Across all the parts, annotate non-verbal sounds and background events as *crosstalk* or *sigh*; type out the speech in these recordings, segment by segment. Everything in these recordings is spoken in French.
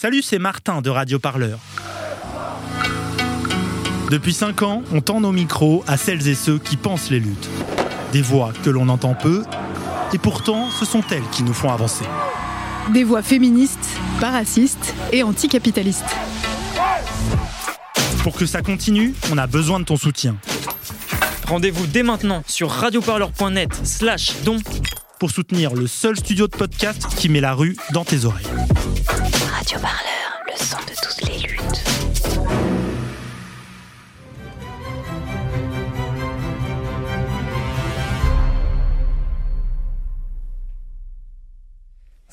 Salut, c'est Martin de Radio Parleur. Depuis 5 ans, on tend nos micros à celles et ceux qui pensent les luttes. Des voix que l'on entend peu, et pourtant ce sont elles qui nous font avancer. Des voix féministes, pas racistes et anticapitalistes. Pour que ça continue, on a besoin de ton soutien. Rendez-vous dès maintenant sur radioparleur.net slash don pour soutenir le seul studio de podcast qui met la rue dans tes oreilles. Le son de toutes les luttes. «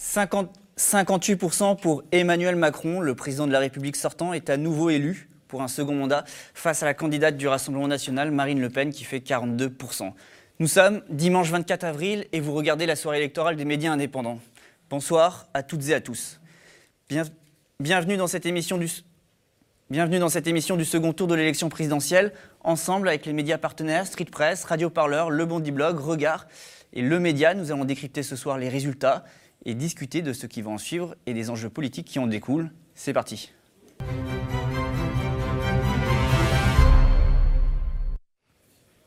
58% pour Emmanuel Macron, le président de la République sortant, est à nouveau élu pour un second mandat face à la candidate du Rassemblement national, Marine Le Pen, qui fait 42%. Nous sommes dimanche 24 avril et vous regardez la soirée électorale des médias indépendants. Bonsoir à toutes et à tous. Bienvenue, dans cette émission du, second tour de l'élection présidentielle, ensemble avec les médias partenaires, Street Press, Radio Parleur, Le Bondi Blog, Regard et Le Média. Nous allons décrypter ce soir les résultats et discuter de ce qui va en suivre et des enjeux politiques qui en découlent. C'est parti.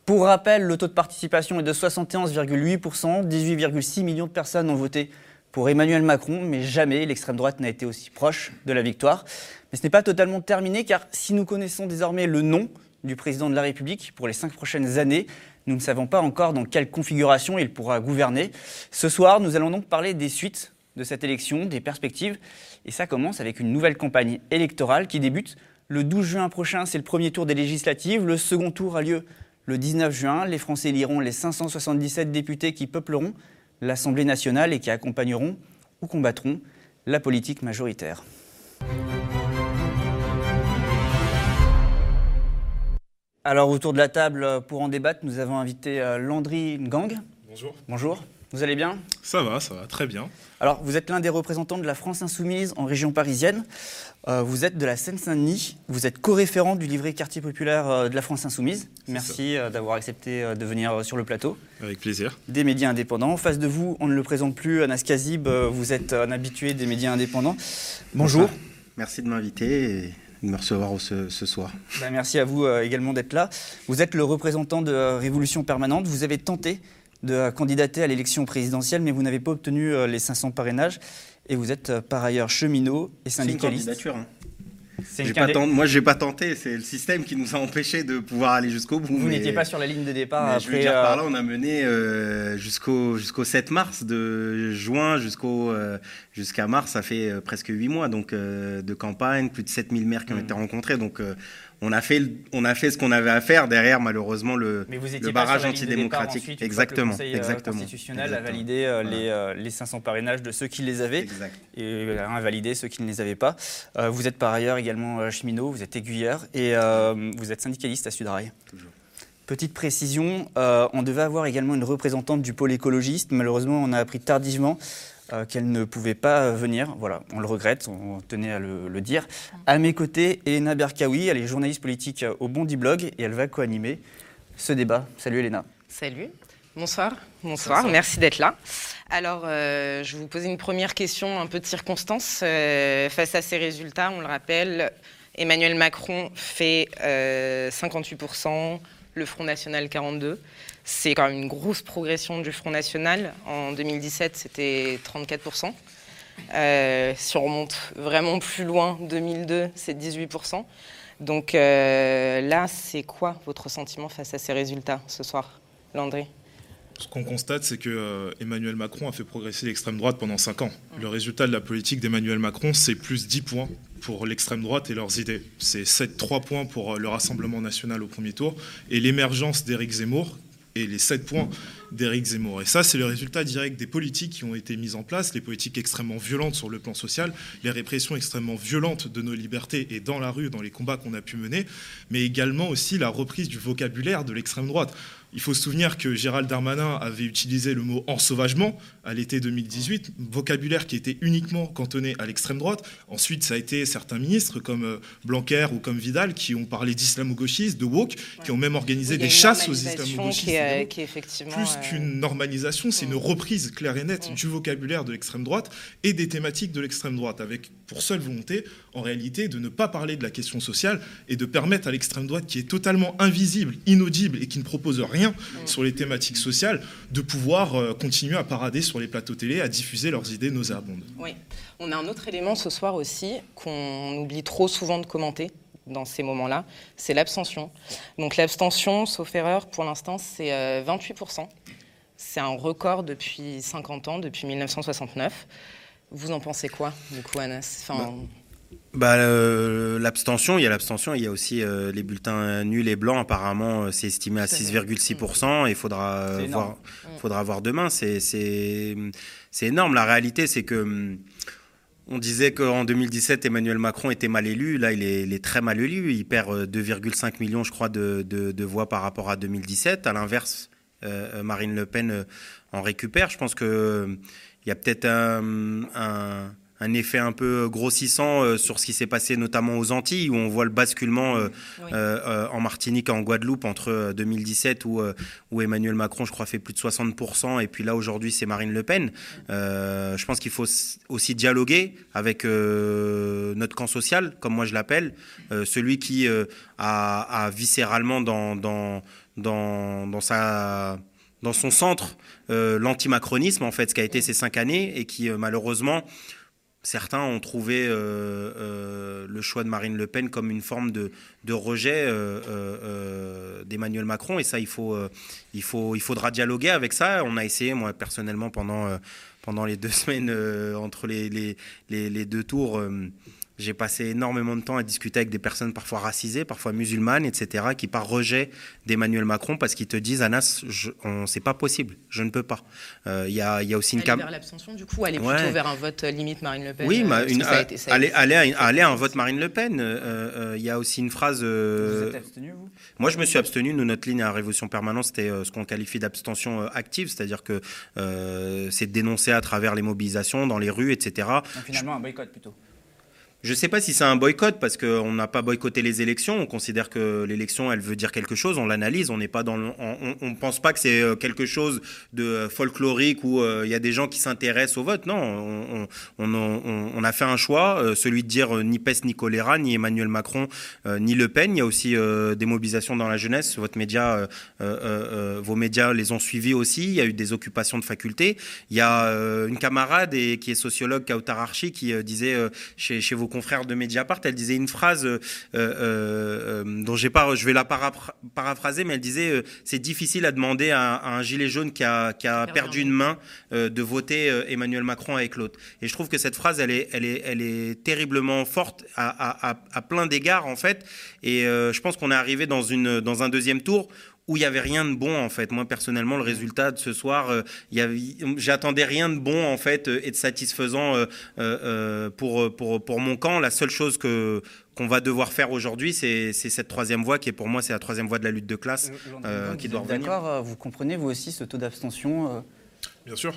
Pour rappel, le taux de participation est de 71,8%, 18,6 millions de personnes ont voté pour Emmanuel Macron, mais jamais l'extrême droite n'a été aussi proche de la victoire. Mais ce n'est pas totalement terminé, car si nous connaissons désormais le nom du président de la République pour les cinq prochaines années, nous ne savons pas encore dans quelle configuration il pourra gouverner. Ce soir, nous allons donc parler des suites de cette élection, des perspectives, et ça commence avec une nouvelle campagne électorale qui débute le 12 juin prochain, c'est le premier tour des législatives, le second tour a lieu le 19 juin, les Français liront les 577 députés qui peupleront l'Assemblée nationale et qui accompagneront ou combattront la politique majoritaire. Alors autour de la table, pour en débattre, nous avons invité euh, Landry Gang. Bonjour. Bonjour. Vous allez bien? Ça va, ça va, très bien. Alors, vous êtes l'un des représentants de la France Insoumise en région parisienne. Euh, vous êtes de la Seine-Saint-Denis. Vous êtes co-référent du livret quartier populaire euh, de la France Insoumise. Merci euh, d'avoir accepté de venir sur le plateau. Avec plaisir. Des médias indépendants. En face de vous, on ne le présente plus, Anas Kazib. vous êtes un habitué des médias indépendants. Bonjour. Merci de m'inviter et de me recevoir ce, soir. Ben, merci à vous également d'être là. Vous êtes le représentant de Révolution Permanente. Vous avez tenté de candidater à l'élection présidentielle, mais vous n'avez pas obtenu euh, les 500 parrainages. Et vous êtes euh, par ailleurs cheminot et syndicaliste. C'est une candidature. Hein. Pas moi, je n'ai pas tenté. C'est le système qui nous a empêchés de pouvoir aller jusqu'au bout. Vous n'étiez pas sur la ligne de départ. Après, je veux dire, par là, on a mené euh, jusqu'au jusqu'au 7 mars, de juin jusqu'au jusqu'à mars, ça fait presque 8 mois donc de campagne, plus de 7000 maires qui ont hmm. été rencontrés. Donc on a fait, on a fait ce qu'on avait à faire derrière, malheureusement, le, le barrage antidémocratique. exactement. Le Conseil euh, exactement. constitutionnel a validé euh, les, euh, les, 500 parrainages de ceux qui les avaient et a invalidé ceux qui ne les avaient pas. vous êtes par ailleurs également cheminot, vous êtes aiguilleur et vous êtes syndicaliste à Sudrail. Toujours. Petite précision, on devait avoir également une représentante du pôle écologiste. Malheureusement, on a appris tardivement euh, qu'elle ne pouvait pas venir. Voilà, on le regrette, on tenait à le, dire. À mes côtés, Elena Berkaoui, elle est journaliste politique au Bondi Blog et elle va co-animer ce débat. Salut Elena. Salut. Bonsoir. Bonsoir. Merci d'être là. Alors, euh, je vais vous poser une première question un peu de circonstance. Euh, face à ces résultats, on le rappelle, Emmanuel Macron fait 58%, le Front National 42%. C'est quand même une grosse progression du Front National. En 2017, c'était 34%. Euh, si on remonte vraiment plus loin, 2002, c'est 18%. Donc euh, là, c'est quoi votre sentiment face à ces résultats ce soir, Landry? Ce qu'on constate, c'est que euh, Emmanuel Macron a fait progresser l'extrême droite pendant 5 ans. Le résultat de la politique d'Emmanuel Macron, c'est plus 10 points pour l'extrême droite et leurs idées. C'est 7-3 points pour le Rassemblement national au premier tour. Et l'émergence d'Éric Zemmour, et les 7 points d'Éric Zemmour. Et ça, c'est le résultat direct des politiques qui ont été mises en place, les politiques extrêmement violentes sur le plan social, les répressions extrêmement violentes de nos libertés et dans la rue, dans les combats qu'on a pu mener, mais également aussi la reprise du vocabulaire de l'extrême droite. Il faut se souvenir que Gérald Darmanin avait utilisé le mot ensauvagement à l'été 2018, vocabulaire qui était uniquement cantonné à l'extrême droite. Ensuite, ça a été certains ministres comme euh, Blanquer ou comme Vidal qui ont parlé d'islamo-gauchistes, de woke, qui ont même organisé des chasses aux islamo-gauchistes. Qui, effectivement plus qu'une normalisation, c'est une reprise claire et nette du vocabulaire de l'extrême droite et des thématiques de l'extrême droite, avec pour seule volonté, en réalité, de ne pas parler de la question sociale et de permettre à l'extrême droite, qui est totalement invisible, inaudible et qui ne propose rien sur les thématiques sociales, de pouvoir euh, continuer à parader sur les plateaux télé, à diffuser leurs idées nauséabondes. Oui. On a un autre élément ce soir aussi qu'on oublie trop souvent de commenter dans ces moments-là, c'est l'abstention. Donc l'abstention, sauf erreur, pour l'instant, c'est 28%. Euh, c'est un record depuis 50 ans, depuis 1969. Vous en pensez quoi, du coup, Anas? Enfin, bah, bah l'abstention, il y a l'abstention, il y a aussi euh, les bulletins nuls et blancs. Apparemment, euh, c'est estimé à 6,6%. Et il faudra voir, faudra voir demain. C'est énorme. La réalité, c'est que hum, on disait qu'en 2017, Emmanuel Macron était mal élu. Là, il est, très mal élu. Il perd 2,5 euh, millions, je crois, de, voix par rapport à 2017. À l'inverse, euh, Marine Le Pen euh, en récupère. Je pense qu'il y a peut-être un un effet un peu grossissant euh, sur ce qui s'est passé notamment aux Antilles, où on voit le basculement euh, euh, en Martinique et en Guadeloupe entre 2017, où, où, Emmanuel Macron, je crois, fait plus de 60%, et puis là, aujourd'hui, c'est Marine Le Pen. je pense qu'il faut aussi dialoguer avec notre camp social, comme moi je l'appelle, celui qui a, viscéralement dans, dans, dans, dans sa dans son centre l'antimacronisme en fait ce qui a été ces cinq années et qui malheureusement Certains ont trouvé euh, euh, le choix de Marine Le Pen comme une forme de, rejet euh, d'Emmanuel Macron. Et ça, il, faut, il, faut, il faudra dialoguer avec ça. On a essayé, moi personnellement, pendant, pendant les deux *laughs* semaines entre les, les deux tours j'ai passé énormément de temps à discuter avec des personnes parfois racisées, parfois musulmanes, etc., qui par rejet d'Emmanuel Macron parce qu'ils te disent Anas, c'est pas possible, je ne peux pas. Euh, il y, a, y, a, aussi une aller vers l'abstention, du coup, aller plutôt vers un vote euh, limite Marine Le Pen. Oui, euh, une, aller, aller, à un vote Marine Le Pen. Il y a aussi une phrase. vous êtes abstenu, vous? Moi, je me suis abstenu. Nous, notre ligne à Révolution Permanente, c'était ce qu'on qualifie d'abstention active, c'est-à-dire que c'est dénoncer à travers les mobilisations dans les rues, etc. Donc, finalement, un boycott plutôt. Je ne sais pas si c'est un boycott parce qu'on n'a pas boycotté les élections. On considère que l'élection, elle veut dire quelque chose. On l'analyse. On n'est pas dans. on, ne pense pas que c'est euh, quelque chose de folklorique où euh, il y a des gens qui s'intéressent au vote. Non, on, a fait un choix, euh, celui de dire ni peste ni choléra, ni Emmanuel Macron, ni Le Pen. Il y a aussi des mobilisations dans la jeunesse. Votre média, vos médias les ont suivis aussi. Il y a eu des occupations de facultés. Il y a une camarade qui est sociologue, Kautar Archi, qui disait chez, chez vos confrère de Mediapart, elle disait une phrase euh, euh, euh, dont j'ai pas, je vais la paraphraser, mais elle disait c'est difficile à demander à, un gilet jaune qui a, perdu une main de voter Emmanuel Macron avec l'autre. Et je trouve que cette phrase, elle est, elle est, elle est terriblement forte à, à plein d'égards en fait. Et je pense qu'on est arrivé dans une, dans un deuxième tour où il y avait rien de bon en fait. Moi personnellement, le résultat de ce soir, euh, j'attendais rien de bon en fait euh, et de satisfaisant euh, pour, pour, pour mon camp. La seule chose que qu'on va devoir faire aujourd'hui, c'est cette troisième voie qui est pour moi c'est la troisième voie de la lutte de classe qui doit revenir. D'accord, vous comprenez vous aussi ce taux d'abstention Bien sûr.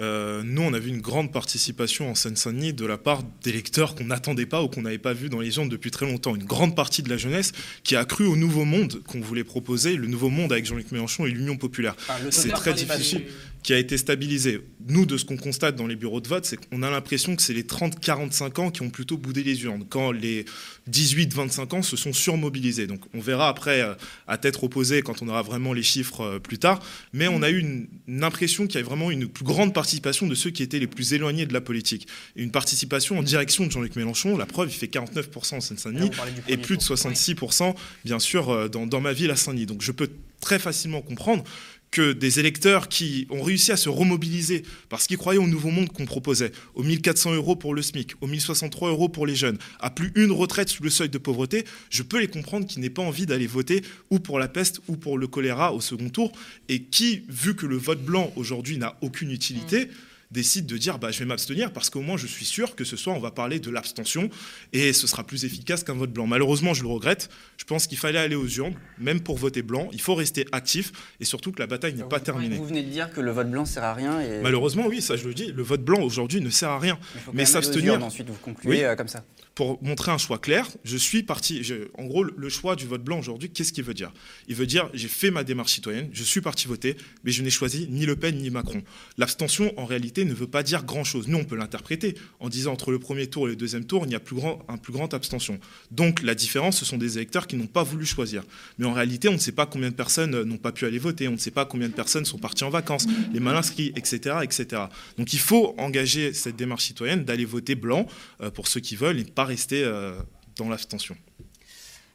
Euh, nous, on a vu une grande participation en Seine-Saint-Denis de la part d'électeurs qu'on n'attendait pas ou qu'on n'avait pas vu dans les gens depuis très longtemps. Une grande partie de la jeunesse qui a cru au nouveau monde qu'on voulait proposer, le nouveau monde avec Jean-Luc Mélenchon et l'Union populaire. c'est très difficile qui a été stabilisé. Nous, de ce qu'on constate dans les bureaux de vote, c'est qu'on a l'impression que c'est les 30-45 ans qui ont plutôt boudé les urnes, quand les 18-25 ans se sont surmobilisés. Donc on verra après, euh, à tête opposée, quand on aura vraiment les chiffres euh, plus tard. Mais on a eu une, impression qu'il y avait vraiment une plus grande participation de ceux qui étaient les plus éloignés de la politique. une participation en direction de Jean-Luc Mélenchon. La preuve, il fait 49% en Seine-Saint-Denis et plus de 66%, bien sûr, euh, dans, dans ma ville à Saint-Denis. Donc je peux très facilement comprendre que des électeurs qui ont réussi à se remobiliser parce qu'ils croyaient au nouveau monde qu'on proposait, aux 1400 euros pour le SMIC, aux 1063 euros pour les jeunes, à plus une retraite sous le seuil de pauvreté, je peux les comprendre qui n'aient pas envie d'aller voter ou pour la peste ou pour le choléra au second tour et qui, vu que le vote blanc aujourd'hui n'a aucune utilité, décide de dire bah, je vais m'abstenir parce qu'au moins je suis sûr que ce soir on va parler de l'abstention et ce sera plus efficace qu'un vote blanc. Malheureusement, je le regrette. Je pense qu'il fallait aller aux urnes, même pour voter blanc. Il faut rester actif et surtout que la bataille n'est pas terminée. Vous venez de dire que le vote blanc sert à rien. Et... Malheureusement, oui, ça je le dis. Le vote blanc aujourd'hui ne sert à rien. Mais, s'abstenir. Ensuite, vous concluez euh, comme ça pour montrer un choix clair, je suis parti. en gros, le choix du vote blanc aujourd'hui, qu'est-ce qu'il veut dire? Il veut dire j'ai fait ma démarche citoyenne, je suis parti voter, mais je n'ai choisi ni Le Pen ni Macron. L'abstention, en réalité, ne veut pas dire grand-chose. Nous, on peut l'interpréter en disant entre le premier tour et le deuxième tour, il y a plus grand, un plus grand abstention. Donc la différence, ce sont des électeurs qui n'ont pas voulu choisir. Mais en réalité, on ne sait pas combien de personnes n'ont pas pu aller voter, on ne sait pas combien de personnes sont parties en vacances, les mal inscrits, etc., etc. Donc il faut engager cette démarche citoyenne d'aller voter blanc euh, pour ceux qui veulent et pas rester euh, dans l'abstention.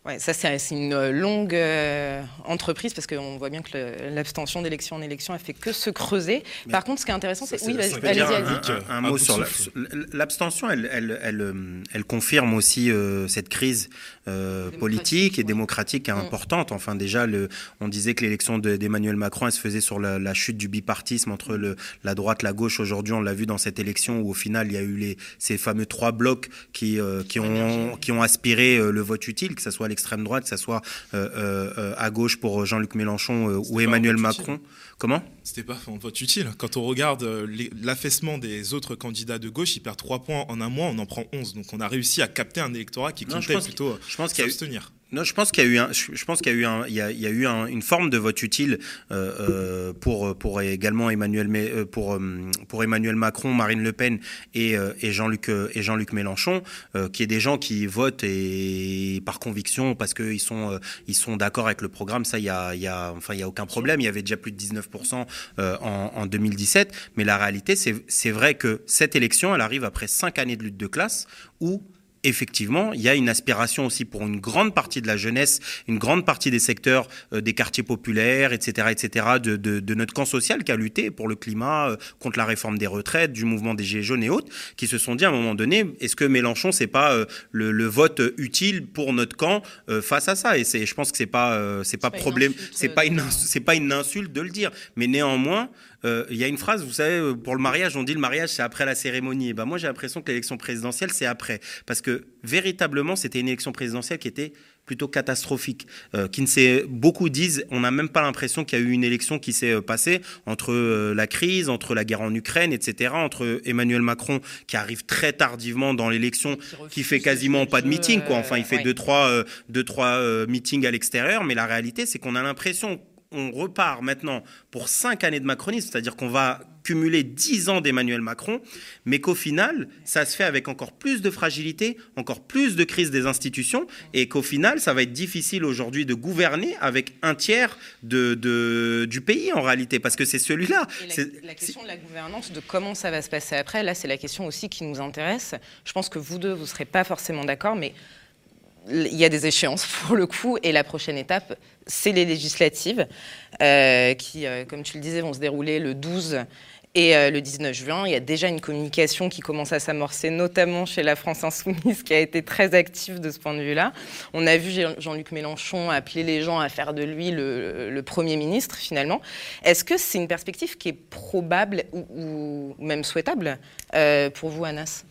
Ouais, ça c'est une euh, longue euh, entreprise parce qu'on voit bien que l'abstention d'élection en élection a fait que se creuser. Par contre, ce qui est intéressant, c'est oui, allez-y, un, un, mot sur l'abstention. Elle, elle, elle, elle, confirme aussi cette crise politique et démocratique mm. importante. Enfin, déjà, le, on disait que l'élection d'Emmanuel Macron, elle se faisait sur la, chute du bipartisme entre le, la droite, la gauche. Aujourd'hui, on l'a vu dans cette élection où au final, il y a eu les, ces fameux trois blocs qui, qui, ont, qui ont aspiré le vote utile, que ce soit extrême droite, que ce soit euh, euh, à gauche pour Jean-Luc Mélenchon euh, ou Emmanuel Macron. Comment? C'était pas un vote utile. Quand on regarde l'affaissement des autres candidats de gauche, ils perdent 3 points en un mois, on en prend 11. Donc on a réussi à capter un électorat qui comptait plutôt je pense s'abstenir. Non, je pense qu'il y a eu je pense qu'il y a eu il y a eu une forme de vote utile euh, euh, pour pour également Emmanuel euh, pour pour Emmanuel Macron, Marine Le Pen et, et Jean-Luc et Jean-Luc Mélenchon, qui est des gens qui votent et par conviction parce qu'ils sont ils sont d'accord avec le programme. Ça, il y a il y a enfin il y a aucun problème. Il y avait déjà plus de 19% en, en 2017, mais la réalité c'est c'est vrai que cette élection, elle arrive après cinq années de lutte de classe où effectivement, il y a une aspiration aussi pour une grande partie de la jeunesse, une grande partie des secteurs euh, des quartiers populaires, etc., etc., de, notre camp social qui a lutté pour le climat, euh, contre la réforme des retraites, du mouvement des Gilets jaunes et autres, qui se sont dit à un moment donné, est-ce que Mélenchon, c'est pas euh, le, vote utile pour notre camp face à ça? Et c'est, je pense que c'est pas, c'est pas, problème, c'est pas une, c'est pas une insulte de le dire, mais néanmoins. Il y a une phrase, vous savez, pour le mariage, on dit le mariage c'est après la cérémonie. Et ben moi j'ai l'impression que l'élection présidentielle c'est après, parce que véritablement, c'était une élection présidentielle qui était plutôt catastrophique. Euh, beaucoup disent, on n'a même pas l'impression qu'il y a eu une élection qui s'est euh, passée entre euh, la crise, entre la guerre en Ukraine, etc., entre Emmanuel Macron qui arrive très tardivement dans l'élection, qui, fait quasiment pas de meeting, quoi. Enfin, il fait deux trois, deux trois meetings à l'extérieur, mais la réalité, c'est qu'on a l'impression on repart maintenant pour cinq années de macronisme, c'est-à-dire qu'on va cumuler dix ans d'Emmanuel Macron, mais qu'au final, ça se fait avec encore plus de fragilité, encore plus de crise des institutions, et qu'au final, ça va être difficile aujourd'hui de gouverner avec un tiers de, du pays en réalité, parce que c'est celui-là. La, la, question de la gouvernance, de comment ça va se passer après, là, c'est la question aussi qui nous intéresse. Je pense que vous deux, vous ne serez pas forcément d'accord, mais il y a des échéances *laughs* pour le coup, et la prochaine étape, c'est les législatives, euh, qui, euh, comme tu le disais, vont se dérouler le 12 et euh, le 19 juin. Il y a déjà une communication qui commence à s'amorcer, notamment chez la France Insoumise, *laughs* qui a été très active de ce point de vue-là. On a vu Jean-Luc Mélenchon appeler les gens à faire de lui le, Premier ministre, finalement. Est-ce que c'est une perspective qui est probable ou, même souhaitable pour vous, Anas?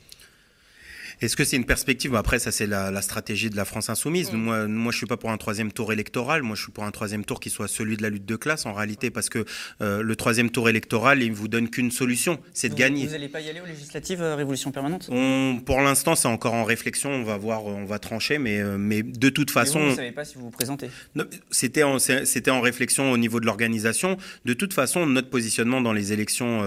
Est-ce que c'est une perspective? Après, ça, c'est la, stratégie de la France insoumise. Mm. Moi, moi, je suis pas pour un troisième tour électoral. Moi, je suis pour un troisième tour qui soit celui de la lutte de classe, en réalité, parce que euh, le troisième tour électoral, il vous donne qu'une solution, c'est de gagner. Vous n'allez pas y aller aux législatives euh, Révolution permanente? On, Pour l'instant, c'est encore en réflexion. On va voir, on va trancher, mais, euh, mais de toute façon. vous ne savez pas si vous vous présentez? C'était en, c'était en réflexion au niveau de l'organisation. De toute façon, notre positionnement dans les élections,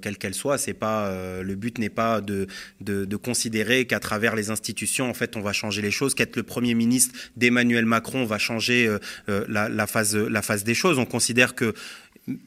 quelles qu'elles soient, c'est pas le but n'est pas de, de, de considérer qu'à travers les institutions, en fait, on va changer les choses, qu'être le Premier ministre d'Emmanuel Macron va changer euh, euh, la, phase, la phase des choses. On considère que,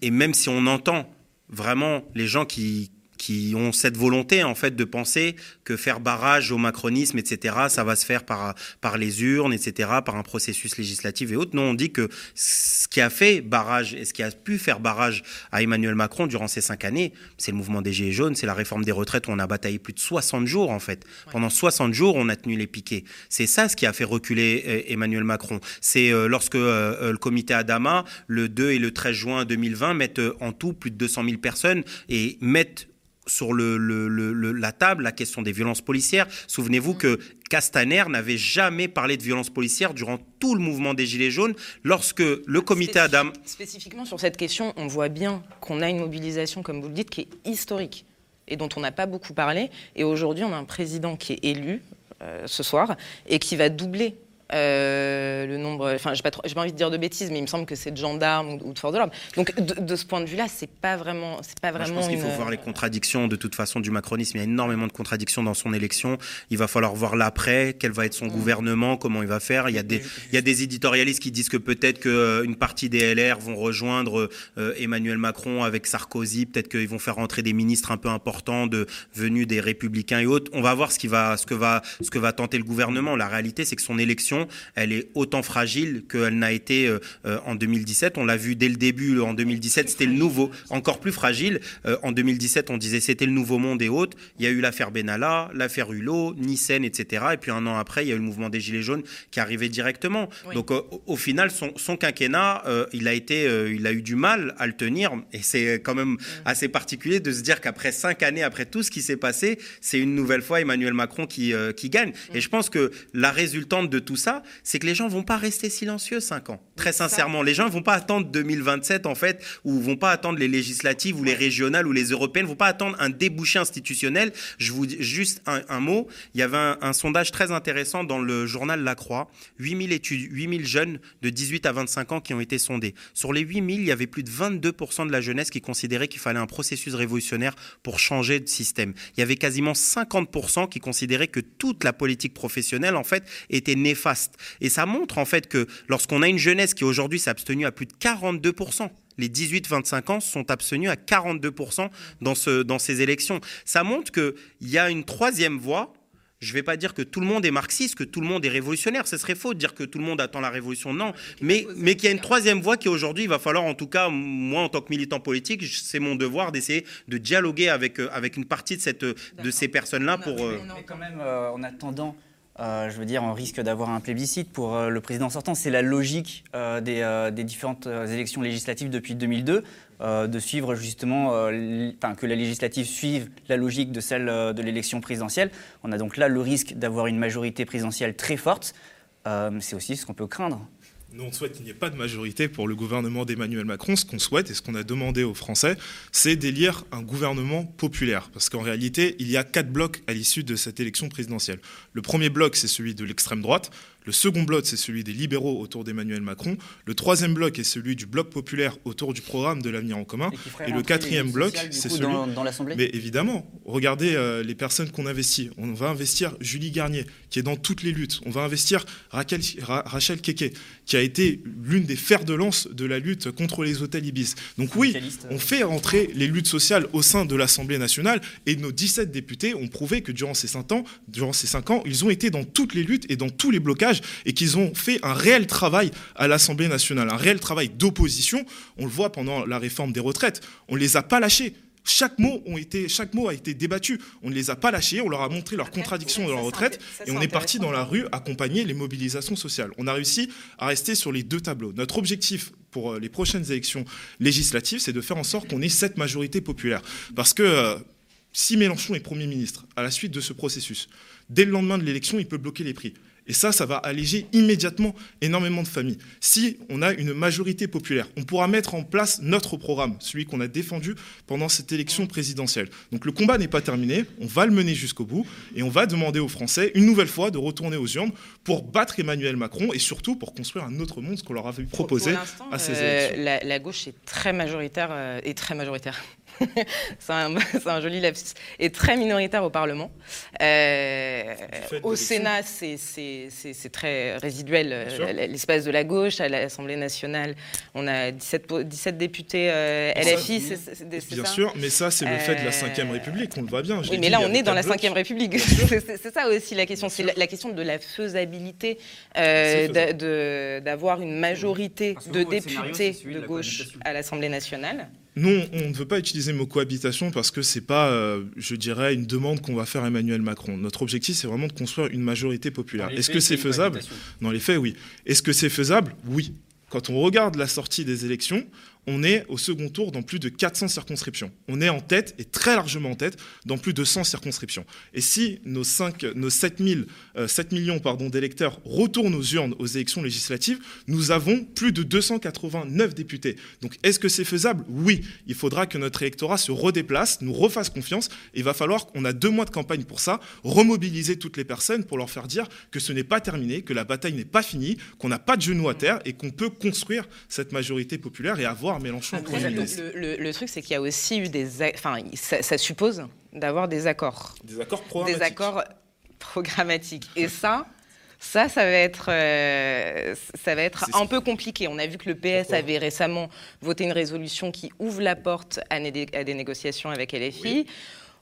et même si on entend vraiment les gens qui, qui ont cette volonté en fait de penser que faire barrage au macronisme, etc., ça va se faire par, par les urnes, etc., par un processus législatif et autres. Non, on dit que ce qui a fait barrage et ce qui a pu faire barrage à Emmanuel Macron durant ces cinq années, c'est le mouvement des Gilets jaunes, c'est la réforme des retraites où on a bataillé plus de 60 jours en fait. Pendant 60 jours, on a tenu les piquets. C'est ça ce qui a fait reculer euh, Emmanuel Macron. C'est euh, lorsque euh, le comité Adama, le 2 et le 13 juin 2020, mettent en tout plus de 200 000 personnes et mettent sur le, le- le- le- la table la question des violences policières. Souvenez-vous que Castaner n'avait jamais parlé de violences policières durant tout le mouvement des Gilets jaunes, lorsque le comité Spécifi- Adam... Spécifiquement sur cette question, on voit bien qu'on a une mobilisation, comme vous le dites, qui est historique et dont on n'a pas beaucoup parlé. Et aujourd'hui, on a un président qui est élu euh, ce soir et qui va doubler. Euh, le nombre, enfin, j'ai pas, trop- pas envie de dire de bêtises, mais il me semble que c'est de gendarmes ou, de forces de l'ordre. Donc, de, de ce point de vue-là, c'est pas vraiment, c'est pas Moi, je vraiment. pense qu'il faut une- voir les contradictions de toute façon du macronisme. Il y a énormément de contradictions dans son élection. Il va falloir voir l'après, quel va être son gouvernement, comment il va faire. Il y a des, il y a des éditorialistes qui disent que peut-être qu'une partie des LR vont rejoindre euh, Emmanuel Macron avec Sarkozy. Peut-être qu'ils vont faire rentrer des ministres un peu importants de, venus des Républicains et autres. On va voir ce, qui va, ce, que va, ce que va tenter le gouvernement. La réalité, c'est que son élection, elle est autant fragile qu'elle n'a été euh, euh, en 2017. On l'a vu dès le début. En 2017, c'était le nouveau, encore plus fragile. Euh, en 2017, on disait c'était le nouveau monde et autres. Il y a eu l'affaire Benalla, l'affaire Hulot, Nissen, etc. Et puis un an après, il y a eu le mouvement des Gilets jaunes qui arrivait directement. Oui. Donc euh, au, final, son, son quinquennat, il a été, il a eu du mal à le tenir. Et c'est quand même assez particulier de se dire qu'après cinq années, après tout ce qui s'est passé, c'est une nouvelle fois Emmanuel Macron qui, qui gagne. Et je pense que la résultante de tout ça, c'est que les gens vont pas rester silencieux cinq ans. Très sincèrement, les gens vont pas attendre 2027 en fait, ou vont pas attendre les législatives ou les régionales ou les européennes, vont pas attendre un débouché institutionnel. Je vous dis juste un, un mot. Il y avait un, un sondage très intéressant dans le journal La Croix. 8000 études, 8000 jeunes de 18 à 25 ans qui ont été sondés. Sur les 8000, il y avait plus de 22% de la jeunesse qui considérait qu'il fallait un processus révolutionnaire pour changer de système. Il y avait quasiment 50% qui considéraient que toute la politique professionnelle, en fait, était néfaste. Et ça montre, en fait, que lorsqu'on a une jeunesse qui aujourd'hui s'est abstenue à plus de 42%, les 18-25 ans sont abstenus à 42% dans, ce, dans ces élections. Ça montre qu'il y a une troisième voie. Je ne vais pas dire que tout le monde est marxiste, que tout le monde est révolutionnaire. Ce serait faux de dire que tout le monde attend la révolution. Non, mais, mais qu'il y a une troisième voie qui aujourd'hui, il va falloir, en tout cas, moi, en tant que militant politique, c'est mon devoir d'essayer de dialoguer avec, euh, avec une partie de, cette, de ces personnes-là pour... euh, Mais quand même, euh, en attendant, euh, je veux dire, on risque d'avoir un plébiscite pour euh, le président sortant. C'est la logique euh, des, différentes élections législatives depuis 2002, euh, de suivre justement, que la législative suive la logique de celle de l'élection présidentielle. On a donc là le risque d'avoir une majorité présidentielle très forte. C'est aussi ce qu'on peut craindre. Nous, on souhaite qu'il n'y ait pas de majorité pour le gouvernement d'Emmanuel Macron. Ce qu'on souhaite et ce qu'on a demandé aux Français, c'est d'élire un gouvernement populaire. Parce qu'en réalité, il y a quatre blocs à l'issue de cette élection présidentielle. Le premier bloc, c'est celui de l'extrême droite. Le second bloc, c'est celui des libéraux autour d'Emmanuel Macron. Le troisième bloc est celui du bloc populaire autour du programme de l'avenir en commun. Et le quatrième bloc, c'est celui dans, dans l'Assemblée. mais évidemment, regardez euh, les personnes qu'on investit. On va investir Julie Garnier, qui est dans toutes les luttes. On va investir Raquel, Ra- Rachel Keke, qui a été l'une des fers de lance de la lutte contre les hôtels Ibis. Donc oui, on fait rentrer les luttes sociales au sein de l'Assemblée nationale et nos 17 députés ont prouvé que durant ces 5 ans, durant ces cinq ans, ils ont été dans toutes les luttes et dans tous les blocages et qu'ils ont fait un réel travail à l'Assemblée nationale, un réel travail d'opposition. On le voit pendant la réforme des retraites. On ne les a pas lâchés. Chaque mot, ont été, chaque mot a été débattu. On ne les a pas lâchés, on leur a montré leurs contradictions ouais, dans ça, leur retraite et on est parti dans la rue accompagner les mobilisations sociales. On a réussi à rester sur les deux tableaux. Notre objectif pour euh, les prochaines élections législatives, c'est de faire en sorte qu'on ait cette majorité populaire. Parce que euh, si Mélenchon est Premier ministre à la suite de ce processus, dès le lendemain de l'élection, il peut bloquer les prix. Et ça, ça va alléger immédiatement énormément de familles. Si on a une majorité populaire, on pourra mettre en place notre programme, celui qu'on a défendu pendant cette élection présidentielle. Donc le combat n'est pas terminé, on va le mener jusqu'au bout et on va demander aux Français une nouvelle fois de retourner aux urnes pour battre Emmanuel Macron et surtout pour construire un autre monde, ce qu'on leur avait proposé Pour à ces euh, élections. la, la gauche est très majoritaire euh, et très majoritaire. *laughs* *laughs* c'est un, joli lapsus. Et très minoritaire au Parlement. Euh, au. Sénat, c'est- très résiduel. euh. L'espace de la gauche, à l'Assemblée nationale, on a 17, po- 17 députés euh, LFI, c'est Bien ça sûr, mais ça, c'est le fait de la Ve République, on le voit bien. je Oui, mais dit, là, on est dans la. Ve République. *laughs* C'est ça aussi la question. C'est la, la question de la faisabilité euh, d'avoir une majorité de députés de de la gauche à l'Assemblée nationale. Non, on ne veut pas utiliser le mot cohabitation parce que c'est pas, euh, je dirais, une demande qu'on va faire à Emmanuel Macron. Notre objectif, c'est vraiment de construire une majorité populaire. Est-ce que c'est faisable? Dans les faits, oui. Est-ce que c'est faisable? Oui. Quand on regarde la sortie des élections, on est au second tour dans plus de 400 circonscriptions. On est en tête, et très largement en tête, dans plus de 100 circonscriptions. Et si nos, 5, nos 7, 7 millions d'électeurs retournent aux urnes aux élections législatives, nous avons plus de 289 députés. Donc est-ce que c'est faisable? Oui. Il faudra que notre électorat se redéplace, nous refasse confiance. Il va falloir, qu'on a deux mois de campagne pour ça, remobiliser toutes les personnes pour leur faire dire que ce n'est pas terminé, que la bataille n'est pas finie, qu'on n'a pas de genoux à terre et qu'on peut construire cette majorité populaire et avoir Mélenchon le, le, truc, c'est qu'il y a aussi eu des. Enfin, ça, suppose d'avoir des accords. Des accords programmatiques. Des accords programmatiques. Et ça. Ça, ça va être, euh, ça va être un peu compliqué. On a vu que le PS avait récemment voté une résolution qui ouvre la porte à, des négociations avec LFI.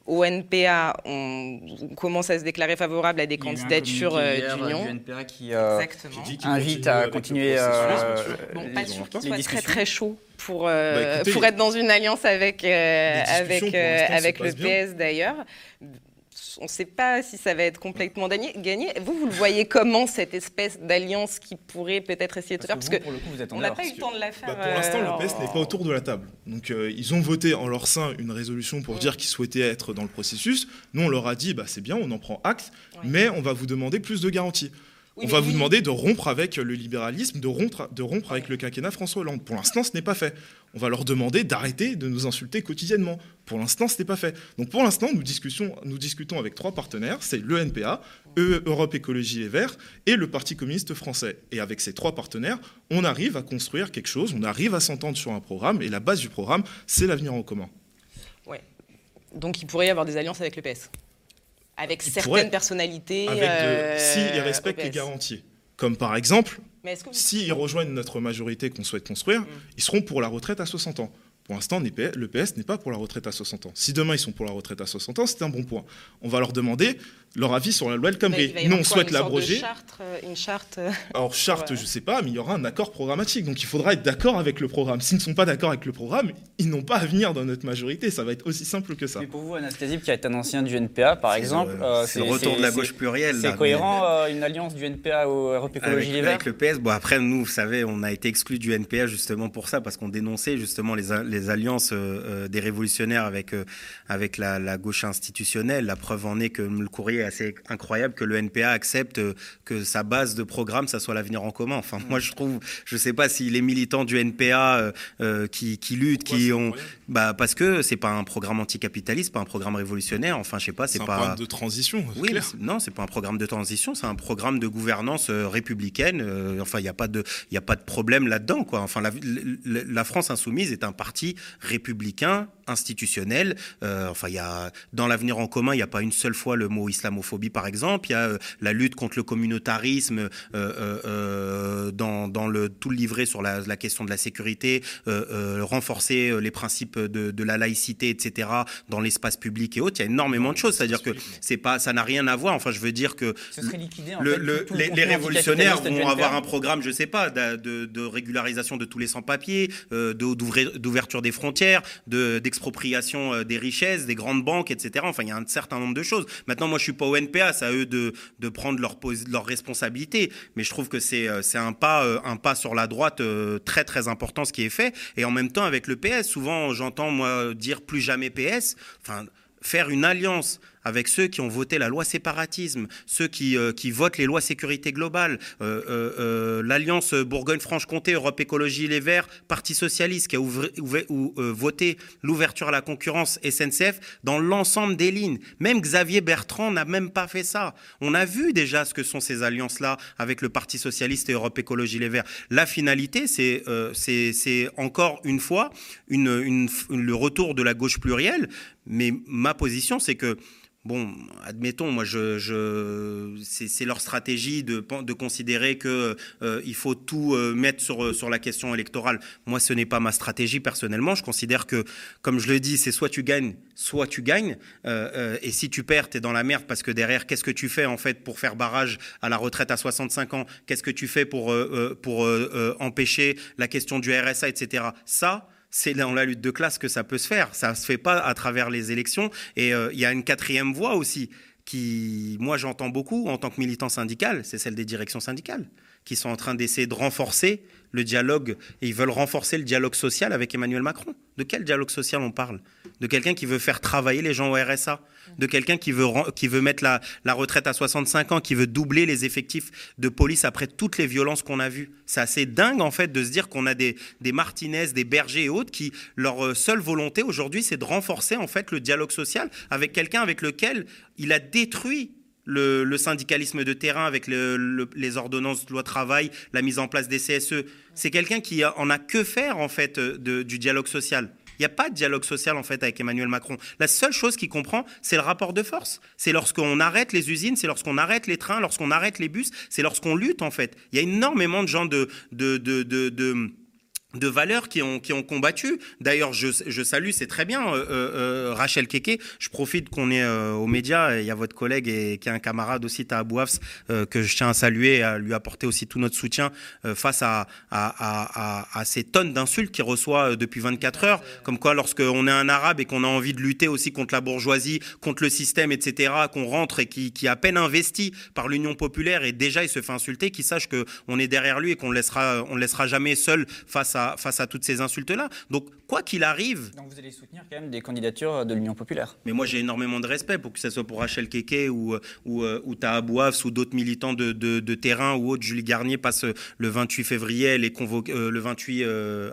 Au NPA, on commence à se déclarer favorable à des candidatures euh, d'union. NPA qui, euh, invite à continuer euh, bon, pas sûr qu'il soit très très chaud pour, bah, pour être dans une alliance avec, avec, avec le PS d'ailleurs on ne sait pas si ça va être complètement gagné. Vous, vous le voyez comment, cette espèce d'alliance qui pourrait peut-être essayer de faire Parce, que, on n'a pas eu le temps de la faire. Bah, pour l'instant, le euh, PS n'est pas autour de la table. Donc, euh, ils ont voté en leur sein une résolution pour mm. dire qu'ils souhaitaient être dans le processus. Nous, on leur a dit, bah, c'est bien, on en prend acte, mais on va vous demander plus de garanties on va vous demander de rompre avec le libéralisme, de rompre, de rompre avec le quinquennat François Hollande. Pour l'instant, ce n'est pas fait. On va leur demander d'arrêter de nous insulter quotidiennement. Pour l'instant, ce n'est pas fait. Donc pour l'instant, nous discutons, nous discutons avec trois partenaires, c'est l'ENPA, e, Europe Écologie Les Verts et le Parti communiste français. Et avec ces trois partenaires, on arrive à construire quelque chose, on arrive à s'entendre sur un programme, et la base du programme, c'est l'avenir en commun. Ouais. Donc il pourrait y avoir des alliances avec le PS avec certaines personnalités. Avec euh, S'ils respectent les garanties. Comme par exemple, s'ils rejoignent notre majorité qu'on souhaite construire, mm. ils seront pour la retraite à 60 ans. Pour l'instant, le PS n'est pas pour la retraite à 60 ans. Si demain ils sont pour la retraite à 60 ans, c'est un bon point. On va leur demander leur avis sur la loi El Khomri. Nous, on souhaite l'abroger. Euh, une charte. Euh, *laughs* Alors, charte, je ne sais pas, mais il y aura un accord programmatique. Donc, il faudra être d'accord avec le programme. S'ils ne sont pas d'accord avec le programme, ils n'ont pas à venir dans notre majorité. Ça va être aussi simple que ça. Mais pour vous, Anastasie, qui est un ancien du NPA, par exemple. Euh, c'est le retour de la gauche plurielle. C'est cohérent, une alliance du NPA au Europe Écologie Les Verts Avec le PS, bon, après, nous, vous savez, on a été exclus du NPA justement pour ça, parce qu'on dénonçait justement les, les alliances des révolutionnaires avec, avec la, la gauche institutionnelle. La preuve en est que le courrier est assez incroyable que le NPA accepte euh, que sa base de programme, ça soit l'avenir en commun. Enfin, moi, je trouve, je sais pas si les militants du NPA euh, euh, qui, qui, luttent, qui ont, bah, parce que c'est pas un programme anticapitaliste, pas un programme révolutionnaire. Enfin, je sais pas, c'est pas. un programme de transition. Oui, clair. non, c'est pas un programme de transition, c'est un programme de gouvernance républicaine. enfin, il n'y a pas de, il a pas de problème là-dedans, quoi. Enfin, la, la, France insoumise est un parti républicain institutionnel. enfin, il y a dans l'avenir en commun, il n'y a pas une seule fois le mot islamophobie, par exemple. Il y a euh, la lutte contre le communautarisme euh, euh, dans, dans, le, tout le livret sur la, la question de la sécurité, renforcer les principes de, de, la laïcité, etc., dans l'espace public et autres. Il y a énormément de choses. C'est-à-dire que c'est pas, ça n'a rien à voir. Enfin, je veux dire que le, les, révolutionnaires vont avoir un programme, je sais pas, de, de régularisation de tous les sans-papiers, d'ouverture des frontières, d'expropriation des richesses, des grandes banques, etc. Enfin, il y a un certain nombre de choses. Maintenant, moi, je suis pas au NPA, ça eux de, de prendre leur, leur responsabilité. Mais je trouve que c'est euh, un pas, euh, un pas sur la droite euh, très très important ce qui est fait. Et en même temps avec le PS, souvent j'entends moi dire plus jamais PS. Enfin, faire une alliance avec ceux qui ont voté la loi séparatisme, ceux qui, euh, qui votent les lois sécurité globale, euh, euh, l'Alliance Bourgogne-Franche-Comté, Europe Écologie Les Verts, Parti Socialiste, qui a voté l'ouverture à la concurrence SNCF dans l'ensemble des lignes. Même Xavier Bertrand n'a même pas fait ça. On a vu déjà ce que sont ces alliances-là avec le Parti Socialiste et Europe Écologie Les Verts. La finalité, c'est c'est encore une fois une, le retour de la gauche plurielle. Mais ma position, c'est que Bon, admettons, moi, je, c'est leur stratégie de, considérer que euh, il faut tout euh, mettre sur, sur la question électorale. Moi, ce n'est pas ma stratégie personnellement. Je considère que, comme je le dis, c'est soit tu gagnes, soit tu gagnes. Euh, et si tu perds, tu es dans la merde parce que derrière, qu'est-ce que tu fais en fait pour faire barrage à la retraite à 65 ans? Qu'est-ce que tu fais pour, pour empêcher la question du RSA, etc. Ça, c'est dans la lutte de classe que ça peut se faire. Ça se fait pas à travers les élections. Et euh, il y a une quatrième voie aussi qui, moi, j'entends beaucoup en tant que militant syndical, c'est celle des directions syndicales qui sont en train d'essayer de renforcer le dialogue et ils veulent renforcer le dialogue social avec Emmanuel Macron. De quel dialogue social on parle? De quelqu'un qui veut faire travailler les gens au RSA De quelqu'un qui veut, qui veut mettre la, la, retraite à 65 ans, qui veut doubler les effectifs de police après toutes les violences qu'on a vues? C'est assez dingue en fait de se dire qu'on a des, des Martinez, des Berger et autres qui, leur euh, seule volonté aujourd'hui, c'est de renforcer en fait le dialogue social avec quelqu'un avec lequel il a détruit le, syndicalisme de terrain avec les ordonnances de loi travail, la mise en place des CSE. C'est quelqu'un qui en a que faire en fait du dialogue social. Il n'y a pas de dialogue social en fait avec Emmanuel Macron. La seule chose qu'il comprend, c'est le rapport de force. C'est lorsqu'on arrête les usines, c'est lorsqu'on arrête les trains, lorsqu'on arrête les bus, c'est lorsqu'on lutte en fait. Il y a énormément de gens de, de, de, de valeurs qui ont, combattu. D'ailleurs, je, salue, c'est très bien, euh, euh, euh Rachel Keke. Je profite qu'on est aux médias. Il y a votre collègue et qui est un camarade aussi, Taha euh, que je tiens à saluer et à lui apporter aussi tout notre soutien face à, ces tonnes d'insultes qu'il reçoit depuis 24 heures. Comme quoi, lorsqu'on est un arabe et qu'on a envie de lutter aussi contre la bourgeoisie, contre le système, etc., qu'on rentre et qui, est à peine investi par l'Union populaire et déjà il se fait insulter, qu'il sache qu'on est derrière lui et qu'on ne on laissera jamais seul face à face à toutes ces insultes-là. Donc, quoi qu'il arrive. Donc, vous allez soutenir quand même des candidatures de l'Union populaire. Mais moi, j'ai énormément de respect pour que ce soit pour Rachel Keke ou, ou, euh, ou ou d'autres militants de, de, terrain ou autres. Julie Garnier passe euh, le 28 février, elle est convoquée, euh, le 28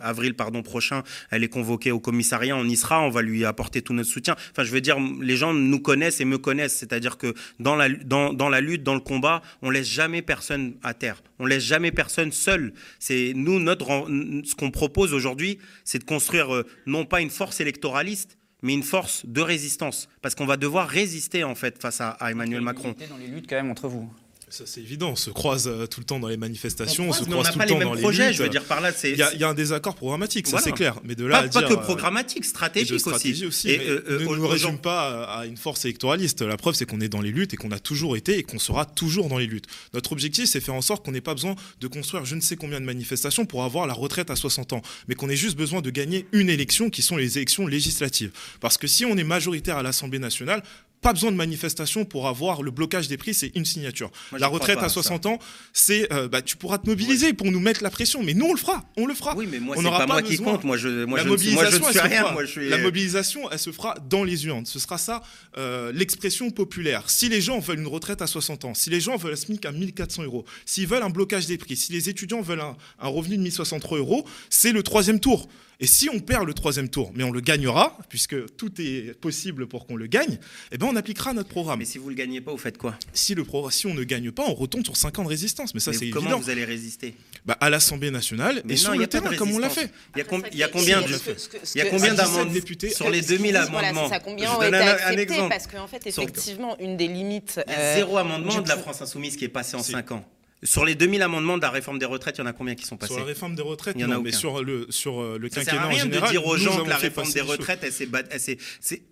avril pardon, prochain, elle est convoquée au commissariat. On y sera, on va lui apporter tout notre soutien. Enfin, je veux dire, les gens nous connaissent et me connaissent. C'est-à-dire que dans la, dans, dans la lutte, dans le combat, on laisse jamais personne à terre. On laisse jamais personne seul. C'est nous, notre, ce qu'on propose aujourd'hui, c'est de construire euh, non pas une force électoraliste, mais une force de résistance. Parce qu'on va devoir résister, en fait, face à, à Emmanuel Macron. dans les luttes, quand même, entre vous. Ça, c'est évident. On se croise euh, tout le temps dans les manifestations, on, se croise tout le temps dans les projets, luttes. Je veux dire par là, c'est. Il y, a un désaccord programmatique, ça c'est clair. Mais de là pas, à pas dire, que euh, programmatique, stratégique stratégie aussi. et, euh, ne nous résume pas à une force électoraliste. La preuve, c'est qu'on est dans les luttes et qu'on a toujours été et qu'on sera toujours dans les luttes. Notre objectif, c'est faire en sorte qu'on n'ait pas besoin de construire je ne sais combien de manifestations pour avoir la retraite à 60 ans, mais qu'on ait juste besoin de gagner une élection qui sont les élections législatives. Parce que si on est majoritaire à l'Assemblée nationale, pas besoin de manifestation pour avoir le blocage des prix, c'est une signature. la retraite à 60 ans, c'est euh, bah, tu pourras te mobiliser pour nous mettre la pression, mais nous on le fera, on le fera. Oui, mais moi c'est pas, moi qui compte, moi je, moi la je, mobilisation, moi, je rien. Moi, je suis... La mobilisation, elle se fera dans les urnes. Ce sera ça euh, l'expression populaire. Si les gens veulent une retraite à 60 ans, si les gens veulent un SMIC à 1400 euros, s'ils veulent un blocage des prix, si les étudiants veulent un, un revenu de 1063 euros, c'est le troisième tour. Et si on perd le troisième tour, mais on le gagnera, puisque tout est possible pour qu'on le gagne, eh ben on appliquera notre programme. Mais si vous ne le gagnez pas, vous faites quoi? Si, le si on ne gagne pas, on retombe sur 5 ans de résistance. Mais ça, c'est évident. Comment vous allez résister? Bah, À l'Assemblée nationale et sur le terrain, comme on l'a fait. Il y a, combien, il y a combien d'amendements députés sur les 2000 amendements? ça, Combien ont été acceptés Parce qu'en fait, effectivement, une des limites. Il y a zéro euh, amendement de la France Insoumise qui est passé en 5 ans. Sur les 2000 amendements de la réforme des retraites, il y en a combien qui sont passés? Sur la réforme des retraites, il y en a non, mais sur le, sur euh, le ça quinquennat sert à rien en général, de dire aux gens que la réforme des retraites, elle s'est battue.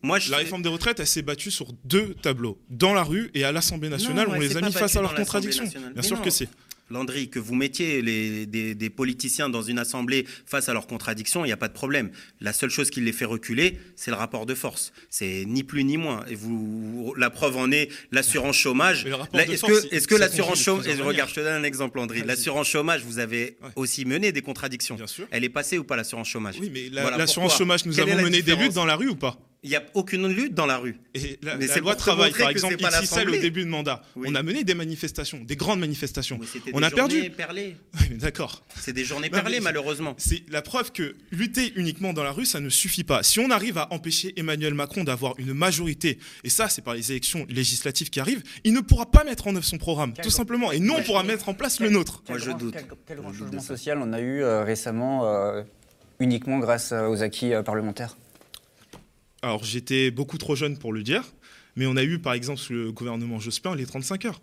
Moi, je... La réforme des retraites, elle s'est battue sur deux tableaux, dans la rue et à l'Assemblée nationale. on les a mis face à leurs contradictions. Bien sûr que c'est. Landry, que vous mettiez les, des, politiciens dans une assemblée face à leurs contradictions, il n'y a pas de problème. La seule chose qui les fait reculer, c'est le rapport de force. C'est ni plus ni moins. Et vous, la preuve en est l'assurance chômage. Est-ce que, est que l'assurance chômage, regarde, je te donne un exemple, Landry. L'assurance chômage, vous avez aussi mené des contradictions. Bien sûr. Elle est passée ou pas l'assurance chômage? Oui, mais l'assurance chômage, nous avons mené des luttes dans la rue ou pas? Il n'y a aucune lutte dans la rue. Et la, Mais la loi travail, par exemple, celle au début de mandat, on a mené des manifestations, des grandes manifestations. on a perdu. Perlées. *laughs* D'accord. C'est des journées perlées, malheureusement. C'est la preuve que lutter uniquement dans la rue, ça ne suffit pas. Si on arrive à empêcher Emmanuel Macron d'avoir une majorité, et ça, c'est par les élections législatives qui arrivent, il ne pourra pas mettre en œuvre son programme, tout simplement. Et nous, on pourra mettre en place le nôtre. Moi, je doute. Quel, grand changement social on a eu euh, récemment, euh, uniquement grâce euh, aux acquis parlementaires alors j'étais beaucoup trop jeune pour le dire, mais on a eu par exemple sous le gouvernement Jospin les 35 heures.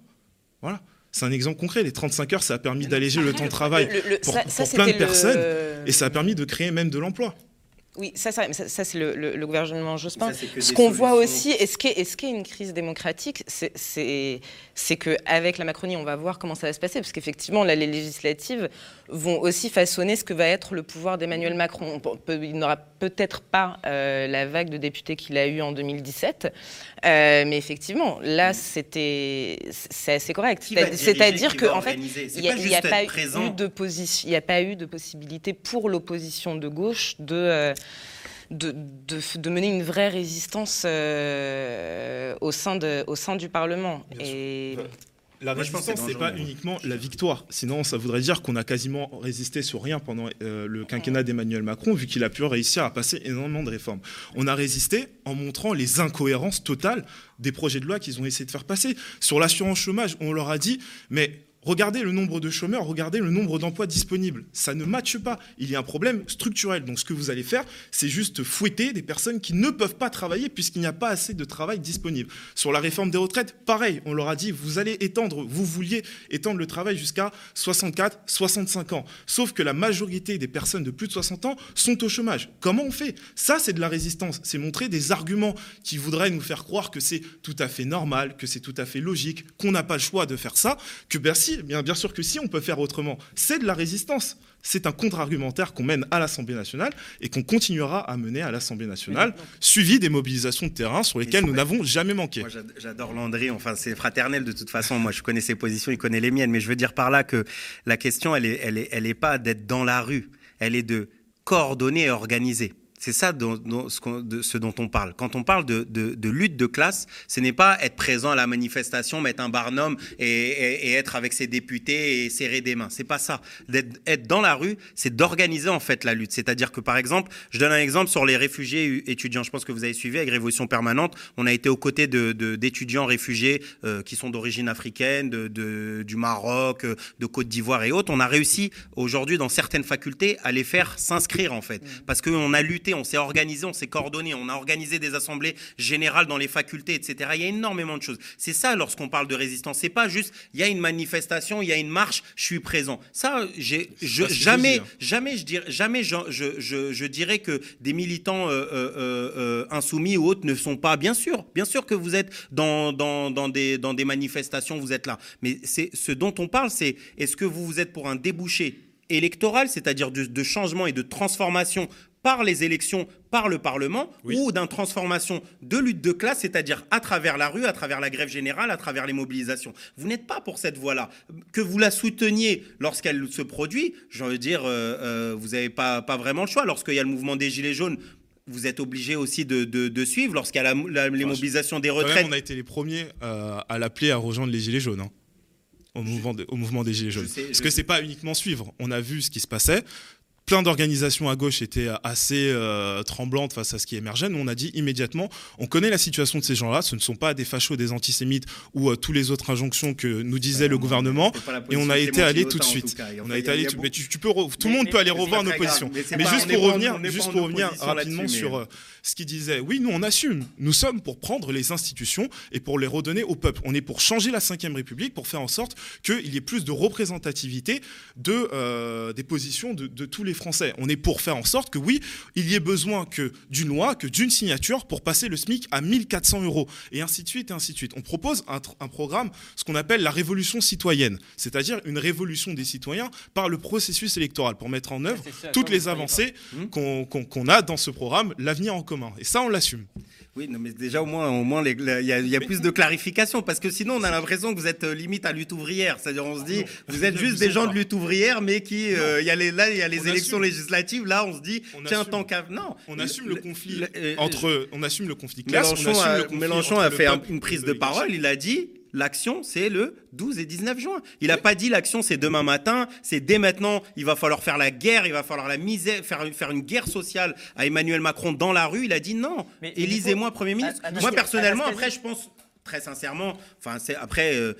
Voilà. C'est un exemple concret. Les 35 heures, ça a permis d'alléger le temps de travail pour, plein de personnes et ça a permis de créer même de l'emploi. Oui, ça, ça, ça, ça, c'est le, le- le gouvernement Jospin. Ça, Ce qu'on voit aussi, et ce qui est, et ce qui est une crise démocratique, c'est- c'est qu'avec la Macronie, on va voir comment ça va se passer, parce qu'effectivement, là, les législatives vont aussi façonner ce que va être le pouvoir d'Emmanuel Macron. Peut- il n'aura peut-être pas euh, la vague de députés qu'il a eue en 2017, euh, mais effectivement, là, c'était c'est assez correct. C'est-à-dire qui que, va en fait, organiser? C'est il n'y a, pas il y a juste pas être présent. eu de position, il n'y a pas eu de possibilité pour l'opposition de gauche de, euh, de, de, de mener une vraie résistance euh, au, sein de, au sein du Parlement. Et La résistance, c'est c'est pas uniquement la victoire. Sinon, ça voudrait dire qu'on a quasiment résisté sur rien pendant euh, le quinquennat d'Emmanuel Macron, vu qu'il a pu réussir à passer énormément de réformes. On a résisté en montrant les incohérences totales des projets de loi qu'ils ont essayé de faire passer. Sur l'assurance chômage, on leur a dit, mais regardez le nombre de chômeurs, regardez le nombre d'emplois disponibles. Ça ne matche pas. Il y a un problème structurel. Donc, ce que vous allez faire, c'est juste fouetter des personnes qui ne peuvent pas travailler puisqu'il n'y a pas assez de travail disponible. Sur la réforme des retraites, pareil, on leur a dit, vous allez étendre, vous vouliez étendre le travail jusqu'à 64, 65 ans. Sauf que la majorité des personnes de plus de 60 ans sont au chômage. Comment on fait? Ça, c'est de la résistance. C'est montrer des arguments qui voudraient nous faire croire que c'est tout à fait normal, que c'est tout à fait logique, qu'on n'a pas le choix de faire ça, que ben si, bien, bien sûr que si, on peut faire autrement. C'est de la résistance. C'est un contre-argumentaire qu'on mène à l'Assemblée nationale et qu'on continuera à mener à l'Assemblée nationale, suivi des mobilisations de terrain sur lesquelles nous n'avons jamais manqué. Moi, j'ad- j'adore Landry. Enfin, c'est fraternel de toute façon. Moi, je connais ses positions, il connaît les miennes. Mais je veux dire par là que la question, elle est, elle est, elle est pas d'être dans la rue. Elle est de coordonner et organiser. C'est ça dont- dont- ce, qu'on- de ce dont on parle. Quand on parle de, de- de lutte de classe, ce n'est pas être présent à la manifestation, mettre un barnum et, et- et être avec ses députés et serrer des mains. C'est pas ça. D'être être dans la rue, c'est d'organiser en fait la lutte. C'est-à-dire que par exemple, je donne un exemple sur les réfugiés étudiants. Je pense que vous avez suivi avec Révolution permanente. On a été aux côtés d'étudiants réfugiés euh, qui sont d'origine africaine, du Maroc, euh, de Côte d'Ivoire et autres. On a réussi aujourd'hui dans certaines facultés à les faire s'inscrire en fait, parce qu'on a lutté, on s'est organisé, on s'est coordonné, on a organisé des assemblées générales dans les facultés, etc. Il y a énormément de choses. C'est ça lorsqu'on parle de résistance. C'est pas juste il y a une manifestation, il y a une marche, je suis présent. Ça, j'ai je, jamais, hein. jamais je dirais, jamais je, je, je- je dirais que des militants euh, euh, euh, insoumis ou autres ne sont pas. Bien sûr, bien sûr que vous êtes dans, dans, dans des, dans des manifestations, vous êtes là. Mais c'est ce dont on parle, c'est est-ce que vous vous êtes pour un débouché électoral, c'est-à-dire de, de changement et de transformation par les élections, par le Parlement, Oui. ou d'une transformation de lutte de classe, c'est-à-dire à travers la rue, à travers la grève générale, à travers les mobilisations. Vous n'êtes pas pour cette voie-là. Que vous la souteniez lorsqu'elle se produit, j'ai envie de dire, euh, euh, vous n'avez pas, pas vraiment le choix. Lorsqu'il y a le mouvement des Gilets jaunes, vous êtes obligé aussi de, de- de suivre. Lorsqu'il y a la- la- les Enfin, mobilisations des même, retraites, on a été les premiers euh, à l'appeler à rejoindre les Gilets jaunes. hein, au, mouvement de- au mouvement des Gilets jaunes. sais, Parce que c'est pas uniquement suivre. On a vu ce qui se passait. Plein d'organisations à gauche étaient assez euh, tremblantes face à ce qui émergeait. Nous, on a dit immédiatement, on connaît la situation de ces gens-là. Ce ne sont pas des fachos, des antisémites ou euh, tous les autres injonctions que nous disait le gouvernement. Et on a été allé tout de suite. On a été allé tout- mais tu, tu peux tout le Mais- monde peut aller revoir nos grave. positions. Mais c'est Mais pas- juste pour revenir, juste pour revenir rapidement sur euh, ce qu'il disait. Oui, nous on assume. Nous sommes pour prendre les institutions et pour les redonner au peuple. On est pour changer la Ve République, pour faire en sorte qu'il y ait plus de représentativité de, euh, des positions de, de tous les Français. On est pour faire en sorte que oui, il y ait besoin que d'une loi, que d'une signature pour passer le SMIC à 1400 euros et ainsi de suite et ainsi de suite. On propose un, programme, ce qu'on appelle la révolution citoyenne, c'est-à-dire une révolution des citoyens par le processus électoral pour mettre en œuvre toutes les avancées Hmm. qu'on a dans ce programme, l'avenir en commun. Et ça, on l'assume. Oui, non, mais déjà au moins, au moins, il y a, il y a plus de clarification parce que sinon on a l'impression que vous êtes euh, limite à lutte ouvrière. C'est-à-dire on se dit, Non, vous êtes juste des gens pas. de lutte ouvrière, mais qui, euh, il y a les, là, il y a les On élections assume. législatives. Là, on se dit, On tiens, assume. tant qu'à, non, On assume le conflit euh, entre, on assume le conflit classe, on Mélenchon, assume a, le conflit Mélenchon a fait un- une prise de parole. Il a dit l'action, c'est le 12 et 19 juin. Il n'a pas dit l'action, c'est demain matin, c'est dès maintenant. Il va falloir faire la guerre, il va falloir la misère, faire, faire une guerre sociale à Emmanuel Macron dans la rue. Il a dit non. Élisez-moi Premier ministre. Anastasia- Moi, personnellement, après, je pense. Très sincèrement, enfin c'est après. euh,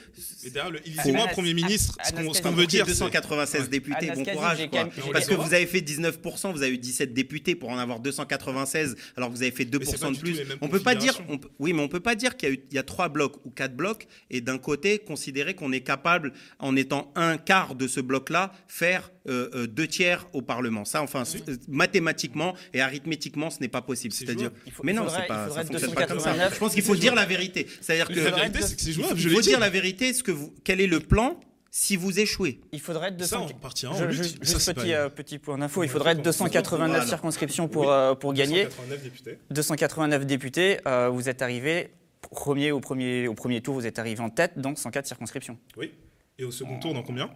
Et d'ailleurs, le Élisez-moi Premier ministre, ce qu'on veut dire, c'est 296 Ouais. députés, bon courage. quoi. quand même- j'ai Parce que vous avez fait 19%, vous avez eu 17 députés pour en avoir 296, alors que vous avez fait 2% Mais c'est pas de plus. On peut pas dire, configurations. on peut- oui, mais on peut pas dire qu'il y, a eu- il y a trois blocs ou quatre blocs, et d'un côté considérer qu'on est capable, en étant un quart de ce bloc-là, faire euh, euh, deux tiers au Parlement. Ça, enfin, euh, mathématiquement et arithmétiquement, ce n'est pas possible. C'est-à-dire, mais non, faudrait- pas, ça fonctionne pas comme ça. 289. Je pense qu'il faut dire la vérité. C'est-à-dire que La vérité, c'est que c'est jouable, je il faut dire la vérité. Ce que vous, quel est le plan si vous échouez Il faudrait être Ça, 200... on partira en Je- lutte. je- Ça, juste c'est petit, pas- euh, petit point d'info, il faudrait être d'accord. 289 Voilà. circonscriptions pour, Oui. euh, pour gagner. 289 députés. 289 députés, euh, vous êtes arrivé premier au premier, au premier tour, vous êtes arrivé en tête dans 104 circonscriptions. Oui. Et au second tour, dans combien?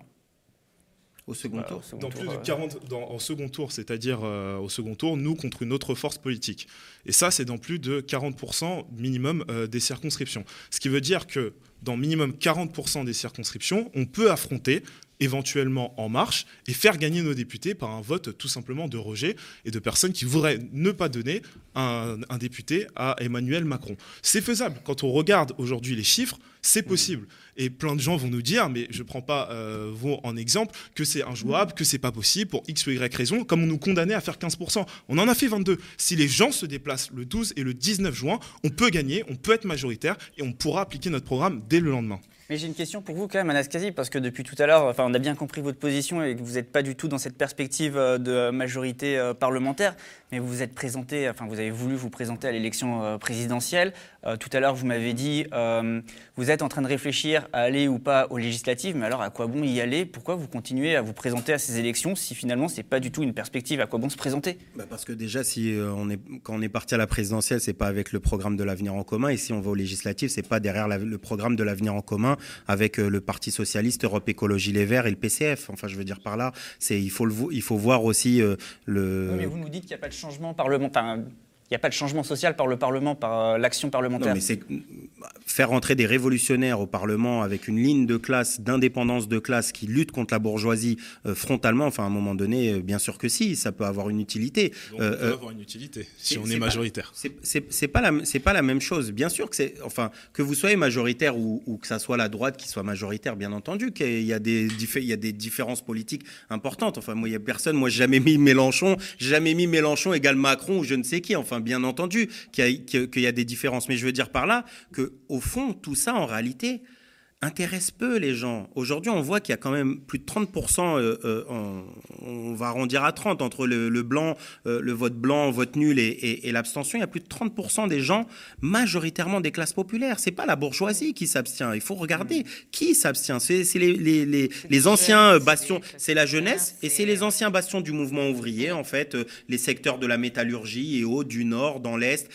Au second Voilà, tour. au second Dans tour, plus de euh, 40, dans, en second tour, c'est-à-dire euh, au second tour, nous contre une autre force politique. Et ça, c'est dans plus de 40% minimum euh, des circonscriptions. Ce qui veut dire que dans minimum 40% des circonscriptions, on peut affronter éventuellement En Marche et faire gagner nos députés par un vote tout simplement de rejet et de personnes qui voudraient ne pas donner un, un député à Emmanuel Macron. C'est faisable. Quand on regarde aujourd'hui les chiffres, c'est possible. Et plein de gens vont nous dire, mais je ne prends pas euh, vous en exemple, que c'est injouable, que c'est pas possible pour X ou Y raison, comme on nous condamnait à faire 15%. On en a fait 22. Si les gens se déplacent le 12 et le 19 juin, on peut gagner, on peut être majoritaire et on pourra appliquer notre programme dès le lendemain. Mais j'ai une question pour vous quand même, Anastasie, parce que depuis tout à l'heure, enfin, on a bien compris votre position et que vous n'êtes pas du tout dans cette perspective euh, de majorité euh, parlementaire, mais vous êtes présenté, enfin, vous avez voulu vous présenter à l'élection euh, présidentielle. Tout à l'heure, vous m'avez dit, euh, vous êtes en train de réfléchir à aller ou pas aux législatives, mais alors à quoi bon y aller? Pourquoi vous continuez à vous présenter à ces élections si finalement c'est pas du tout une perspective À quoi bon se présenter? Bah, parce que déjà, si on est, quand on est parti à la présidentielle, c'est pas avec le programme de l'avenir en commun. Et si on va aux législatives, c'est pas derrière le programme de l'avenir en commun avec euh, le Parti socialiste, Europe Écologie Les Verts et le PCF. Enfin, je veux dire par là, il faut il faut voir aussi euh, le. Mais vous nous dites qu'il n'y a pas de changement parlementaire. N'y a pas de changement social par le Parlement, par euh, l'action parlementaire. Non, mais c'est faire entrer des révolutionnaires au Parlement avec une ligne de classe, d'indépendance de classe qui lutte contre la bourgeoisie euh, frontalement. Enfin, à un moment donné, euh, bien sûr que si, ça peut avoir une utilité. Donc Euh, on peut euh, avoir une utilité si on est majoritaire. C'est- pas la c'est pas la même chose. Bien sûr que c'est enfin que vous soyez majoritaire ou, ou que ça soit la droite qui soit majoritaire, bien entendu qu'il y a des diffé- il y a des différences politiques importantes. Enfin moi il y a personne, moi j'ai jamais mis Mélenchon, jamais mis Mélenchon égale Macron ou je ne sais qui. Enfin bien entendu qu'il y, a- des différences. Mais je veux dire par là que au fond tout ça en réalité intéresse peu les gens. Aujourd'hui, on voit qu'il y a quand même plus de 30%, euh, euh, on va arrondir à 30, entre le, le blanc, euh, le vote blanc, vote nul et, et- et l'abstention, il y a plus de 30% des gens, majoritairement des classes populaires. C'est pas la bourgeoisie qui s'abstient. Il faut regarder qui s'abstient. C'est les, les, les, les anciens bastions, c'est la jeunesse et c'est les anciens bastions du mouvement ouvrier, en fait, les secteurs de la métallurgie et autres, du nord, dans l'est,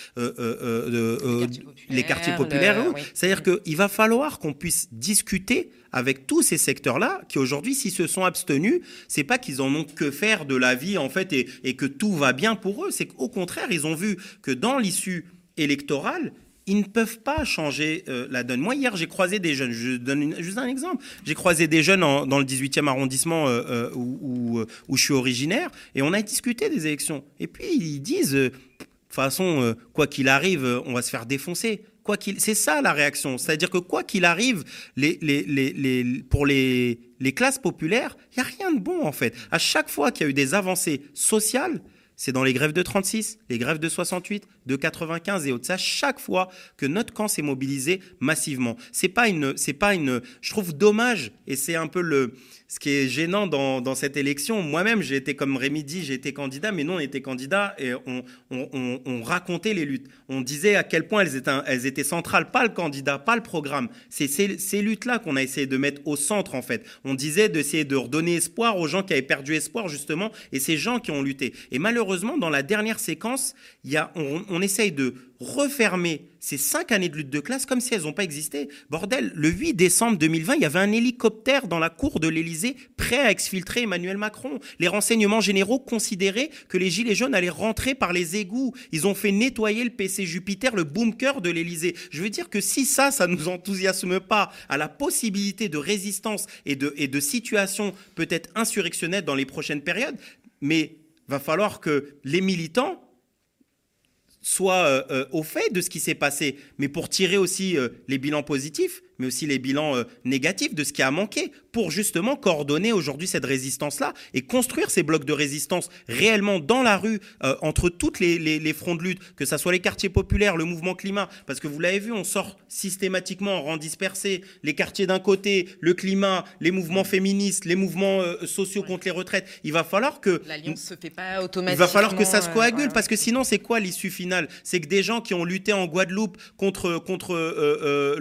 les quartiers populaires. le- oui. oui. C'est-à-dire qu'il va falloir qu'on puisse discuter avec tous ces secteurs-là qui aujourd'hui, s'ils se sont abstenus, c'est pas qu'ils en ont que faire de la vie en fait et, que tout va bien pour eux. C'est qu'au contraire, ils ont vu que dans l'issue électorale, ils ne peuvent pas changer euh, la donne. Moi, hier, j'ai croisé des jeunes. Je donne juste un exemple. J'ai croisé des jeunes dans le 18e arrondissement euh, euh, où, où, où je suis originaire et on a discuté des élections. Et puis, ils disent, de toute façon, quoi qu'il arrive, on va se faire défoncer. Quoi qu'il, c'est ça la réaction. C'est-à-dire que quoi qu'il arrive, les, les, les, les- pour les, les classes populaires, il n'y a rien de bon en fait. À chaque fois qu'il y a eu des avancées sociales, c'est dans les grèves de 36, les grèves de 68, de 95 et autres. À chaque fois que notre camp s'est mobilisé massivement. C'est pas une, c'est pas une, je trouve dommage et c'est un peu le, ce qui est gênant dans, cette élection. Moi-même, j'ai été comme Rémi dit, j'ai été candidat, mais non, on était candidat et on, on, on- on racontait les luttes. On disait à quel point elles étaient, centrales, pas le candidat, pas le programme. C'est ces, luttes-là qu'on a essayé de mettre au centre, en fait. On disait d'essayer de redonner espoir aux gens qui avaient perdu espoir, justement, et ces gens qui ont lutté. Et malheureusement, dans la dernière séquence, y a, on essaye de refermer ces cinq années de lutte de classe comme si elles n'ont pas existé. Bordel, le 8 décembre 2020, il y avait un hélicoptère dans la cour de l'Élysée prêt à exfiltrer Emmanuel Macron. Les renseignements généraux considéraient que les Gilets jaunes allaient rentrer par les égouts. Ils ont fait nettoyer le PC Jupiter, le bunker de l'Élysée. Je veux dire que si ça, ça nous enthousiasme pas à la possibilité de résistance et de, et de situation peut-être insurrectionnelle dans les prochaines périodes, mais va falloir que les militants soit euh, euh, au fait de ce qui s'est passé, mais pour tirer aussi euh, les bilans positifs, mais aussi les bilans euh, négatifs de ce qui a manqué pour justement coordonner aujourd'hui cette résistance-là et construire ces blocs de résistance réellement dans la rue, euh, entre toutes les, les- les fronts de lutte, que ce soit les quartiers populaires, le mouvement climat, parce que vous l'avez vu, on sort systématiquement en rang dispersé, les quartiers d'un côté, le climat, les mouvements féministes, les mouvements euh, sociaux contre les retraites. Il va falloir que... L'alliance se fait pas Il automatiquement. va falloir que ça se coagule voilà. parce que sinon c'est quoi l'issue finale? C'est que des gens qui ont lutté en Guadeloupe contre contre euh,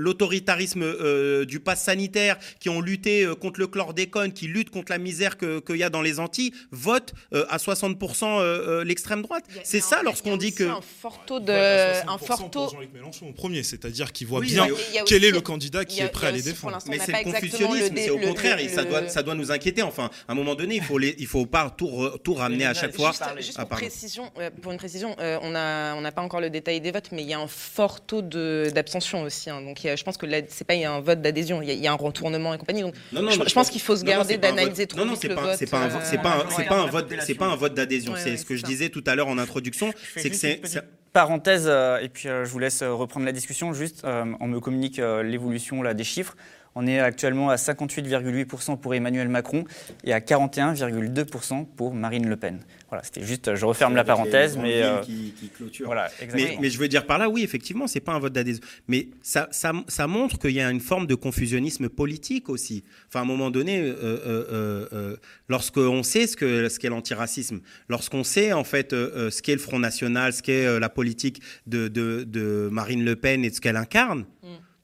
euh, euh, du pass sanitaire, qui ont lutté euh, contre le chlordécone, qui luttent contre la misère que- qu'il y a dans les Antilles, votent euh, à 60% euh, euh, l'extrême droite. C'est ça lorsqu'on il y a dit que un fort taux de Ouais, à un 60% fort taux Jean-Luc Mélenchon au premier, c'est-à-dire qu'il voit Oui, bien quel est le candidat qui a- est prêt à les défendre. mais c'est le confusionnisme, c'est au le- contraire, le- et ça doit, ça doit nous inquiéter. Enfin, à un moment donné, il faut, les, il faut pas tout, re- tout ramener à chaque fois. Juste, Ah, pour, précision, pour une précision, euh, on n'a on n'a pas encore le détail des votes, mais il y a un fort taux de- d'abstention aussi. hein. donc je pense que c'est pas il y a un vote d'adhésion, il y, a- il y a un retournement et compagnie. Donc Non, non, je, pense qu'il faut se garder d'analyser trop Non, non, c'est le pas, c'est pas un, vo- euh, c'est pas, un- c'est ouais. pas un vote, c'est pas un vote d'adhésion. Ouais, c'est ouais, ce que je disais tout à l'heure en introduction, c'est que c'est, Parenthèse, euh, et puis euh, je vous laisse euh, reprendre la discussion. Juste, euh, on me communique euh, l'évolution là, des chiffres. On est actuellement à 58,8% pour Emmanuel Macron et à 41,2% pour Marine Le Pen. Voilà, c'était juste, je referme la parenthèse, mais euh, qui, qui clôturent. voilà, exactement. Mais, mais je veux dire par là, oui, effectivement, c'est pas un vote d'adhésion. Mais ça, ça, ça montre qu'il y a une forme de confusionnisme politique aussi. Enfin, à un moment donné, euh, euh, lorsqu'on sait ce que ce qu'est l'antiracisme, lorsqu'on sait en fait ce qu'est le Front National, ce qu'est euh, la politique de, de, de Marine Le Pen et de ce qu'elle incarne,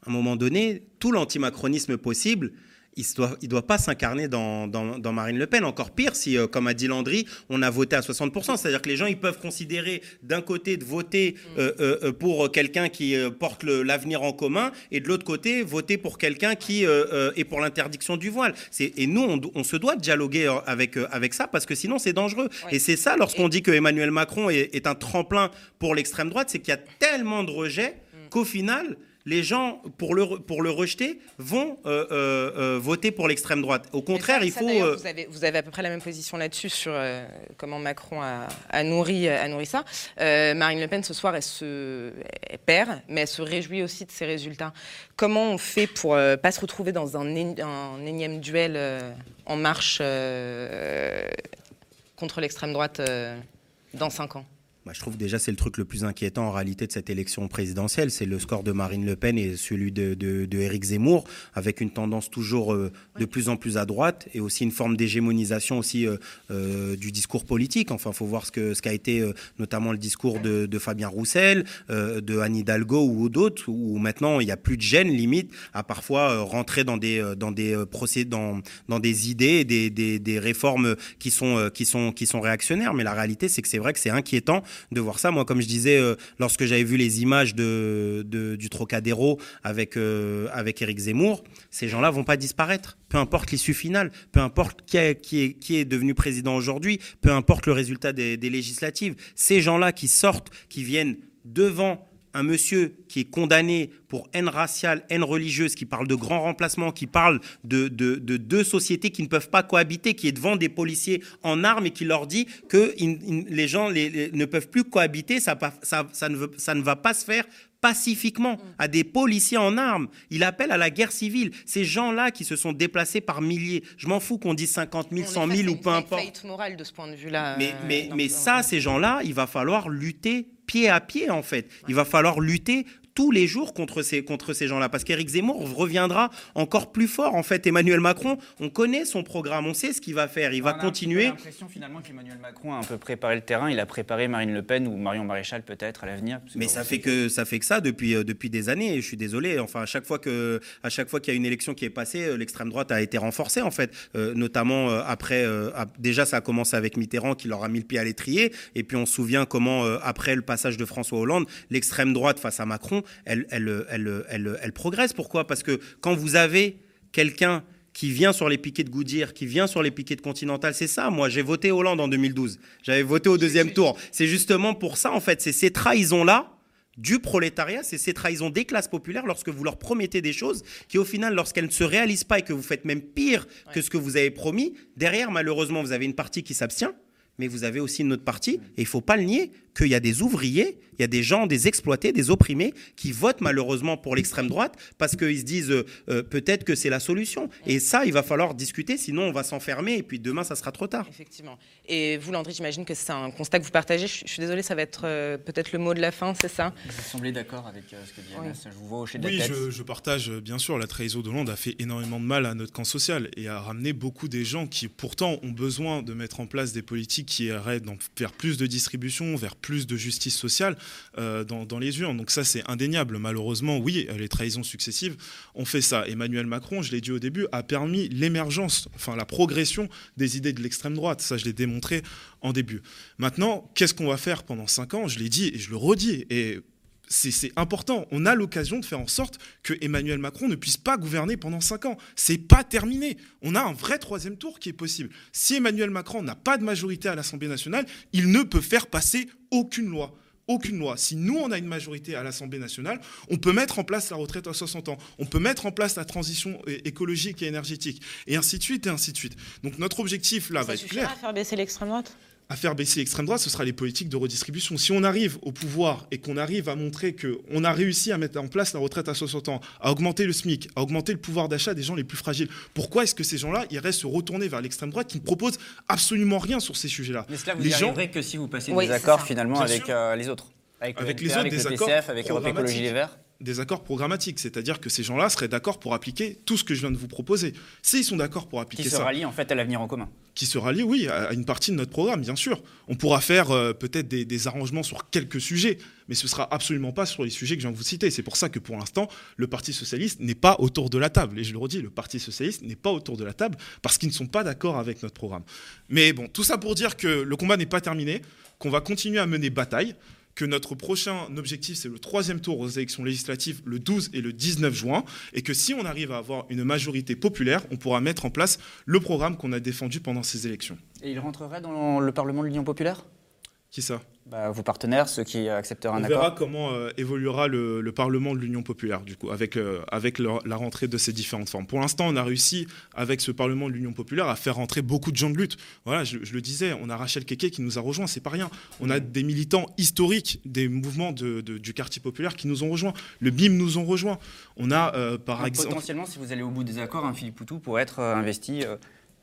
à un moment donné, tout l'antimacronisme possible. Il ne doit, pas s'incarner dans, dans, dans Marine Le Pen. Encore pire, si, euh, comme a dit Landry, on a voté à 60%. C'est-à-dire que les gens, ils peuvent considérer d'un côté de voter euh, euh, euh, pour quelqu'un qui porte l'avenir en commun et de l'autre côté, voter pour quelqu'un qui est pour l'interdiction du voile. Et nous, on, se doit de dialoguer avec, avec ça parce que sinon, c'est dangereux. Ouais. Et c'est ça, lorsqu'on dit que Emmanuel Macron est, est un tremplin pour l'extrême droite, c'est qu'il y a tellement de rejets qu'au final, les gens, pour le, pour le rejeter, vont euh, euh, euh, voter pour l'extrême droite. Au contraire, ça- il ça, faut... Vous avez, vous avez à peu près la même position là-dessus sur comment Macron a, a nourri, a nourri ça. Marine Le Pen, ce soir, elle, se, elle perd, mais elle se réjouit aussi de ses résultats. Comment on fait pour ne pas se retrouver dans un, un énième duel en marche contre l'extrême droite dans cinq ans? Bah, je trouve déjà c'est le truc le plus inquiétant en réalité de cette élection présidentielle, c'est le score de Marine Le Pen et celui de, de, de Éric Zemmour, avec une tendance toujours euh, de plus en plus à droite et aussi une forme d'hégémonisation aussi euh, euh, du discours politique. Enfin, faut voir ce que ce qu'a été notamment le discours de, de Fabien Roussel, de Anne Hidalgo ou d'autres, où maintenant il n'y a plus de gêne limite à parfois rentrer dans des dans des procès dans dans des idées, des, des, des réformes qui sont qui sont qui sont réactionnaires. Mais la réalité, c'est que c'est vrai que c'est inquiétant de voir ça. Moi, comme je disais, euh, lorsque j'avais vu les images de, du Trocadéro avec, euh, avec Éric Zemmour, ces gens-là vont pas disparaître. Peu importe l'issue finale, peu importe qui, est- devenu président aujourd'hui, peu importe le résultat des, des législatives. Ces gens-là qui sortent, qui viennent devant un monsieur qui est condamné pour haine raciale, haine religieuse, qui parle de grands remplacements, qui parle de, de, de deux sociétés qui ne peuvent pas cohabiter, qui est devant des policiers en armes et qui leur dit que in- in- les gens les- les- ne peuvent plus cohabiter, ça, pa- ça, ça, ne veut- ça ne va pas se faire pacifiquement à des policiers en armes. Il appelle à la guerre civile. Ces gens-là qui se sont déplacés par milliers, je m'en fous qu'on dise 50 000, 100 000 ou peu importe. faillite morale de ce point de vue-là. Mais, euh, mais, mais ça, ces gens-là, il va falloir lutter pied à pied, en fait. Il va falloir lutter tous les jours contre ces, contre ces gens-là. Parce qu'Éric Zemmour reviendra encore plus fort. En fait, Emmanuel Macron, on connaît son programme, on sait ce qu'il va faire. Il va On continuer. l'impression finalement qu'Emmanuel Macron a un peu préparé le terrain. Il a préparé Marine Le Pen ou Marion Maréchal peut-être à l'avenir. Mais ça fait que ça fait que ça depuis euh, depuis des années. Et je suis désolé. Enfin, à chaque fois qu'il y a une élection qui est passée, euh, l'extrême droite a été renforcée en fait. Euh, notamment après. ap- déjà, ça a commencé avec Mitterrand qui leur a mis le pied à l'étrier. Et puis on se souvient comment après le passage de François Hollande, l'extrême droite face à Macron, elle elle elle elle, progresse. Pourquoi? Parce que quand vous avez quelqu'un qui vient sur les piquets de Goodyear, qui vient sur les piquets de Continental. C'est ça, moi, j'ai voté Hollande en 2012. J'avais voté au deuxième tour. C'est justement pour ça, en fait, c'est ces trahisons-là du prolétariat, c'est ces trahisons des classes populaires lorsque vous leur promettez des choses qui, au final, lorsqu'elles ne se réalisent pas et que vous faites même pire que ce que vous avez promis, derrière, malheureusement, vous avez une partie qui s'abstient. mais vous avez aussi une autre partie, et il faut pas le nier, qu'il y a des ouvriers, il y a des gens, des exploités, des opprimés, qui votent malheureusement pour l'extrême droite parce qu'ils se disent euh, euh, peut-être que c'est la solution. Et ça, il va falloir discuter, sinon on va s'enfermer et puis demain, ça sera trop tard. Effectivement. Et vous, Landry, j'imagine que c'est un constat que vous partagez. Je, suis désolée, ça va être euh, peut-être le mot de la fin, c'est ça? Vous semblez d'accord avec euh, ce que dit Oui. Anas Je vous vois hocher de Oui, la tête. je, je partage bien sûr. La trahison d'Hollande a fait énormément de mal à notre camp social et a ramené beaucoup des gens qui pourtant ont besoin de mettre en place des politiques qui iraient vers plus de distribution, vers plus de justice sociale euh, dans, dans les urnes. Donc ça, c'est indéniable. Malheureusement, oui, les trahisons successives ont fait ça. Emmanuel Macron, je l'ai dit au début, a permis l'émergence, enfin la progression des idées de l'extrême droite. Ça, je l'ai démontré en début. Maintenant, qu'est-ce qu'on va faire pendant cinq ans? Je l'ai dit et je le redis. Et c'est important. On a l'occasion de faire en sorte que Emmanuel Macron ne puisse pas gouverner pendant cinq ans. C'est pas terminé. On a un vrai troisième tour qui est possible. Si Emmanuel Macron n'a pas de majorité à l'Assemblée nationale, il ne peut faire passer aucune loi. Aucune loi. Si nous, on a une majorité à l'Assemblée nationale, on peut mettre en place la retraite à 60 ans, on peut mettre en place la transition écologique et énergétique, et ainsi de suite, et ainsi de suite. Donc notre objectif là va Ça être clair à faire baisser l'extrême droite? À faire baisser l'extrême droite, ce sera les politiques de redistribution. Si on arrive au pouvoir et qu'on arrive à montrer qu'on a réussi à mettre en place la retraite à 60 ans, à augmenter le SMIC, à augmenter le pouvoir d'achat des gens les plus fragiles, pourquoi est-ce que ces gens-là iraient se retourner vers l'extrême droite qui ne propose absolument rien sur ces sujets-là? Mais cela, vous Les y gens- arriverez que si vous passez Oui, des accords finalement Bien avec euh, les autres. Avec, le les NPR, autres, avec des le TCF, avec Europe. Écologie Les Verts. Des accords programmatiques, c'est-à-dire que ces gens-là seraient d'accord pour appliquer tout ce que je viens de vous proposer. S'ils sont d'accord pour appliquer Qui se ça, rallient en fait à l'avenir en commun. qui se rallient, oui, à à une partie de notre programme, bien sûr. On pourra faire euh, peut-être des, des arrangements sur quelques sujets, mais ce sera absolument pas sur les sujets que je viens de vous citer. C'est pour ça que pour l'instant, le Parti socialiste n'est pas autour de la table. Et je le redis, le Parti socialiste n'est pas autour de la table parce qu'ils ne sont pas d'accord avec notre programme. Mais bon, tout ça pour dire que le combat n'est pas terminé, qu'on va continuer à mener bataille que notre prochain objectif, c'est le troisième tour aux élections législatives le 12 et le 19 juin, et que si on arrive à avoir une majorité populaire, on pourra mettre en place le programme qu'on a défendu pendant ces élections. Et il rentrerait dans le Parlement de l'Union populaire? Qui ça? Bah, Vos partenaires, ceux qui accepteraient un On verra accord. comment euh, évoluera le, le Parlement de l'Union populaire, du coup, avec, euh, avec le- la rentrée de ces différentes formes. Pour l'instant, on a réussi, avec ce Parlement de l'Union populaire, à faire rentrer beaucoup de gens de lutte. Voilà, je, je le disais, on a Rachel Keke qui nous a rejoints, c'est pas rien. On a des militants historiques des mouvements de- de- du quartier populaire qui nous ont rejoints. Le BIM nous ont rejoints. On a, euh, par Donc, exemple... Potentiellement, si vous allez au bout des accords, un Philippe Poutou pourrait être euh, investi euh,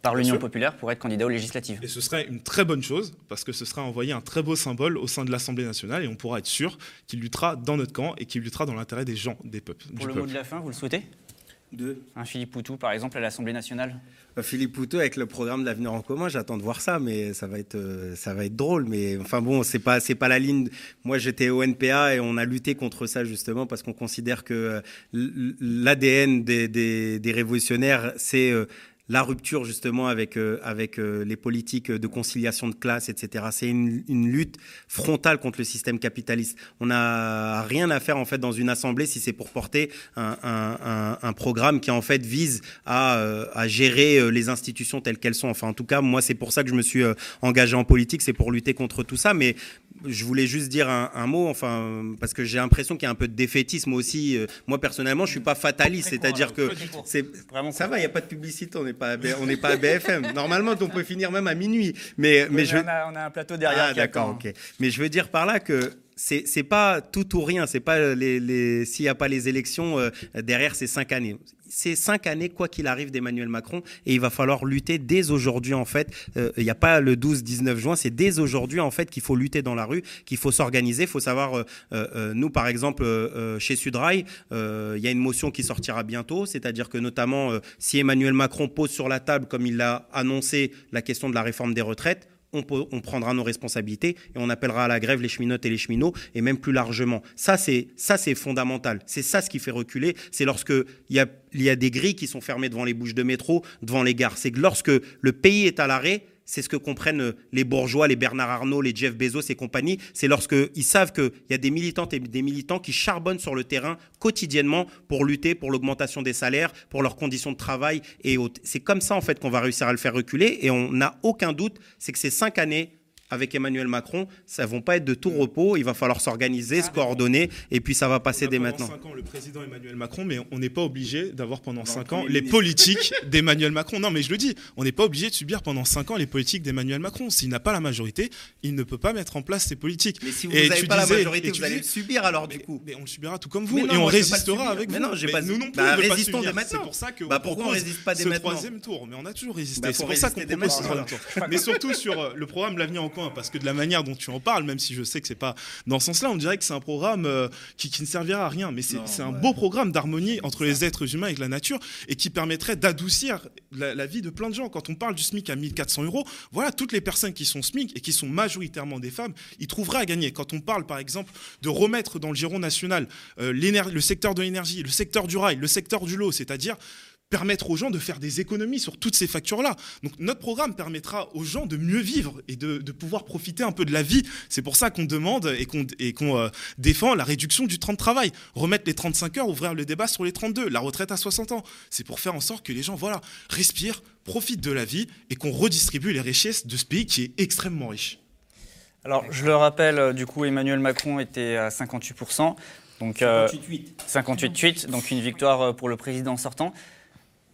par l'Union populaire pour être candidat aux législatives. Et ce serait une très bonne chose, parce que ce serait envoyer un très beau symbole au sein de l'Assemblée nationale, et on pourra être sûr qu'il luttera dans notre camp et qu'il luttera dans l'intérêt des gens, des peuples. Pour du le peuple. mot de la fin, vous le souhaitez? Deux. Un Philippe Poutou, par exemple, à l'Assemblée nationale Euh, Philippe Poutot avec le programme de l'avenir en commun, j'attends de voir ça, mais ça va être, euh, ça va être drôle. Mais enfin bon, c'est pas, c'est pas la ligne. Moi, j'étais au NPA et on a lutté contre ça justement parce qu'on considère que euh, l'ADN des, des, des révolutionnaires, c'est euh, la rupture justement avec, euh, avec euh, les politiques de conciliation de classe, etc. C'est une, une lutte frontale contre le système capitaliste. On n'a rien à faire en fait dans une assemblée si c'est pour porter un, un- un- un programme qui en fait vise à, euh, à gérer les institutions telles qu'elles sont. Enfin, en tout cas, moi, c'est pour ça que je me suis engagé en politique, c'est pour lutter contre tout ça. Mais je voulais juste dire un, mot, enfin, parce que j'ai l'impression qu'il y a un peu de défaitisme aussi. Moi, personnellement, je suis pas fataliste, c'est-à-dire que c'est Vraiment ça va, il n'y a pas de publicité, on n'est pas, à B- on n'est pas à BFM. *laughs* Normalement, on peut finir même à minuit. Mais, mais je on, a, on a un plateau derrière ah, d'accord, ok. Mais je veux dire par là que c'est c'est pas tout ou rien. C'est pas les, les s'il n'y a pas les élections euh, derrière ces cinq années. C'est cinq années quoi qu'il arrive d'Emmanuel Macron et il va falloir lutter dès aujourd'hui en fait. Euh, Il n'y a pas le 12-19 juin, c'est dès aujourd'hui en fait qu'il faut lutter dans la rue, qu'il faut s'organiser. Il faut savoir, euh, euh, nous par exemple chez Sudrail, il y a une motion qui sortira bientôt, c'est-à-dire que notamment si Emmanuel Macron pose sur la table comme il l'a annoncé la question de la réforme des retraites on, prendra nos responsabilités et on appellera à la grève les cheminotes et les cheminots et même plus largement. Ça, c'est ça, c'est fondamental. C'est ça ce qui fait reculer. C'est lorsque il y a, y a des grilles qui sont fermées devant les bouches de métro, devant les gares. C'est que lorsque le pays est à l'arrêt, c'est ce que comprennent euh, les bourgeois, les Bernard Arnault, les Jeff Bezos et compagnie. C'est lorsqu'ils savent qu'il y a des militantes et des militants qui charbonnent sur le terrain quotidiennement pour lutter pour l'augmentation des salaires, pour leurs conditions de travail et autres. C'est comme ça en fait qu'on va réussir à le faire reculer et on n'a aucun doute, c'est que ces cinq années avec Emmanuel Macron, ça ne vont pas être de tout repos. Il va falloir s'organiser, se coordonner, et puis ça va passer dès maintenant. Cinq ans, le président Emmanuel Macron, mais on n'est pas obligé d'avoir pendant 5 ans les politiques *laughs* d'Emmanuel Macron. Non, mais je le dis, on n'est pas obligé de subir pendant 5 ans les politiques d'Emmanuel Macron. S'il n'a pas la majorité, il ne peut pas mettre en place ces politiques. Mais si vous n'avez pas la majorité, vous allez le subir alors du coup. Mais on le subira tout comme vous, et on résistera avec mais vous. Non, j'ai pas nous non plus, bah, on résistons dès maintenant. C'est pour ça que bah, pourquoi on résiste pas dès ce maintenant troisième tour, mais on a toujours résisté. Bah, c'est pour ça qu'on propose ce troisième tour. *laughs* Mais surtout sur le programme L'avenir en parce que de la manière dont tu en parles, même si je sais que c'est pas dans ce sens-là, on dirait que c'est un programme euh, qui, qui, ne servira à rien. Mais c'est un beau programme d'harmonie entre les êtres humains et la nature et qui permettrait d'adoucir la, la, vie de plein de gens. Quand on parle du SMIC à 1400 euros, voilà, toutes les personnes qui sont SMIC et qui sont majoritairement des femmes, ils trouveraient à gagner. Quand on parle, par exemple, de remettre dans le giron national euh, le secteur de l'énergie, le secteur du rail, le secteur du lot, c'est-à-dire permettre aux gens de faire des économies sur toutes ces factures-là. Donc notre programme permettra aux gens de mieux vivre et de, de pouvoir profiter un peu de la vie. C'est pour ça qu'on demande et qu'on qu euh, défend la réduction du temps de travail, remettre les 35 heures, ouvrir le débat sur les 32, la retraite à 60 ans. C'est pour faire en sorte que les gens voilà, respirent, profitent de la vie et qu'on redistribue les richesses de ce pays qui est extrêmement riche. Alors je le rappelle, euh, du coup Emmanuel Macron était à 58%. Donc, euh, 58-8, donc une victoire pour le président sortant.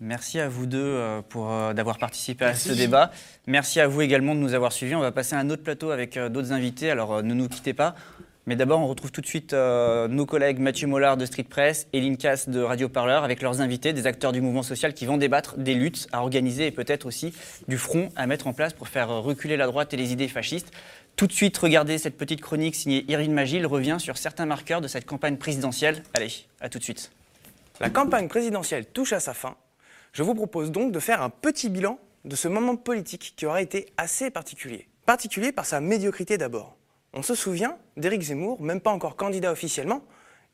Merci à vous deux euh, pour d'avoir participé à ce débat. Merci à vous également de nous avoir suivis. On va passer à un autre plateau avec d'autres invités. Alors ne nous quittez pas. Mais d'abord, on retrouve tout de suite euh, nos collègues Mathieu Mollard de Street Press et Lynn Cass de Radio Parleur avec leurs invités, des acteurs du mouvement social qui vont débattre des luttes à organiser et peut-être aussi du front à mettre en place pour faire reculer la droite et les idées fascistes. Tout de suite, regardez cette petite chronique signée Irine Magil revient sur certains marqueurs de cette campagne présidentielle. Allez, à tout de suite. La campagne présidentielle touche à sa fin. Je vous propose donc de faire un petit bilan de ce moment politique qui aura été assez particulier. Particulier par sa médiocrité d'abord. On se souvient d'Éric Zemmour, même pas encore candidat officiellement,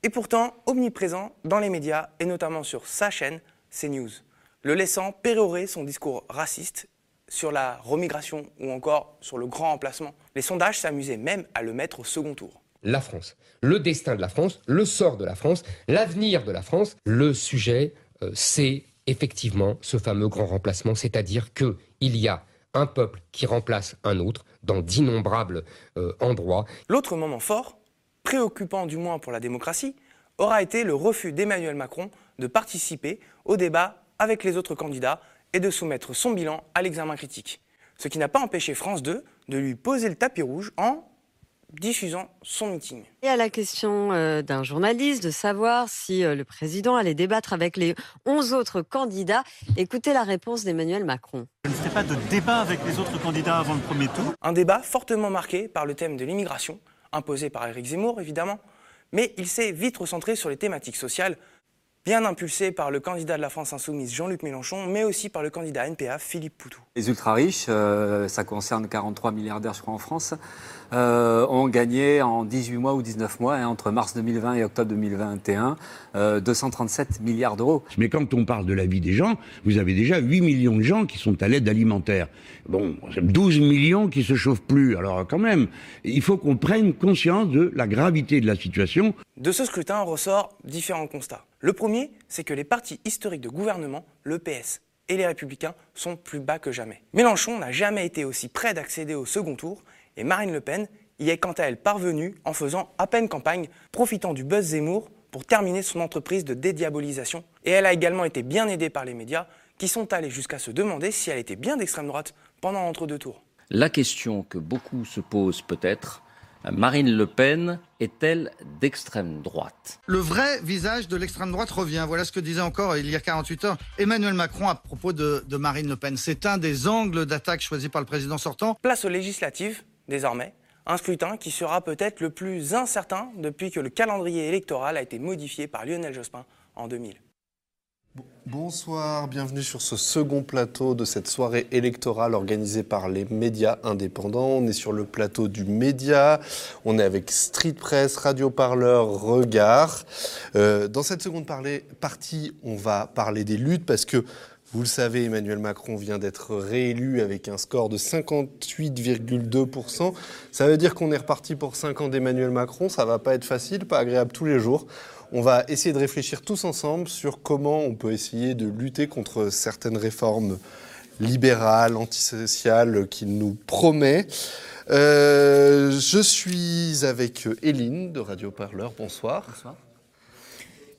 et pourtant omniprésent dans les médias et notamment sur sa chaîne CNews, le laissant pérorer son discours raciste sur la remigration ou encore sur le grand emplacement. Les sondages s'amusaient même à le mettre au second tour. La France, le destin de la France, le sort de la France, l'avenir de la France, le sujet, euh, c'est effectivement ce fameux grand remplacement, c'est-à-dire qu'il y a un peuple qui remplace un autre dans d'innombrables euh, endroits. L'autre moment fort, préoccupant du moins pour la démocratie, aura été le refus d'Emmanuel Macron de participer au débat avec les autres candidats et de soumettre son bilan à l'examen critique. Ce qui n'a pas empêché France 2 de lui poser le tapis rouge en diffusant son meeting. Et à la question euh, d'un journaliste de savoir si euh, le président allait débattre avec les 11 autres candidats, écoutez la réponse d'Emmanuel Macron. Je ne ferai pas de débat avec les autres candidats avant le premier tour. Un débat fortement marqué par le thème de l'immigration, imposé par Éric Zemmour évidemment, mais il s'est vite recentré sur les thématiques sociales, bien impulsé par le candidat de la France insoumise Jean-Luc Mélenchon, mais aussi par le candidat NPA Philippe Poutou. Les ultra-riches, euh, ça concerne 43 milliardaires je crois en France, euh, ont gagné en 18 mois ou 19 mois, hein, entre mars 2020 et octobre 2021, euh, 237 milliards d'euros. Mais quand on parle de la vie des gens, vous avez déjà 8 millions de gens qui sont à l'aide alimentaire. Bon, 12 millions qui se chauffent plus. Alors quand même, il faut qu'on prenne conscience de la gravité de la situation. De ce scrutin ressort différents constats. Le premier, c'est que les partis historiques de gouvernement, le PS et les Républicains, sont plus bas que jamais. Mélenchon n'a jamais été aussi près d'accéder au second tour et Marine Le Pen y est quant à elle parvenue en faisant à peine campagne, profitant du buzz Zemmour pour terminer son entreprise de dédiabolisation. Et elle a également été bien aidée par les médias qui sont allés jusqu'à se demander si elle était bien d'extrême droite pendant l'entre-deux tours. La question que beaucoup se posent peut-être, Marine Le Pen est-elle d'extrême droite? Le vrai visage de l'extrême droite revient. Voilà ce que disait encore il y a 48 heures Emmanuel Macron à propos de, de Marine Le Pen. C'est un des angles d'attaque choisis par le président sortant. Place aux législatives, désormais. Un scrutin qui sera peut-être le plus incertain depuis que le calendrier électoral a été modifié par Lionel Jospin en 2000. Bonsoir, bienvenue sur ce second plateau de cette soirée électorale organisée par les médias indépendants. On est sur le plateau du média, on est avec Street Press, Radio Parleur, Regard. Euh, dans cette seconde partie, on va parler des luttes parce que vous le savez, Emmanuel Macron vient d'être réélu avec un score de 58,2%. Ça veut dire qu'on est reparti pour 5 ans d'Emmanuel Macron. Ça va pas être facile, pas agréable tous les jours. On va essayer de réfléchir tous ensemble sur comment on peut essayer de lutter contre certaines réformes libérales, antisociales qu'il nous promet. Euh, je suis avec Éline de Radio Parleur. Bonsoir. Bonsoir.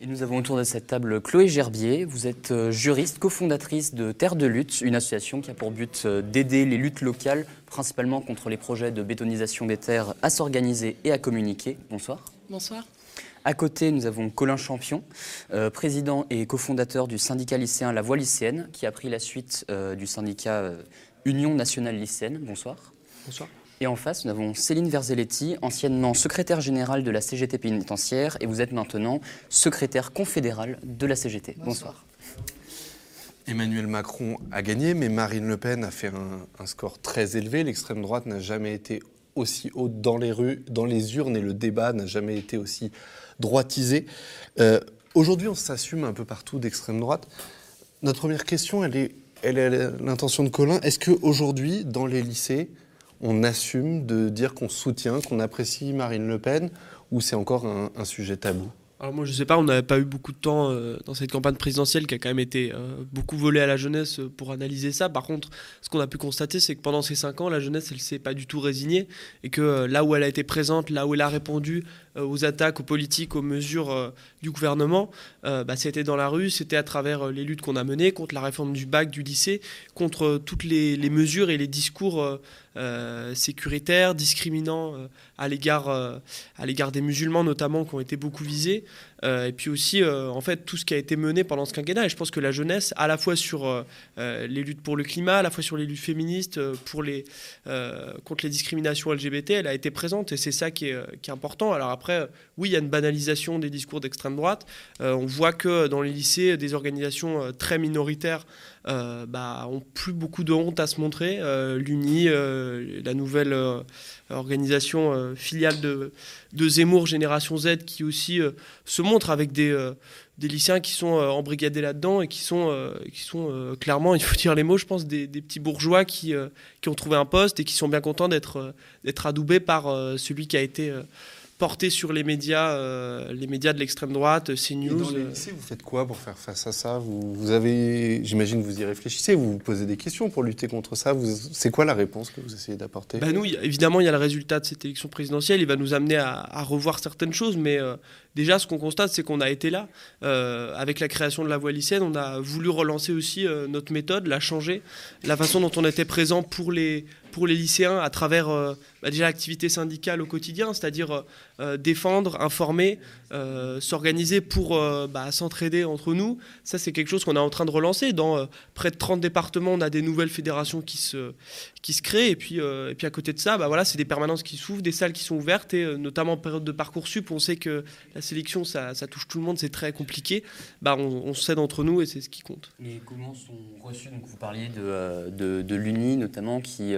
Et nous avons autour de cette table Chloé Gerbier. Vous êtes euh, juriste, cofondatrice de Terre de Lutte, une association qui a pour but euh, d'aider les luttes locales, principalement contre les projets de bétonisation des terres, à s'organiser et à communiquer. Bonsoir. Bonsoir. À côté, nous avons Colin Champion, euh, président et cofondateur du syndicat lycéen La Voix lycéenne, qui a pris la suite euh, du syndicat euh, Union nationale lycéenne. Bonsoir. Bonsoir. Et en face, nous avons Céline Verzelletti, anciennement secrétaire générale de la CGT pénitentiaire, et vous êtes maintenant secrétaire confédéral de la CGT. Bonsoir. Emmanuel Macron a gagné, mais Marine Le Pen a fait un, un score très élevé. L'extrême droite n'a jamais été aussi haute dans les rues, dans les urnes, et le débat n'a jamais été aussi droitisé. Euh, Aujourd'hui, on s'assume un peu partout d'extrême droite. Notre première question, elle est, elle est l'intention de Colin. Est-ce qu'aujourd'hui, dans les lycées, on assume de dire qu'on soutient, qu'on apprécie Marine Le Pen, ou c'est encore un, sujet tabou? Alors moi je sais pas, on n'avait pas eu beaucoup de temps euh, dans cette campagne présidentielle qui a quand même été euh, beaucoup volée à la jeunesse euh, pour analyser ça. Par contre, ce qu'on a pu constater, c'est que pendant ces cinq ans, la jeunesse, elle s'est pas du tout résignée et que là où elle a été présente, là où elle a répondu aux attaques, aux politiques, aux mesures euh, du gouvernement, euh, bah, c'était dans la rue, c'était à travers euh, les luttes qu'on a menées contre la réforme du bac, du lycée, contre euh, toutes les, mesures et les discours euh, euh, sécuritaires, discriminants euh, à l'égard euh, des musulmans notamment qui ont été beaucoup visés, Euh, et puis aussi euh, en fait tout ce qui a été mené pendant ce quinquennat. Et je pense que la jeunesse, à la fois sur euh, euh, les luttes pour le climat, à la fois sur les luttes féministes, euh, pour les euh, contre les discriminations LGBT, elle a été présente et c'est ça qui est, euh, qui est important. Alors après, euh, oui, il y a une banalisation des discours d'extrême droite. Euh, on voit que dans les lycées, des organisations euh, très minoritaires euh, bah, ont plus beaucoup de honte à se montrer. Euh, L'UNI, euh, la nouvelle euh, organisation filiale de, de Zemmour, Génération Z, qui aussi se montre avec des, lycéens qui sont embrigadés là-dedans et qui sont, qui sont clairement, *laughs* il faut dire les mots, je pense, des, petits bourgeois qui, qui ont trouvé un poste et qui sont bien contents d'être adoubés par celui qui a été porté sur les médias, euh, les médias de l'extrême droite, Et CNews. dans les euh, lycées, vous faites quoi pour faire face à ça? Vous, vous avez, j'imagine, que vous y réfléchissez, vous vous posez des questions pour lutter contre ça. C'est quoi la réponse que vous essayez d'apporter? Bah nous, évidemment, il y a le résultat de cette élection présidentielle. Il va nous amener à, à revoir certaines choses, mais euh, déjà, ce qu'on constate, c'est qu'on a été là. Euh, avec la création de la voie lycéenne, on a voulu relancer aussi euh, notre méthode, la changer, la façon dont on était présent pour les, pour les lycéens à travers euh, bah, déjà l'activité syndicale au quotidien, c'est-à-dire euh, euh, défendre, informer, euh, s'organiser pour bah, s'entraider entre nous. Ça, c'est quelque chose qu'on est en train de relancer. Dans près de 30 départements, on a des nouvelles fédérations qui se, créent. Et puis, à côté de ça, bah, voilà, c'est des permanences qui s'ouvrent, des salles qui sont ouvertes. Et notamment en période de Parcoursup, on sait que la sélection, ça, touche tout le monde, c'est très compliqué. On, s'aide entre nous et c'est ce qui compte. Et comment sont reçus Vous parliez de, l'UNI notamment qui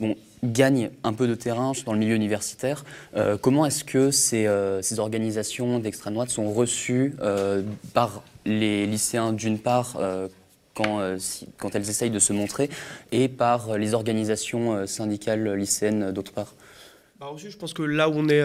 bon, gagne un peu de terrain dans le milieu universitaire. Euh, comment est-ce que ces, euh, ces organisations d'extrême droite sont reçues euh, par les lycéens d'une part quand, quand elles essayent de se montrer et par les organisations syndicales lycéennes d'autre part? Bah, je pense que là où on est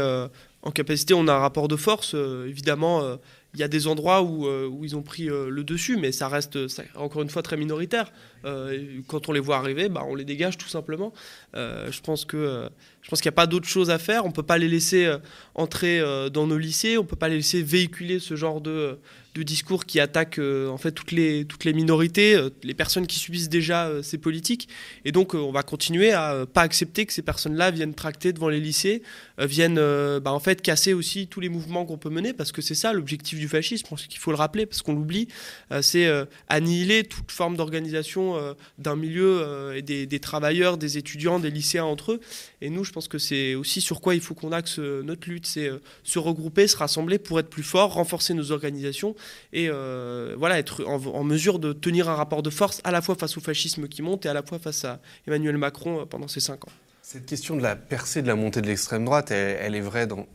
en capacité, on a un rapport de force. évidemment, il y a des endroits où, euh, ils ont pris euh, le dessus, mais ça reste encore une fois très minoritaire. Euh, quand on les voit arriver, bah, on les dégage tout simplement. Je pense je pense qu'il n'y a pas d'autre chose à faire. On peut pas les laisser entrer dans nos lycées. On peut pas les laisser véhiculer ce genre de, de discours qui attaquent euh, en fait toutes les toutes les minorités, euh, les personnes qui subissent déjà euh, ces politiques. Et donc, on va continuer à pas accepter que ces personnes-là viennent tracter devant les lycées, viennent bah, en fait casser aussi tous les mouvements qu'on peut mener, parce que c'est ça l'objectif du fascisme. Je pense qu'il faut le rappeler, parce qu'on l'oublie. C'est annihiler toute forme d'organisation d'un milieu et des, des travailleurs, des étudiants, des lycéens entre eux. Et nous, je pense que c'est aussi sur quoi il faut qu'on axe notre lutte, c'est se regrouper, se rassembler pour être plus fort, renforcer nos organisations et euh, voilà être en, mesure de tenir un rapport de force à la fois face au fascisme qui monte et à la fois face à Emmanuel Macron euh, pendant ces cinq ans. Cette question de la percée de la montée de l'extrême droite, elle, est vraie dans,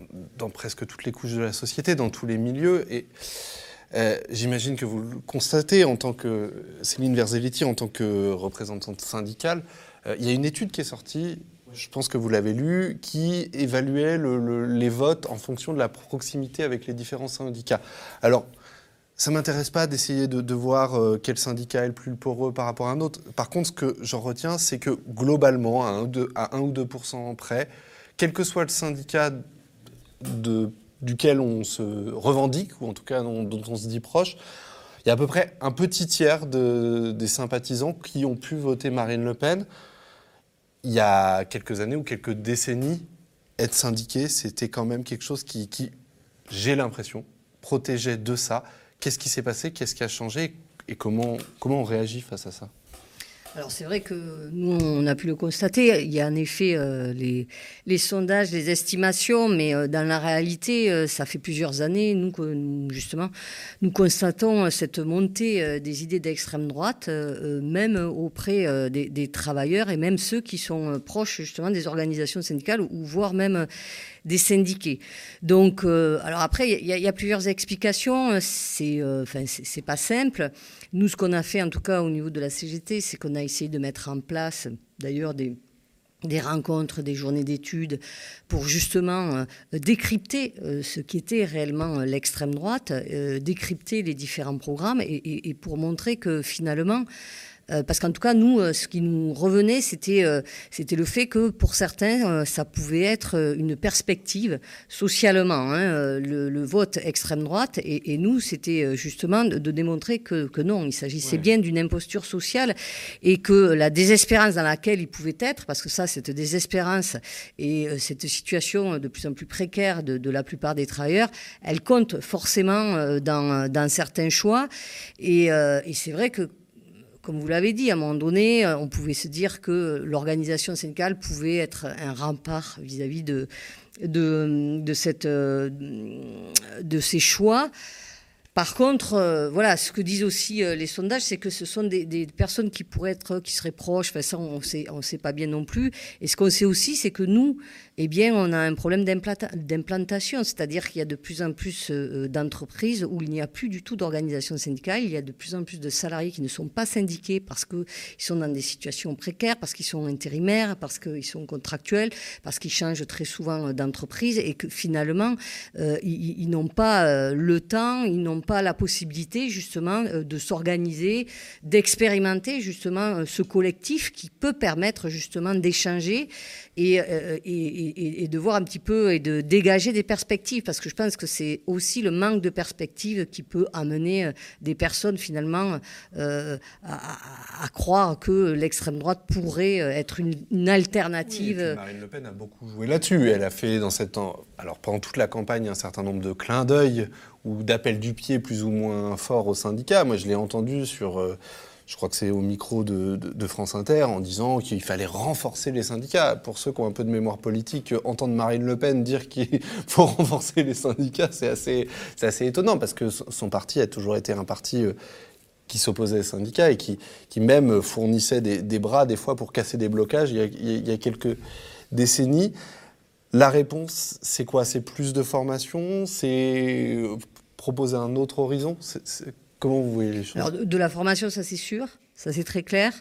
presque toutes les couches de la société, dans tous les milieux. Et euh, j'imagine que vous le constatez en tant que Céline Verzelletti, en tant que représentante syndicale. Il y a une étude qui est sortie, je pense que vous l'avez lue, qui évaluait le- le- les votes en fonction de la proximité avec les différents syndicats. Alors, ça m'intéresse pas d'essayer de, voir euh, quel syndicat est le plus poreux par rapport à un autre. Par contre, ce que j'en retiens, c'est que globalement, à 1, ou 2, à 1 ou 2 près, quel que soit le syndicat duquel on se revendique, ou en tout cas dont, on se dit proche, il y a à peu près un petit tiers de, des sympathisants qui ont pu voter Marine Le Pen. Il y a quelques années ou quelques décennies, être syndiqué, c'était quand même quelque chose qui j'ai l'impression, protégeait de ça. Qu'est-ce qui s'est passé? Qu'est-ce qui a changé? Et comment, comment on réagit face à ça? Alors c'est vrai que nous, on a pu le constater, il y a en effet euh, les, sondages, les estimations, mais euh, dans la réalité, euh, ça fait plusieurs années, nous, justement, nous constatons cette montée des idées d'extrême droite, même auprès des, des, travailleurs et même ceux qui sont proches justement des organisations syndicales ou, voire même des syndiqués. Donc, alors après, il y, a plusieurs explications, c'est enfin, c'est pas simple. Nous, ce qu'on a fait, en tout cas au niveau de la CGT, c'est qu'on a essayé de mettre en place, d'ailleurs, des, des rencontres, des journées d'études pour justement euh, décrypter euh, ce qui était réellement euh, l'extrême droite, euh, décrypter les différents programmes et, pour montrer que finalement, euh, parce qu'en tout cas, nous, euh, ce qui nous revenait, c'était euh, c'était le fait que pour certains, ça pouvait être une perspective socialement, hein, le, le, vote extrême droite. Et, et nous, c'était justement de, de, démontrer que, que non, il s'agissait ouais. bien d'une imposture sociale et que la désespérance dans laquelle ils pouvaient être, parce que ça, cette désespérance et cette situation de plus en plus précaire de, de la plupart des travailleurs, elle compte forcément dans, dans certains choix. Et, et c'est vrai que comme vous l'avez dit, à un moment donné, euh, on pouvait se dire que l'organisation syndicale pouvait être un rempart vis-à-vis -vis de, de, de, euh, ces choix. Par contre, euh, voilà, ce que disent aussi les sondages, c'est que ce sont des, des, personnes qui pourraient être, qui seraient proches. Enfin, ça, on sait, on sait pas bien non plus. Et ce qu'on sait aussi, c'est que nous, eh bien, on a un problème d'implantation, c'est-à-dire qu'il y a de plus en plus euh, d'entreprises où il n'y a plus du tout d'organisation syndicale. Il y a de plus en plus de salariés qui ne sont pas syndiqués parce qu'ils sont dans des situations précaires, parce qu'ils sont intérimaires, parce qu'ils sont contractuels, parce qu'ils changent très souvent d'entreprise et que finalement, euh, ils, n'ont pas euh, le temps, ils n'ont pas la possibilité justement euh, de s'organiser, d'expérimenter justement euh, ce collectif qui peut permettre justement d'échanger euh, et, et, et, de voir un petit peu et de dégager des perspectives parce que je pense que c'est aussi le manque de perspectives qui peut amener des personnes finalement euh, à, à, croire que l'extrême droite pourrait être une, une alternative. Oui, Marine Le Pen a beaucoup joué là-dessus. Elle a fait dans cette alors pendant toute la campagne un certain nombre de clins d'œil ou d'appels du pied plus ou moins forts au syndicat. Moi, je l'ai entendu sur, euh, je crois que c'est au micro de, France Inter, en disant qu'il fallait renforcer les syndicats. Pour ceux qui ont un peu de mémoire politique, entendre Marine Le Pen dire qu'il *laughs* faut renforcer les syndicats, c'est assez, assez étonnant, parce que son parti a toujours été un parti euh, qui s'opposait aux syndicats et qui, qui même fournissait des, bras des fois pour casser des blocages il y a, quelques décennies. La réponse, c'est quoi? C'est plus de formation? C'est proposer un autre horizon? Comment vous voyez les choses? De, la formation, ça c'est sûr, ça c'est très clair.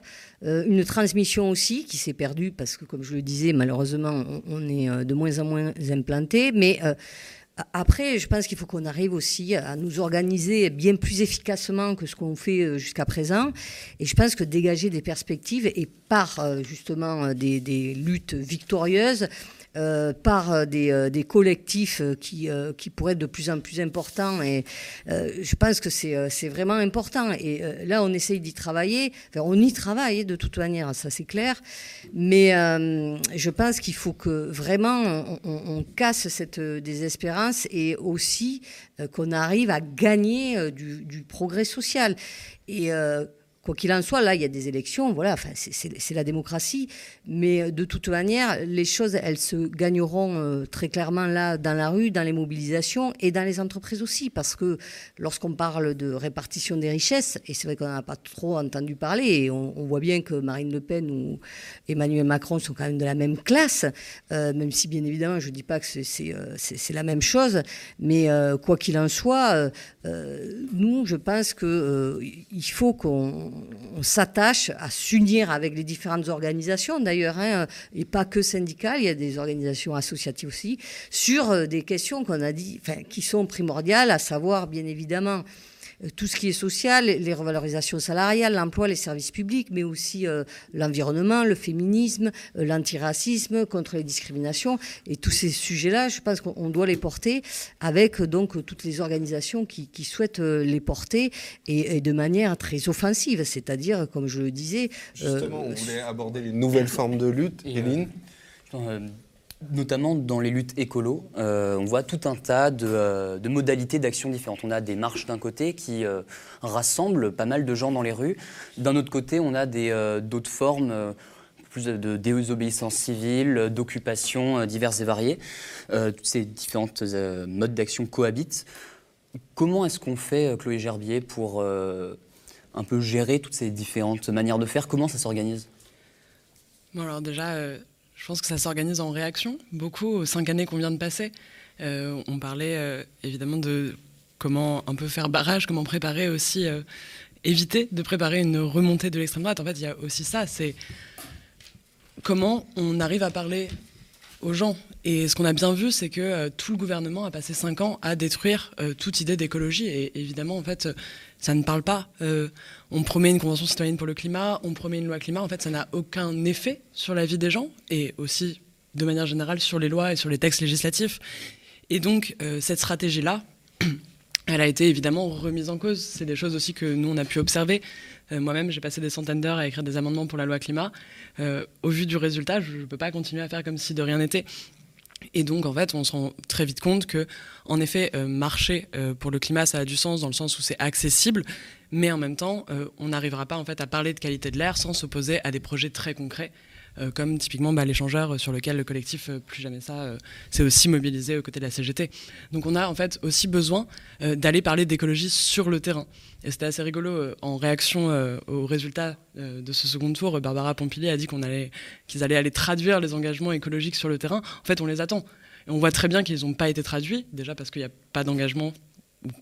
Euh, une transmission aussi qui s'est perdue parce que, comme je le disais, malheureusement, on, est euh, de moins en moins implanté. Mais euh, après, je pense qu'il faut qu'on arrive aussi à nous organiser bien plus efficacement que ce qu'on fait jusqu'à présent. Et je pense que dégager des perspectives et par justement des luttes victorieuses, euh, par euh, des, euh, des collectifs qui, qui pourraient être de plus en plus importants. Et je pense que c'est vraiment important. Et là, on essaye d'y travailler. Enfin, on y travaille de toute manière, ça c'est clair. Mais je pense qu'il faut que vraiment on, on, on, casse cette désespérance et aussi qu'on arrive à gagner du, du progrès social. Et Quoi qu'il en soit, là, il y a des élections, voilà, enfin, c'est la démocratie, mais euh, de toute manière, les choses, elles se gagneront euh, très clairement là, dans la rue, dans les mobilisations et dans les entreprises aussi, parce que lorsqu'on parle de répartition des richesses, et c'est vrai qu'on n'en a pas trop entendu parler, et on, voit bien que Marine Le Pen ou Emmanuel Macron sont quand même de la même classe, euh, même si bien évidemment, je ne dis pas que c'est la même chose, mais quoi qu'il en soit, nous, je pense qu'il faut qu'on on s'attache à s'unir avec les différentes organisations, d'ailleurs, hein, et pas que syndicales, il y a des organisations associatives aussi, sur euh, des questions qu'on a dit, qui sont primordiales, à savoir, bien évidemment, tout ce qui est social, les revalorisations salariales, l'emploi, les services publics, mais aussi l'environnement, le féminisme, l'antiracisme, contre les discriminations. Et tous ces sujets-là, je pense qu'on doit les porter avec donc toutes les organisations qui, souhaitent les porter et, de manière très offensive, c'est-à-dire, comme je le disais... Justement, on voulait aborder les nouvelles *laughs* formes de lutte, Éline notamment dans les luttes écolo, euh, on voit tout un tas euh, de, modalités d'action différentes. On a des marches d'un côté qui euh, rassemblent pas mal de gens dans les rues. D'un autre côté, on a d'autres formes plus de désobéissance civile, d'occupation diverses et variées. toutes ces différentes modes d'action cohabitent. Comment est-ce qu'on fait, Chloé Gerbier, pour un peu gérer toutes ces différentes manières de faire? Comment ça s'organise? Bon, alors déjà, je pense que ça s'organise en réaction, beaucoup, aux cinq années qu'on vient de passer. Euh, on parlait euh, évidemment de comment un peu faire barrage, comment préparer aussi, euh, éviter de préparer une remontée de l'extrême droite. En fait, il y a aussi ça, c'est comment on arrive à parler aux gens. Et ce qu'on a bien vu, c'est que tout le gouvernement a passé cinq ans à détruire toute idée d'écologie. Et évidemment, en fait, ça ne parle pas. Euh, on promet une convention citoyenne pour le climat, on promet une loi climat. En fait, ça n'a aucun effet sur la vie des gens et aussi, de manière générale, sur les lois et sur les textes législatifs. Et donc, euh, cette stratégie-là, *clears throat* elle a été évidemment remise en cause. C'est des choses aussi que nous, on a pu observer. Euh, moi-même, j'ai passé des centaines d'heures à écrire des amendements pour la loi climat. au vu du résultat, je ne peux pas continuer à faire comme si de rien n'était. Et donc, en fait, on se rend très vite compte que, en effet, euh, marcher euh, pour le climat, ça a du sens dans le sens où c'est accessible, mais en même temps, euh, on n'arrivera pas en fait à parler de qualité de l'air sans s'opposer à des projets très concrets comme typiquement bah, l'échangeur sur lequel le collectif euh, Plus Jamais Ça euh, s'est aussi mobilisé aux côtés de la CGT. Donc on a en fait aussi besoin d'aller parler d'écologie sur le terrain. Et c'était assez rigolo, en réaction aux résultats de ce second tour, Barbara Pompili a dit qu'on allait, qu'ils allaient aller traduire les engagements écologiques sur le terrain. En fait, on les attend. Et on voit très bien qu'ils n'ont pas été traduits, déjà parce qu'il n'y a pas d'engagement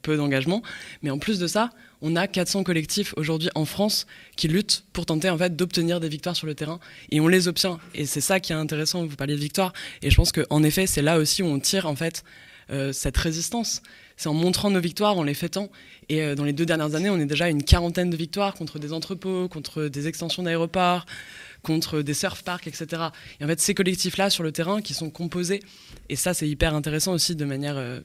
peu d'engagement. Mais en plus de ça, on a 400 collectifs aujourd'hui en France qui luttent pour tenter en fait d'obtenir des victoires sur le terrain et on les obtient. Et c'est ça qui est intéressant. Vous parliez de victoire et je pense qu'en effet c'est là aussi où on tire en fait euh, cette résistance. C'est en montrant nos victoires, en les fêtant. Et euh, dans les deux dernières années, on est déjà à une quarantaine de victoires contre des entrepôts, contre des extensions d'aéroports, contre des surf parks, etc. Et en fait, ces collectifs-là sur le terrain qui sont composés, et ça c'est hyper intéressant aussi de manière, euh,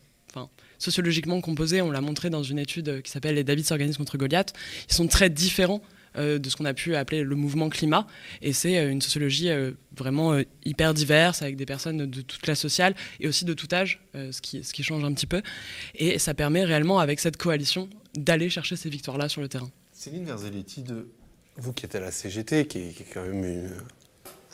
sociologiquement composés. On l'a montré dans une étude qui s'appelle Les David s'organisent contre Goliath. Ils sont très différents euh, de ce qu'on a pu appeler le mouvement climat. Et c'est euh, une sociologie euh, vraiment hyper diverse, avec des personnes de toute classe sociale et aussi de tout âge, ce, qui, change un petit peu. Et ça permet réellement, avec cette coalition, d'aller chercher ces victoires-là sur le terrain. Céline de vous qui êtes à la CGT, qui est, qui est quand même une,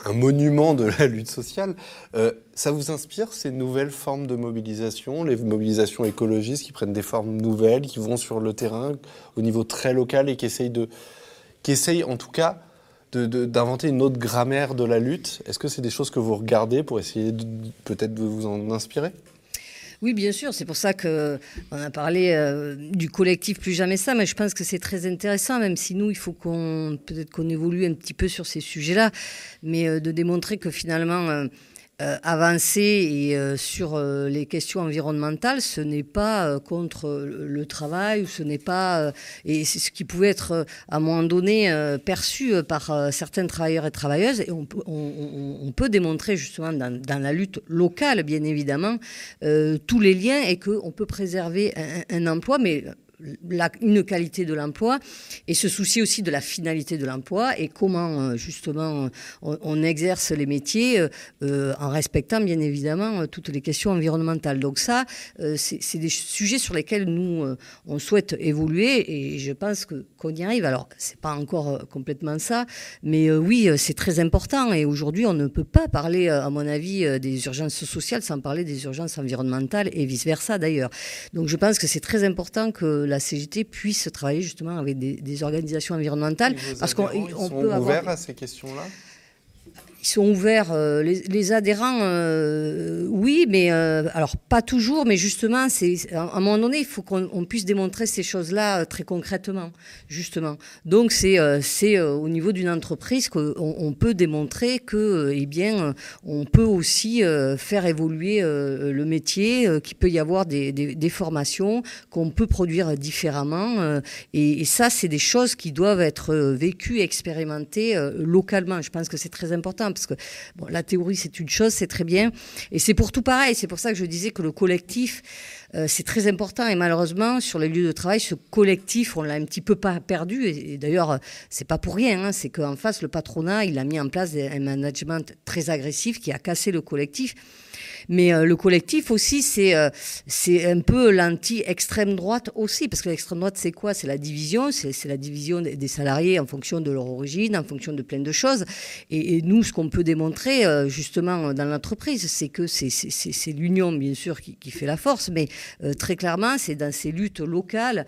un monument de la lutte sociale. Euh, ça vous inspire ces nouvelles formes de mobilisation, les mobilisations écologistes qui prennent des formes nouvelles, qui vont sur le terrain au niveau très local et qui essayent, de, qui essayent en tout cas d'inventer une autre grammaire de la lutte? Est-ce que c'est des choses que vous regardez pour essayer peut-être de vous en inspirer? Oui, bien sûr. C'est pour ça qu'on a parlé euh, du collectif Plus Jamais Ça, mais je pense que c'est très intéressant, même si nous, il faut qu'on peut-être qu'on évolue un petit peu sur ces sujets-là, mais euh, de démontrer que finalement. Euh, euh, avancer et, euh, sur euh, les questions environnementales, ce n'est pas contre le travail, ce n'est pas et c'est ce qui pouvait être à un moment donné perçu par certains travailleurs et travailleuses. Et on, peut démontrer justement dans, la lutte locale, bien évidemment, tous les liens et qu'on peut préserver un emploi, mais une qualité de l'emploi et se soucier aussi de la finalité de l'emploi et comment euh, justement on, exerce les métiers euh, euh, en respectant bien évidemment toutes les questions environnementales. Donc ça, c'est des sujets sur lesquels nous on souhaite évoluer et je pense que qu'on y arrive. Alors c'est pas encore complètement ça, mais oui c'est très important et aujourd'hui on ne peut pas parler à mon avis des urgences sociales sans parler des urgences environnementales et vice versa d'ailleurs. Donc je pense que c'est très important que la CGT puisse travailler justement avec des, organisations environnementales. parce qu'on peut ouvert à ces questions-là? Ils sont ouverts, euh, les, adhérents, euh, oui, mais euh, alors pas toujours, mais justement, c'est à un moment donné, il faut qu'on on puisse démontrer ces choses-là très concrètement, justement. Donc c'est au niveau d'une entreprise qu'on on peut démontrer que, eh bien, on peut aussi faire évoluer le métier, qu'il peut y avoir des, formations, qu'on peut produire différemment, et, et ça, c'est des choses qui doivent être vécues, expérimentées localement. Je pense que c'est très important parce que bon, la théorie, c'est une chose, c'est très bien. Et c'est pour tout pareil. C'est pour ça que je disais que le collectif, euh, c'est très important. Et malheureusement, sur les lieux de travail, ce collectif, on l'a un petit peu pas perdu. Et, et d'ailleurs, c'est pas pour rien. Hein, c'est qu'en face, le patronat, il a mis en place un management très agressif qui a cassé le collectif. Mais euh, le collectif aussi, c'est euh, c'est un peu l'anti-extrême droite aussi, parce que l'extrême droite, c'est quoi? C'est la division, c'est la division des, salariés en fonction de leur origine, en fonction de plein de choses. Et, nous, ce qu'on peut démontrer euh, justement dans l'entreprise, c'est que c'est- l'union, bien sûr, qui, qui fait la force, mais très clairement, c'est dans ces luttes locales,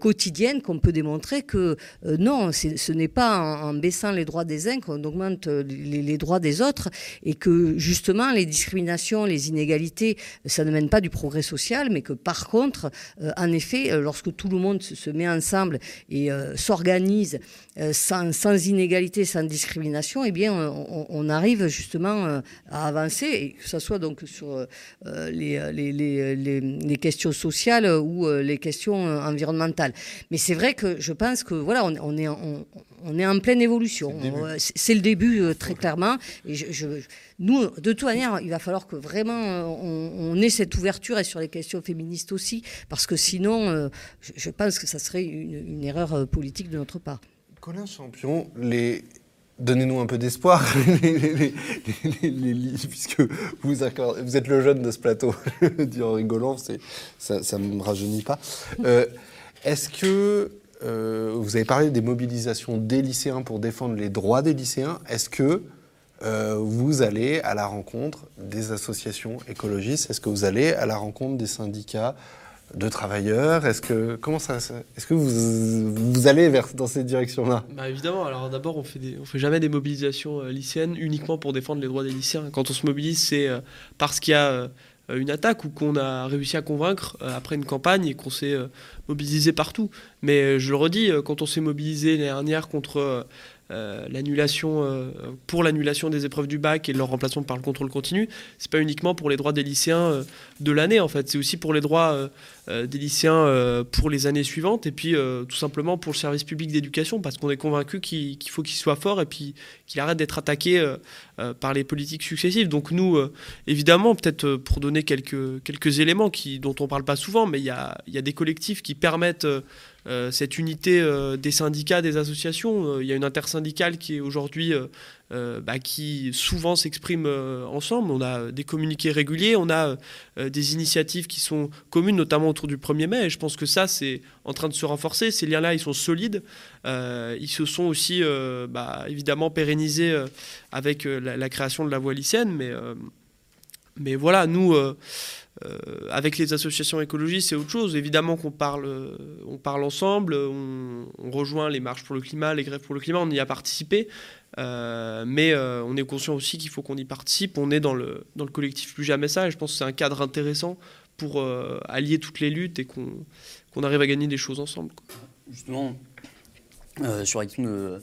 quotidiennes, qu'on peut démontrer que non, ce n'est pas en, baissant les droits des uns qu'on augmente les droits des autres, et que justement, les discriminations, les inégalités, ça ne mène pas du progrès social, mais que par contre, euh, en effet, euh, lorsque tout le monde se, met ensemble et euh, s'organise euh, sans, sans inégalité, sans discrimination, eh bien, on, on arrive justement à avancer, et que ce soit donc sur les, les, les, les, les questions sociales ou les questions environnementales. Mais c'est vrai que je pense que voilà, on, on est, en- on, on est en pleine évolution. C'est le début, très clairement. Et je, je- nous, de toute manière, il va falloir que vraiment euh, on, on ait cette ouverture et sur les questions féministes aussi, parce que sinon, euh, je, pense que ça serait une, une erreur euh, politique de notre part. Colin Champion, les... donnez-nous un peu d'espoir, *laughs* puisque vous, accordez- vous êtes le jeune de ce plateau, je le dis en rigolant, ça ne me rajeunit pas. Euh, Est-ce que euh, vous avez parlé des mobilisations des lycéens pour défendre les droits des lycéens Est-ce que euh, vous allez à la rencontre des associations écologistes Est-ce que vous allez à la rencontre des syndicats de travailleurs? Est-ce que comment ça, Est-ce que vous, vous allez vers dans cette direction-là Bah évidemment, alors d'abord on fait des, on fait jamais des mobilisations euh, lycéennes uniquement pour défendre les droits des lycéens. Quand on se mobilise, c'est euh, parce qu'il y a euh, une attaque ou qu'on a réussi à convaincre après une campagne et qu'on s'est mobilisé partout. Mais je le redis, quand on s'est mobilisé l'année dernière contre l'annulation euh, pour l'annulation des épreuves du bac et leur remplacement par le contrôle continu, c'est pas uniquement pour les droits des lycéens euh, de l'année en fait, c'est aussi pour les droits euh, euh, des lycéens euh, pour les années suivantes et puis euh, tout simplement pour le service public d'éducation parce qu'on est convaincu qu'il faut qu'il soit fort et puis qu'il arrête d'être attaqué euh, euh, par les politiques successives. Donc nous, euh, évidemment, peut-être euh, pour donner quelques, quelques éléments qui, dont on parle pas souvent, mais il y a, y a des collectifs qui permettent euh, euh, cette unité euh, des syndicats, des associations. Euh, Il y a une intersyndicale qui aujourd'hui, euh, euh, bah, qui souvent s'exprime euh, ensemble. On a des communiqués réguliers, on a euh, des initiatives qui sont communes, notamment autour du 1er mai. Et je pense que ça, c'est en train de se renforcer. Ces liens-là, ils sont solides. Euh, ils se sont aussi, euh, bah, évidemment, pérennisés euh, avec euh, la, création de la voie lycéenne. Mais, euh, mais voilà, nous, euh, euh, avec les associations écologistes, c'est autre chose. Évidemment qu'on parle, euh, on parle ensemble, on, rejoint les marches pour le climat, les grèves pour le climat, on y a participé. Euh, mais euh, on est conscient aussi qu'il faut qu'on y participe. On est dans le, dans le collectif Plus Jamais Ça, et je pense que c'est un cadre intéressant pour euh, allier toutes les luttes et qu'on qu'on arrive à gagner des choses ensemble. Justement, euh, sur euh,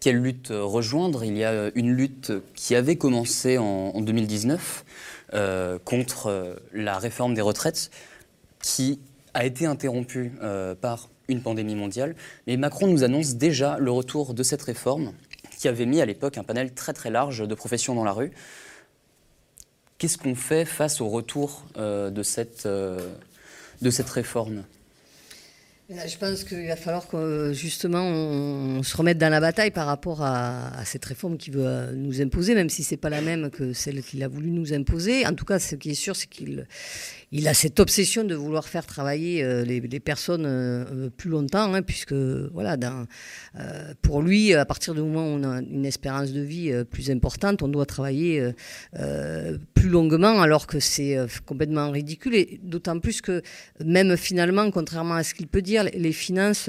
quelle lutte euh, rejoindre? Il y a euh, une lutte qui avait commencé en, en 2019 euh, contre euh, la réforme des retraites, qui a été interrompue euh, par une pandémie mondiale. Mais Macron nous annonce déjà le retour de cette réforme, qui avait mis à l'époque un panel très très large de professions dans la rue. Qu'est-ce qu'on fait face au retour de, cette, réforme? Je pense qu'il va falloir que justement on, se remette dans la bataille par rapport à, cette réforme qui veut euh, nous imposer, même si c'est pas la même que celle qu'il a voulu nous imposer. En tout cas, ce qui est sûr, c'est qu'il il a cette obsession de vouloir faire travailler euh, les, personnes euh, euh, plus longtemps, hein, puisque voilà, dans, pour lui, à partir du moment où on a une espérance de vie plus importante, on doit travailler plus longuement, alors que c'est complètement ridicule. Et d'autant plus que même finalement, contrairement à ce qu'il peut dire, les finances,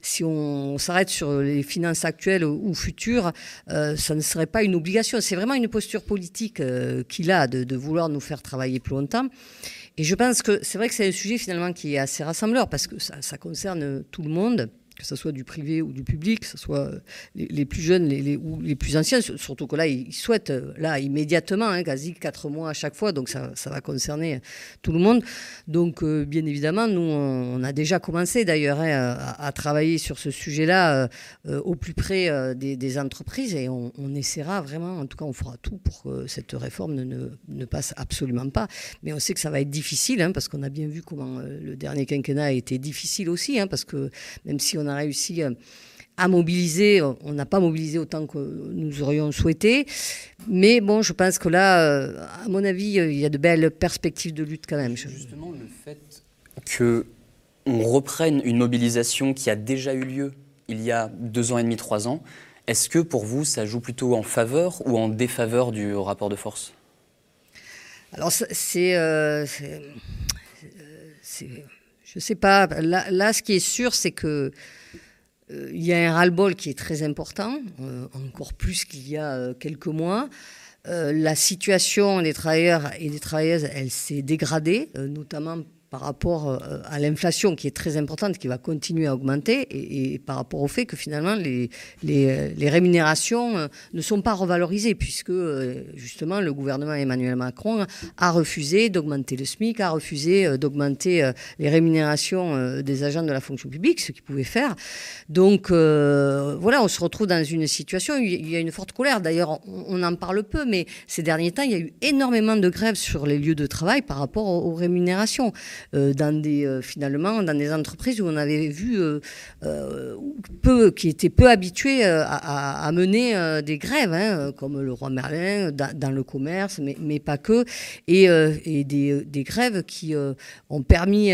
si on s'arrête sur les finances actuelles ou futures, ça ne serait pas une obligation. C'est vraiment une posture politique qu'il a de vouloir nous faire travailler plus longtemps. Et je pense que c'est vrai que c'est un sujet finalement qui est assez rassembleur parce que ça, ça concerne tout le monde que ce soit du privé ou du public, que ce soit les, plus jeunes ou les plus anciens, surtout que là, ils souhaitent, euh, là, immédiatement, hein, quasi quatre mois à chaque fois, donc ça, va concerner tout le monde. Donc, euh, bien évidemment, nous, on, a déjà commencé d'ailleurs hein, à, travailler sur ce sujet-là euh, au plus près des, entreprises et on, essaiera vraiment, en tout cas, on fera tout pour que cette réforme ne, passe absolument pas. Mais on sait que ça va être difficile, hein, parce qu'on a bien vu comment le dernier quinquennat a été difficile aussi, parce que même si on a réussi euh, à mobiliser. On n'a pas mobilisé autant que nous aurions souhaité. Mais bon, je pense que là, euh, à mon avis, euh, il y a de belles perspectives de lutte quand même. Justement, le fait que on reprenne une mobilisation qui a déjà eu lieu il y a deux ans et demi, trois ans, est-ce que pour vous, ça joue plutôt en faveur ou en défaveur du rapport de force? Alors, c'est. Je ne sais pas. Là, ce qui est sûr, c'est que euh, il y a un ras-le-bol qui est très important, euh, encore plus qu'il y a euh, quelques mois. la situation des travailleurs et des travailleuses, elle s'est dégradée, notamment par rapport euh, à l'inflation qui est très importante, qui va continuer à augmenter, et, par rapport au fait que finalement les, les, rémunérations euh, ne sont pas revalorisées, puisque euh, justement le gouvernement Emmanuel Macron a refusé d'augmenter le SMIC, a refusé d'augmenter les rémunérations des agents de la fonction publique, ce qu'ils pouvaient faire. Donc voilà, on se retrouve dans une situation, il y a une forte colère, d'ailleurs on en parle peu, mais ces derniers temps, il y a eu énormément de grèves sur les lieux de travail par rapport aux rémunérations. Euh, dans des, euh, finalement, dans des entreprises où on avait vu euh, peu, qui étaient peu habitués à, mener des grèves, hein, comme le roi Merlin, dans, le commerce, mais, mais, pas que, et, et des, des, grèves qui ont permis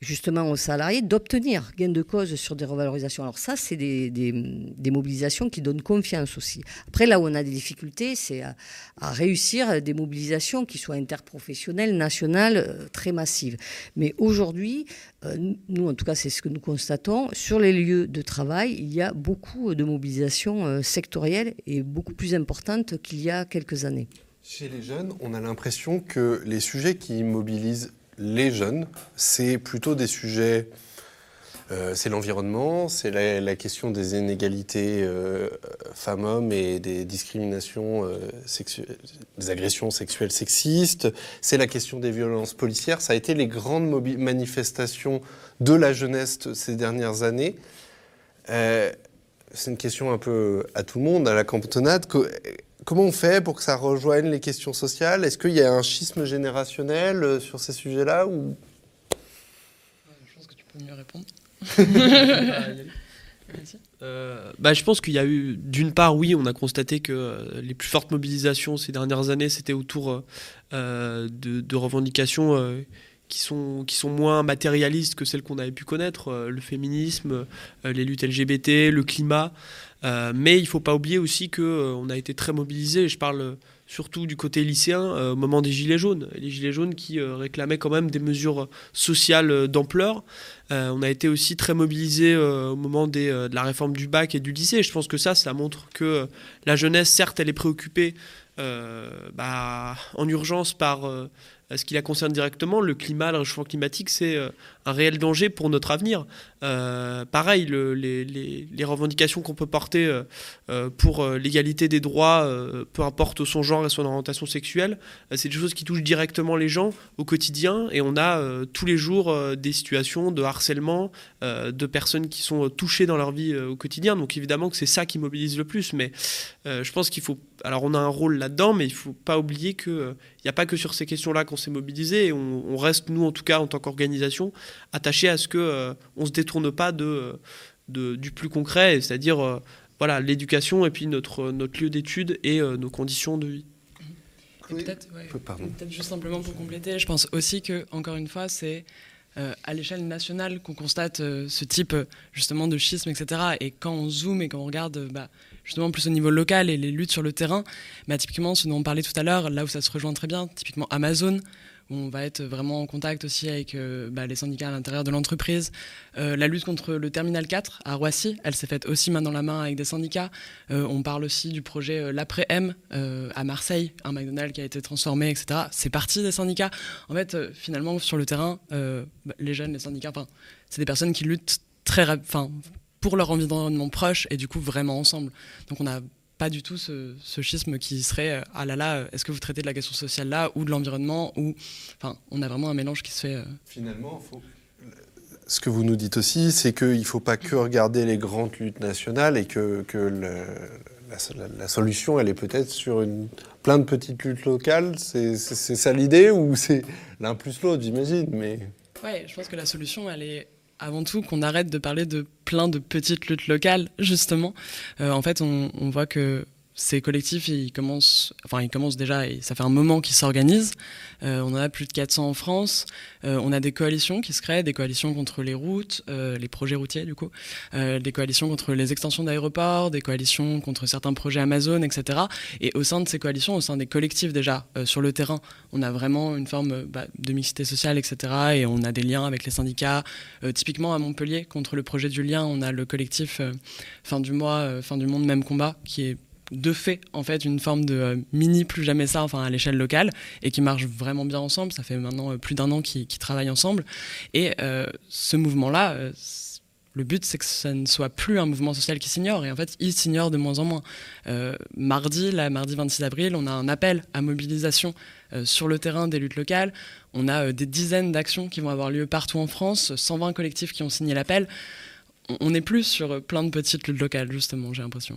justement aux salariés d'obtenir gain de cause sur des revalorisations. Alors ça, c'est des, mobilisations qui donnent confiance aussi. Après, là où on a des difficultés, c'est à, réussir des mobilisations qui soient interprofessionnelles, nationales, euh, très massives. Mais aujourd'hui, euh, nous, en tout cas, c'est ce que nous constatons, sur les lieux de travail, il y a beaucoup de mobilisations euh, sectorielles et beaucoup plus importantes qu'il y a quelques années. Chez les jeunes, on a l'impression que les sujets qui mobilisent les jeunes, c'est plutôt des sujets, euh, c'est l'environnement, c'est la, question des inégalités euh, femmes-hommes et des discriminations euh, des agressions sexuelles sexistes, c'est la question des violences policières. Ça a été les grandes manifestations de la jeunesse ces dernières années. c'est une question un peu à tout le monde, à la cantonade. Comment on fait pour que ça rejoigne les questions sociales? Est-ce qu'il y a un schisme générationnel euh, sur ces sujets-là ou... Je pense que tu peux mieux répondre. *laughs* Euh, bah, je pense qu'il y a eu, d'une part, oui, on a constaté que euh, les plus fortes mobilisations ces dernières années, c'était autour de, de, revendications qui, sont, qui sont moins matérialistes que celles qu'on avait pu connaître, le féminisme, les luttes LGBT, le climat. Euh, mais il ne faut pas oublier aussi qu'on euh, a été très mobilisés, je parle euh, surtout du côté lycéen, au moment des Gilets jaunes. Les Gilets jaunes qui réclamaient quand même des mesures sociales d'ampleur. on a été aussi très mobilisés au moment de la réforme du bac et du lycée. Je pense que ça, ça montre que la jeunesse, certes, elle est préoccupée bah, en urgence par ce qui la concerne directement, le climat, le réchauffement climatique, c'est un réel danger pour notre avenir. Euh, pareil, les, revendications qu'on peut porter euh, euh, pour l'égalité des droits, peu importe son genre et son orientation sexuelle, c'est des choses qui touchent directement les gens au quotidien et on a tous les jours des situations de harcèlement, de personnes qui sont touchées dans leur vie au quotidien. Donc évidemment que c'est ça qui mobilise le plus, mais je pense qu'il faut... Alors on a un rôle là-dedans, mais il ne faut pas oublier qu'il n'y a pas que sur ces questions-là qu'on s'est mobilisé on, reste, nous en tout cas, en tant qu'organisation, attachés à ce qu'on on se détourne pas de, du plus concret, c'est-à-dire euh, voilà l'éducation et puis notre, notre lieu d'étude et euh, nos conditions de vie. Peut-être juste simplement pour compléter, je pense aussi que encore une fois c'est euh, à l'échelle nationale qu'on constate ce type justement de schisme, etc. Et quand on zoome et quand on regarde bah, justement plus au niveau local et les luttes sur le terrain, bah, typiquement ce dont on parlait tout à l'heure, là où ça se rejoint très bien, typiquement Amazon, on va être vraiment en contact aussi avec bah, les syndicats à l'intérieur de l'entreprise. la lutte contre le Terminal 4 à Roissy, elle s'est faite aussi main dans la main avec des syndicats. on parle aussi du projet l'après-M à Marseille, un McDonald's qui a été transformé, etc. C'est parti des syndicats. En fait, finalement, sur le terrain, bah, les jeunes, les syndicats, c'est des personnes qui luttent très, pour leur environnement proche et du coup vraiment ensemble. Donc on n'a pas du tout ce, schisme qui serait euh, ah là là, est-ce que vous traitez de la question sociale là ou de l'environnement ou enfin on a vraiment un mélange qui se fait. Euh. Finalement, ce que vous nous dites aussi, c'est qu'il ne faut pas que regarder les grandes luttes nationales et que, que la, solution, elle est peut-être sur une, plein de petites luttes locales. C'est ça l'idée ou c'est l'un plus l'autre, j'imagine mais... Ouais, je pense que la solution, elle est avant tout qu'on arrête de parler de plein de petites luttes locales, justement. Euh, en fait, on, on, voit que ces collectifs, ils commencent, enfin, ils commencent déjà, et ça fait un moment qu'ils s'organisent. Euh, on en a plus de 400 en France. Euh, on a des coalitions qui se créent, des coalitions contre les routes, euh, les projets routiers du coup, des coalitions contre les extensions d'aéroports, des coalitions contre certains projets Amazon, etc. Et au sein de ces coalitions, au sein des collectifs déjà sur le terrain, on a vraiment une forme bah, de mixité sociale, etc. Et on a des liens avec les syndicats. typiquement à Montpellier, contre le projet du lien, on a le collectif Fin du mois, Fin du monde, même combat, qui est de fait en fait une forme de euh, mini plus jamais ça enfin à l'échelle locale et qui marche vraiment bien ensemble ça fait maintenant euh, plus d'un an qu'ils travaillent ensemble et euh, ce mouvement là le but, c'est que ça ne soit plus un mouvement social qui s'ignore. Et en fait, il s'ignore de moins en moins. mardi, là, mardi 26 avril, on a un appel à mobilisation sur le terrain des luttes locales. On a des dizaines d'actions qui vont avoir lieu partout en France, 120 collectifs qui ont signé l'appel. On n'est plus sur plein de petites luttes locales, justement, j'ai l'impression.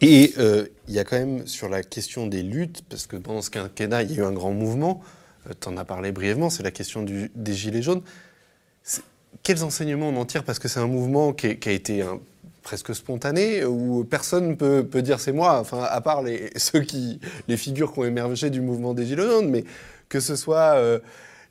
Et euh, il y a quand même sur la question des luttes, parce que pendant ce quinquennat, il y a eu un grand mouvement, euh, tu en as parlé brièvement, c'est la question des Gilets jaunes. Quels enseignements on en tire? Parce que c'est un mouvement qui, a été presque spontané, où personne ne peut, peut, dire c'est moi, enfin, à part les, *laughs* ceux qui, les figures qui ont émergé du mouvement des Gilets jaunes, mais que ce soit... Euh,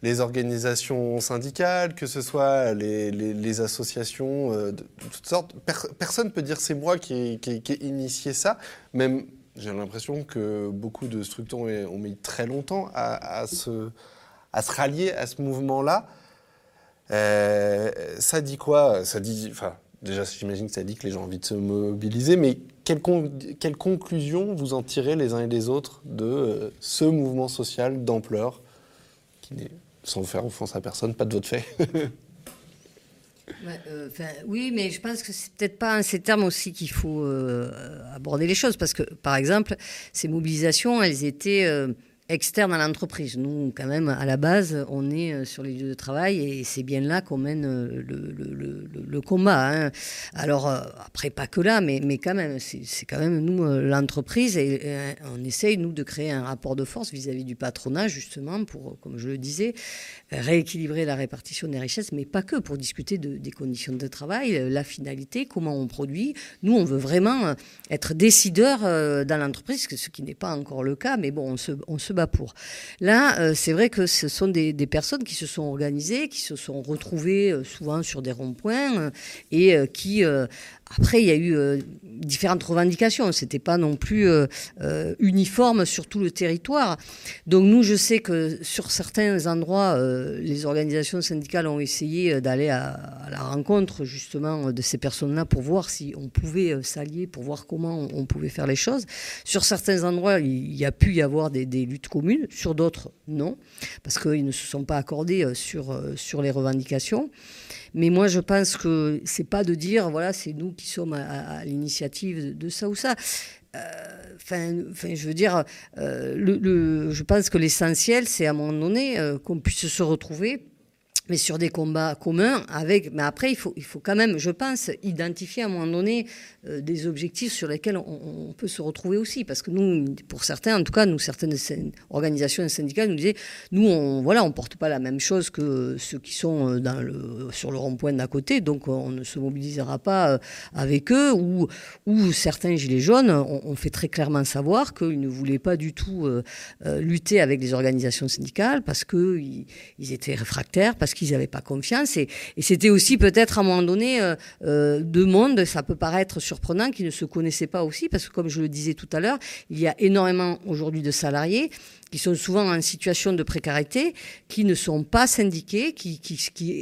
les organisations syndicales, que ce soit les, associations euh, de, toutes sortes. personne ne peut dire c'est moi qui ai, initié ça. Même, j'ai l'impression que beaucoup de structures ont, mis très longtemps à, se, rallier à ce mouvement-là. Euh, ça dit quoi? Ça dit, enfin, déjà, j'imagine que ça dit que les gens ont envie de se mobiliser, mais quelle, quelle conclusion vous en tirez les uns et les autres de euh, ce mouvement social d'ampleur qui n'est sans faire offense à personne, pas de votre fait. *laughs* Euh, oui, mais je pense que c'est peut-être pas en ces termes aussi qu'il faut euh, aborder les choses, parce que, par exemple, ces mobilisations, elles étaient euh, externe à l'entreprise. Nous, quand même, à la base, on est euh, sur les lieux de travail et c'est bien là qu'on mène euh, le, combat. Hein. Alors, euh, après, pas que là, mais, mais quand même, c'est quand même nous, l'entreprise, et, on essaye, nous, de créer un rapport de force vis-à-vis du patronat, justement, pour, comme je le disais, rééquilibrer la répartition des richesses, mais pas que, pour discuter des conditions de travail, la finalité, comment on produit. Nous, on veut vraiment être décideur dans l'entreprise, ce qui n'est pas encore le cas, mais bon, on se, on se Là, euh, c'est vrai que ce sont des, personnes qui se sont organisées, qui se sont retrouvées euh, souvent sur des ronds-points euh, et qui après, il y a eu euh, différentes revendications. Ce n'était pas non plus euh, euh, uniforme sur tout le territoire. Donc nous, je sais que sur certains endroits, les organisations syndicales ont essayé d'aller à, la rencontre justement de ces personnes-là pour voir si on pouvait s'allier, pour voir comment on, pouvait faire les choses. Sur certains endroits, il y a pu y avoir des, des luttes communes. Sur d'autres, non, parce qu'ils ne se sont pas accordés sur, sur les revendications. Mais moi, je pense que c'est pas de dire, voilà, c'est nous qui sommes à, l'initiative de ça ou ça. Euh, enfin, je veux dire, euh, je pense que l'essentiel, c'est à un moment donné euh, qu'on puisse se retrouver mais sur des combats communs avec. Mais après, il faut, il faut quand même, je pense, identifier à un moment donné euh, des objectifs sur lesquels on, peut se retrouver aussi. Parce que nous, pour certains, en tout cas, nous, certaines organisations syndicales nous disaient nous, on voilà, on porte pas la même chose que ceux qui sont euh, le, sur le rond-point d'à côté, donc on ne se mobilisera pas euh, avec eux. Ou, ou certains gilets jaunes ont, fait très clairement savoir qu'ils ne voulaient pas du tout lutter avec les organisations syndicales parce qu'ils ils étaient réfractaires, parce qu'ils n'avaient pas confiance. Et, c'était aussi peut-être à un moment donné euh, euh, deux mondes, ça peut paraître surprenant, qui ne se connaissaient pas aussi, parce que comme je le disais tout à l'heure, il y a énormément aujourd'hui de salariés qui sont souvent en situation de précarité, qui ne sont pas syndiqués, qui,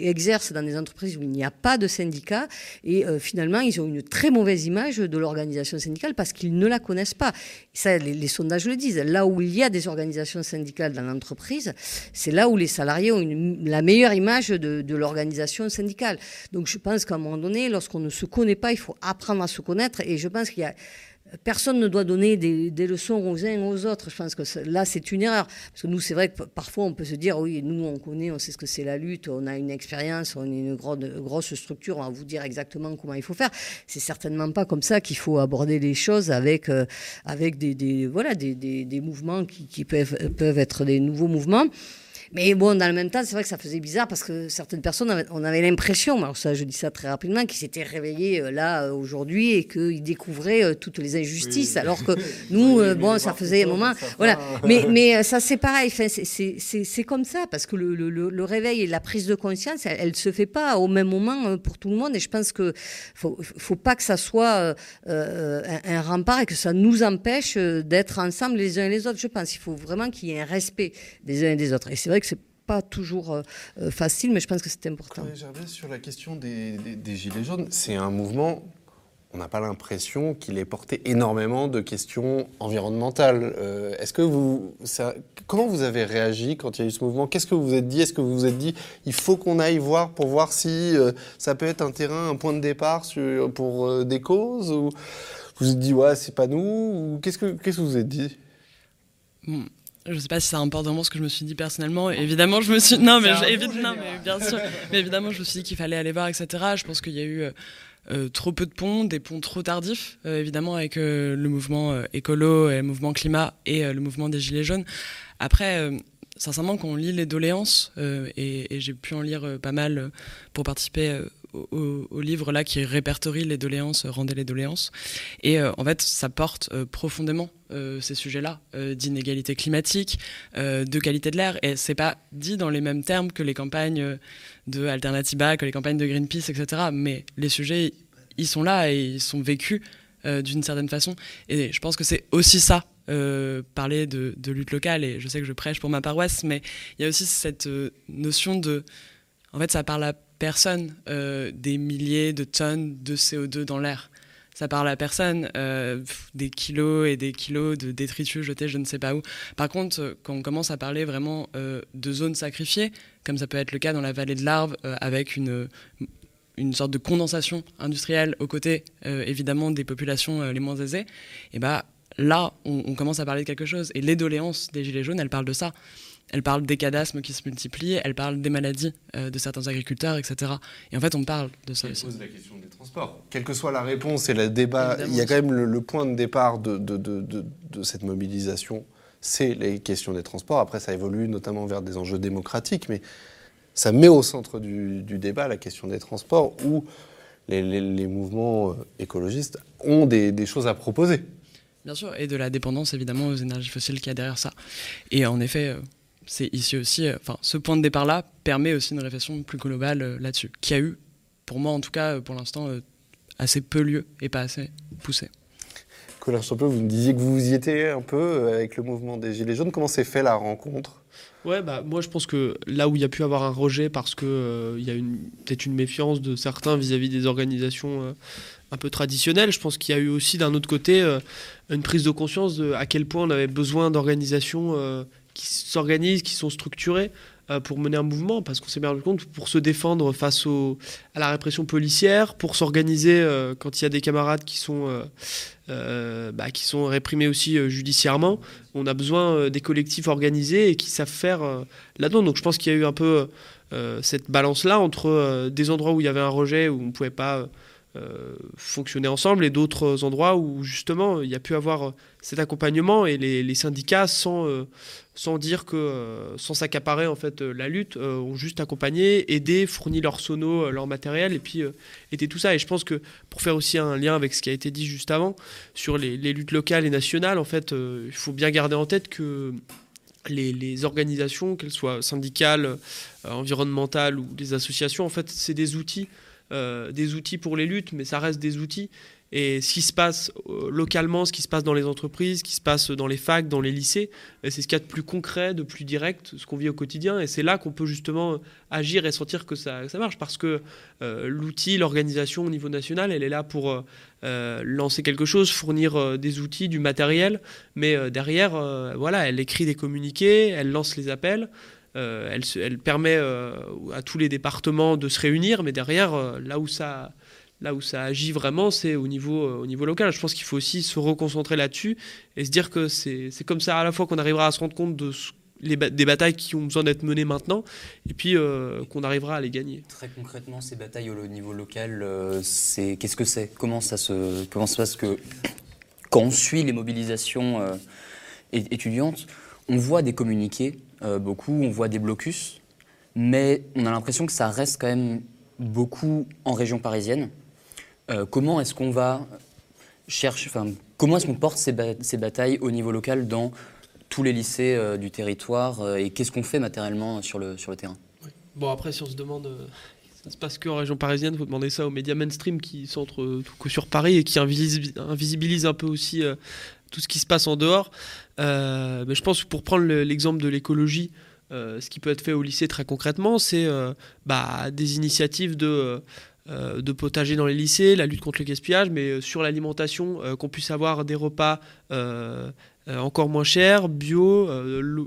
exercent dans des entreprises où il n'y a pas de syndicat, et euh, finalement, ils ont une très mauvaise image de l'organisation syndicale parce qu'ils ne la connaissent pas. Ça, les, sondages le disent. Là où il y a des organisations syndicales dans l'entreprise, c'est là où les salariés ont la meilleure image de, l'organisation syndicale. Donc je pense qu'à un moment donné, lorsqu'on ne se connaît pas, il faut apprendre à se connaître, et je pense qu'il y a personne ne doit donner des, leçons aux uns aux autres. Je pense que là, c'est une erreur. Parce que nous, c'est vrai que parfois, on peut se dire, oui, nous, on connaît, on sait ce que c'est la lutte, on a une expérience, on est une grande, grosse structure, on va vous dire exactement comment il faut faire. C'est certainement pas comme ça qu'il faut aborder les choses avec, euh, avec des, voilà, des, des mouvements qui, qui peuvent, peuvent être des nouveaux mouvements. Mais bon, dans le même temps, c'est vrai que ça faisait bizarre parce que certaines personnes, avaient, on avait l'impression, alors ça, je dis ça très rapidement, qu'ils s'étaient réveillés euh, là euh, aujourd'hui et qu'ils découvraient euh, toutes les injustices, oui. alors que *laughs* nous, oui, bon, ça faisait un moment, voilà. *laughs* Mais, mais ça, c'est pareil, enfin, c'est comme ça parce que le, le, le, réveil et la prise de conscience, elle, elle se fait pas au même moment pour tout le monde. Et je pense que faut, faut pas que ça soit euh, un, un, rempart et que ça nous empêche d'être ensemble les uns et les autres. Je pense qu'il faut vraiment qu'il y ait un respect des uns et des autres. Et c'est vrai que c'est pas toujours euh, facile, mais je pense que c'est important. Gervais, sur la question des, des, des Gilets jaunes, c'est un mouvement, on n'a pas l'impression qu'il ait porté énormément de questions environnementales. Euh, Est-ce que vous, ça, comment vous avez réagi quand il y a eu ce mouvement? Qu'est-ce que vous vous êtes dit? Est-ce que vous vous êtes dit, il faut qu'on aille voir pour voir si euh, ça peut être un terrain, un point de départ sur, pour euh, des causes? Ou vous vous êtes dit, ouais, c'est pas nous? Qu'est-ce que, qu'est-ce que vous vous êtes dit? Hmm je sais pas si ça importe vraiment ce que je me suis dit personnellement. Évidemment, je me suis non mais, je, évidemment, mais bien sûr, mais évidemment, je me suis dit qu'il fallait aller voir, etc. Je pense qu'il y a eu euh, trop peu de ponts, des ponts trop tardifs, euh, évidemment avec euh, le mouvement écolo, et le mouvement climat et le mouvement des gilets jaunes. Après, sincèrement, quand on lit les doléances et, et j'ai pu en lire pas mal pour participer au, livre là qui répertorie les doléances, rendez les doléances. Et euh, en fait, ça porte euh, profondément euh, ces sujets-là, d'inégalité climatique, de qualité de l'air. Et c'est pas dit dans les mêmes termes que les campagnes de Alternativa, que les campagnes de Greenpeace, etc. Mais les sujets, ils sont là et ils sont vécus d'une certaine façon. Et je pense que c'est aussi ça euh, parler de, de, lutte locale, et je sais que je prêche pour ma paroisse, mais il y a aussi cette euh, notion de... En fait, ça parle à personne euh, des milliers de tonnes de CO2 dans l'air. Ça parle à personne euh, des kilos et des kilos de détritus jetés je ne sais pas où. Par contre, quand on commence à parler vraiment euh, de zones sacrifiées, comme ça peut être le cas dans la vallée de l'Arve, avec une, une sorte de condensation industrielle aux côtés, évidemment, des populations les moins aisées, et bah, là, on, on, commence à parler de quelque chose. Et les doléances des Gilets jaunes, elles parlent de ça. Elles parlent des cadasmes qui se multiplient, elles parlent des maladies euh, de certains agriculteurs, etc. Et en fait, on parle de ça Elle aussi. pose la question des transports. Quelle que soit la réponse et le débat, Évidemment. il y a quand même le, le point de départ de, de, de, de cette mobilisation, c'est les questions des transports. Après, ça évolue notamment vers des enjeux démocratiques, mais ça met au centre du, du débat la question des transports où les, les, les mouvements euh, écologistes ont des, des choses à proposer. Bien sûr, et de la dépendance évidemment aux énergies fossiles qu'il y a derrière ça. Et en effet, euh, c'est ici aussi, euh, enfin, ce point de départ-là permet aussi une réflexion plus globale euh, là-dessus, qui a eu, pour moi en tout cas, pour l'instant, euh, assez peu lieu et pas assez poussé. Colin Champeux, vous me disiez que vous y étiez un peu avec le mouvement des Gilets jaunes. Comment s'est fait la rencontre? Ouais, bah, moi je pense que là où il y a pu avoir un rejet parce qu'il euh, y a peut-être une méfiance de certains vis-à-vis -vis des organisations euh, un peu traditionnelles, je pense qu'il y a eu aussi d'un autre côté euh, une prise de conscience de à quel point on avait besoin d'organisations euh, qui s'organisent, qui sont structurées euh, pour mener un mouvement, parce qu'on s'est bien rendu compte, pour se défendre face à la répression policière, pour s'organiser euh, quand il y a des camarades qui sont, euh, bah, qui sont réprimés aussi judiciairement, on a besoin des collectifs organisés et qui savent faire là-dedans. Donc je pense qu'il y a eu un peu cette balance-là entre des endroits où il y avait un rejet, où on ne pouvait pas... Euh, fonctionner ensemble et d'autres endroits où justement il y a pu avoir cet accompagnement et les, syndicats sans, euh, sans dire que euh, sans s'accaparer en fait la lutte ont juste accompagné, aidé, fourni leur sono, leur matériel et puis était tout ça. Et je pense que pour faire aussi un lien avec ce qui a été dit juste avant sur les luttes locales et nationales en fait il faut bien garder en tête que les, organisations, qu'elles soient syndicales, environnementales ou des associations, en fait, c'est des outils, des outils pour les luttes, mais ça reste des outils. Et ce qui se passe euh, localement, ce qui se passe dans les entreprises, ce qui se passe dans les facs, dans les lycées, euh, c'est ce qu'il y a de plus concret, de plus direct, ce qu'on vit au quotidien. Et c'est là qu'on peut justement agir et sentir que ça, ça marche. Parce que euh, l'outil, l'organisation au niveau national, elle est là pour lancer quelque chose, fournir des outils, du matériel. Mais derrière, voilà, elle écrit des communiqués, elle lance les appels. Elle, elle, permet à tous les départements de se réunir, mais derrière, là où ça, Là où ça agit vraiment, c'est au niveau, euh, au niveau local. Je pense qu'il faut aussi se reconcentrer là-dessus et se dire que c'est comme ça à la fois qu'on arrivera à se rendre compte de les des batailles qui ont besoin d'être menées maintenant, et puis euh, qu'on arrivera à les gagner. Très concrètement, ces batailles au niveau local, euh, qu'est-ce que c'est? Comment ça se comment se passe que quand on suit les mobilisations étudiantes, on voit des communiqués, beaucoup, on voit des blocus, mais on a l'impression que ça reste quand même beaucoup en région parisienne. Euh, comment est-ce qu'on va chercher, enfin, comment est-ce qu'on porte ces, batailles au niveau local dans tous les lycées euh, du territoire euh, et qu'est-ce qu'on fait matériellement sur le, sur le terrain? Bon, après, si on se demande. Ça se passe qu'en région parisienne, il faut demander ça aux médias mainstream qui sont que sur Paris et qui invisibilisent un peu aussi tout ce qui se passe en dehors. Mais je pense que pour prendre l'exemple de l'écologie, ce qui peut être fait au lycée très concrètement, c'est bah, des initiatives de euh, de potager dans les lycées, la lutte contre le gaspillage, mais euh, sur l'alimentation, euh, qu'on puisse avoir des repas encore moins chers, bio,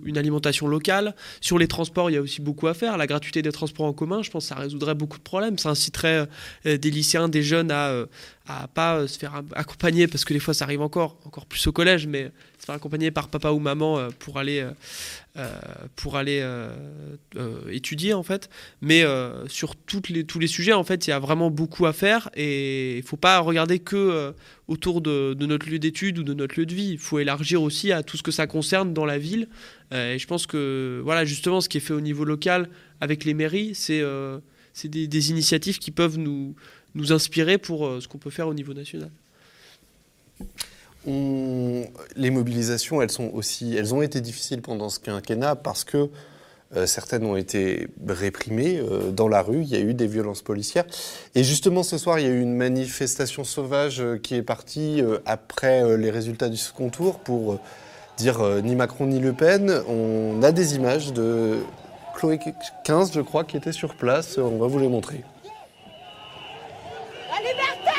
une alimentation locale. Sur les transports, il y a aussi beaucoup à faire. La gratuité des transports en commun, je pense que ça résoudrait beaucoup de problèmes. Ça inciterait des lycéens, des jeunes à à pas se faire accompagner, parce que des fois ça arrive encore, encore plus au collège, mais se faire accompagner par papa ou maman pour aller euh, pour aller euh, euh, étudier en fait. Mais sur toutes les, tous les sujets, en fait, il y a vraiment beaucoup à faire et il faut pas regarder que autour de, notre lieu d'études ou de notre lieu de vie. Il faut élargir aussi à tout ce que ça concerne dans la ville. et je pense que voilà, justement, ce qui est fait au niveau local avec les mairies, c'est c'est des, initiatives qui peuvent nous, nous inspirer pour ce qu'on peut faire au niveau national les mobilisations, elles, sont aussi, elles ont été difficiles pendant ce quinquennat parce que euh, certaines ont été réprimées euh, dans la rue, il y a eu des violences policières. Et justement, ce soir, il y a eu une manifestation sauvage euh, qui est partie après les résultats du second tour pour dire ni Macron ni Le Pen. On a des images de Chloé 15, je crois, qui était sur place. On va vous les montrer. Donc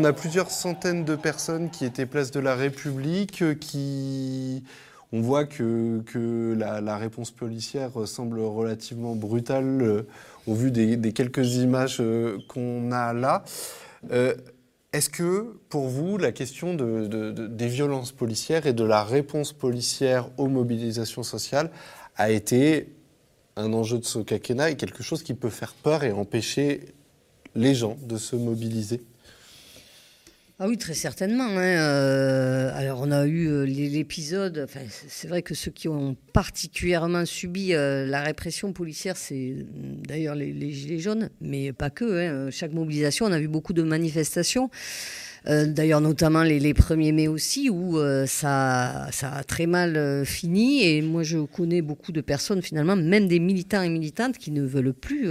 on a plusieurs centaines de personnes qui étaient place de la République, euh, qui... On voit que, la, réponse policière semble relativement brutale euh, au vu des, quelques images euh, qu'on a là. Est-ce que, pour vous, la question des violences policières et de la réponse policière aux mobilisations sociales a été un enjeu de ce quinquennat et quelque chose qui peut faire peur et empêcher les gens de se mobiliser? Ah oui, très certainement. Hein. Euh, alors, on a eu euh, l'épisode. Enfin, c'est vrai que ceux qui ont particulièrement subi euh, la répression policière, c'est d'ailleurs les, Gilets jaunes, mais pas que. Hein. Chaque mobilisation, on a vu beaucoup de manifestations. Euh, d'ailleurs, notamment les, les, 1er mai aussi, où euh, ça, ça a très mal euh, fini. Et moi, je connais beaucoup de personnes, finalement, même des militants et militantes, qui ne veulent plus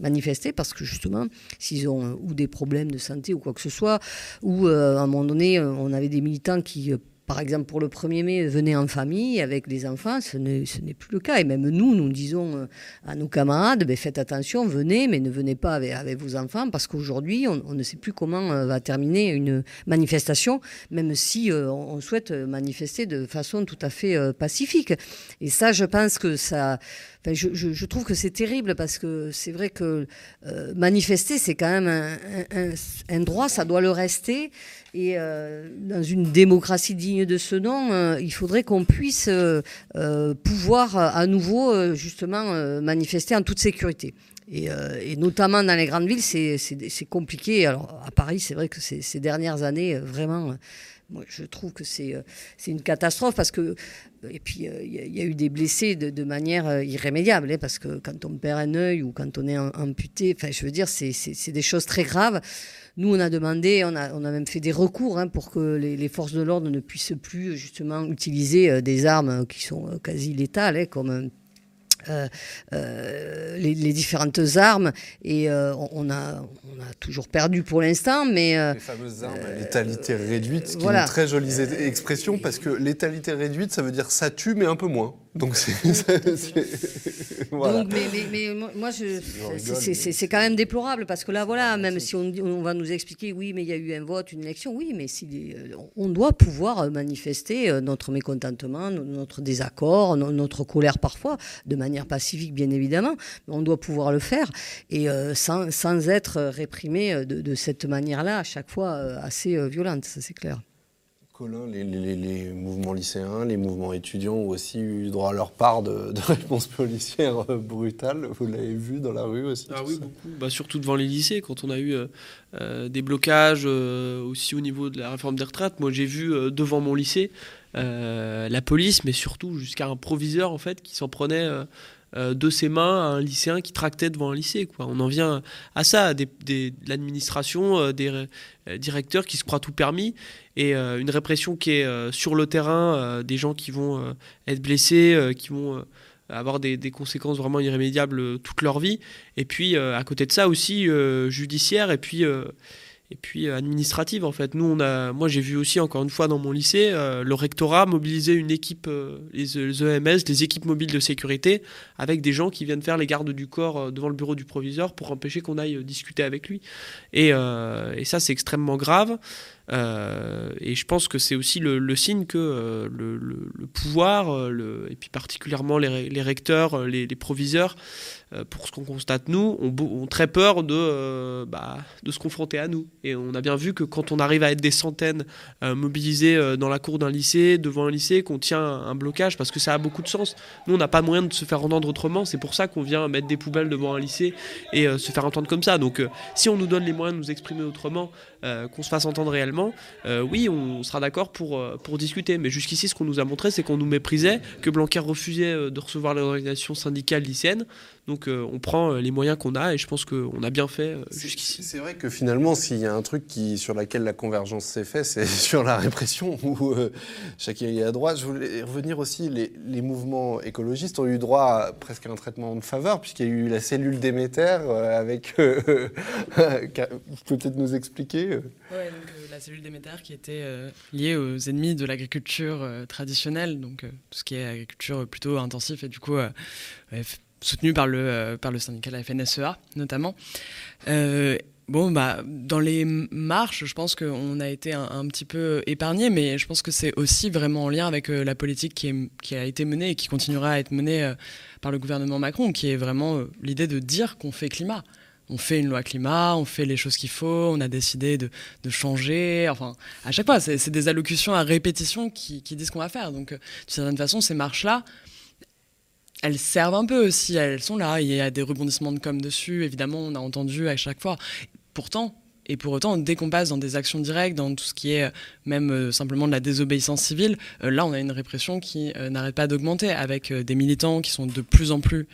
manifester parce que, justement, s'ils ont ou des problèmes de santé ou quoi que ce soit, ou à un moment donné, on avait des militants qui par exemple, pour le 1er mai, venez en famille avec les enfants, ce n'est plus le cas. Et même nous, nous disons euh, à nos camarades, ben, faites attention, venez, mais ne venez pas avec, vos enfants, parce qu'aujourd'hui, on, ne sait plus comment euh, va terminer une manifestation, même si euh, on souhaite manifester de façon tout à fait pacifique. Et ça, je pense que ça... je, trouve que c'est terrible parce que c'est vrai que manifester, c'est quand même un, droit, ça doit le rester. Et dans une démocratie digne de ce nom, il faudrait qu'on puisse pouvoir à nouveau justement manifester en toute sécurité. Et, notamment dans les grandes villes, c'est compliqué. Alors à Paris, c'est vrai que ces dernières années, vraiment, moi, je trouve que c'est une catastrophe parce que et puis, euh, il y, a eu des blessés de, manière euh, irrémédiable, hein, parce que quand on perd un œil ou quand on est amputé, enfin, je veux dire, c'est des choses très graves. Nous, on a demandé, on a, on a même fait des recours hein, pour que les, forces de l'ordre ne puissent plus justement utiliser euh, des armes qui sont quasi létales, hein, comme euh, euh, les, différentes armes et euh, on, a, on a toujours perdu pour l'instant, mais... les fameuses armes à létalité réduite, qui est une très jolie expression parce que létalité réduite, ça veut dire ça tue mais un peu moins. Donc c'est. *laughs* voilà. mais, mais, moi, c'est quand même déplorable parce que là, voilà, même si on, on, va nous expliquer, oui, mais il y a eu un vote, une élection, oui, mais si, on doit pouvoir manifester notre mécontentement, notre désaccord, notre colère parfois, de manière pacifique, bien évidemment, mais on doit pouvoir le faire et euh, sans, sans, être réprimé de, de cette manière-là, à chaque fois euh, assez euh, violente, ça c'est clair. Colin, les, mouvements lycéens, les mouvements étudiants ont aussi eu droit à leur part de, réponses policières euh, brutales. Vous l'avez vu dans la rue aussi Ah oui, beaucoup. Bah, surtout devant les lycées, quand on a eu euh, euh, des blocages aussi au niveau de la réforme des retraites. Moi, j'ai vu devant mon lycée la police, mais surtout jusqu'à un proviseur en fait qui s'en prenait de ses mains à un lycéen qui tractait devant un lycée. Quoi. On en vient à ça, des, des, l'administration, euh, des euh, directeurs qui se croient tout permis, et une répression qui est sur le terrain, des gens qui vont être blessés, qui vont avoir des, conséquences vraiment irrémédiables toute leur vie, et puis à côté de ça aussi judiciaire, et puis et puis euh, administrative en fait. Nous, on a, moi j'ai vu aussi encore une fois dans mon lycée, euh, le rectorat mobiliser une équipe, euh, les, EMS, des équipes mobiles de sécurité, avec des gens qui viennent faire les gardes du corps devant le bureau du proviseur pour empêcher qu'on aille discuter avec lui. Et, ça, c'est extrêmement grave. et je pense que c'est aussi le, signe que le, pouvoir, et puis particulièrement les, les recteurs, les, les proviseurs, pour ce qu'on constate nous, ont, très peur de, euh, bah, de se confronter à nous. Et on a bien vu que quand on arrive à être des centaines euh, mobilisés dans la cour d'un lycée, devant un lycée, qu'on tient un blocage, parce que ça a beaucoup de sens. Nous, on n'a pas moyen de se faire entendre autrement. C'est pour ça qu'on vient mettre des poubelles devant un lycée et se faire entendre comme ça. Donc, si on nous donne les moyens de nous exprimer autrement, qu'on se fasse entendre réellement, oui, on sera d'accord pour, pour discuter. Mais jusqu'ici, ce qu'on nous a montré, c'est qu'on nous méprisait, que Blanquer refusait de recevoir l'organisation syndicale lycéenne. Donc euh, on prend euh, les moyens qu'on a et je pense qu'on a bien fait euh, jusqu'ici. C'est vrai que finalement, s'il y a un truc qui, sur lequel la convergence s'est faite, c'est *laughs* sur la répression *laughs* où chacun est à droite. Je voulais revenir aussi, les, les, mouvements écologistes ont eu droit à presque un traitement de faveur puisqu'il y a eu la cellule Déméter avec... *laughs* Vous pouvez peut-être nous expliquer Oui, donc la cellule Déméter qui était liée aux ennemis de l'agriculture traditionnelle, donc tout ce qui est agriculture plutôt intensif et du coup soutenu par le, euh, par le syndicat la FNSEA notamment. Euh, bon, bah, dans les marches, je pense qu'on a été un, petit peu épargné, mais je pense que c'est aussi vraiment en lien avec euh, la politique qui, est, qui, a été menée et qui continuera à être menée par le gouvernement Macron, qui est vraiment l'idée de dire qu'on fait climat. On fait une loi climat, on fait les choses qu'il faut, on a décidé de, de, changer. Enfin, à chaque fois, c'est des allocutions à répétition qui, qui disent qu'on va faire. Donc, d'une certaine façon, ces marches-là, elles servent un peu aussi, elles sont là, il y a des rebondissements de com dessus, évidemment, on a entendu à chaque fois. Pourtant, et pour autant, dès qu'on passe dans des actions directes, dans tout ce qui est euh, même euh, simplement de la désobéissance civile, euh, là, on a une répression qui n'arrête pas d'augmenter, avec des militants qui sont de plus en plus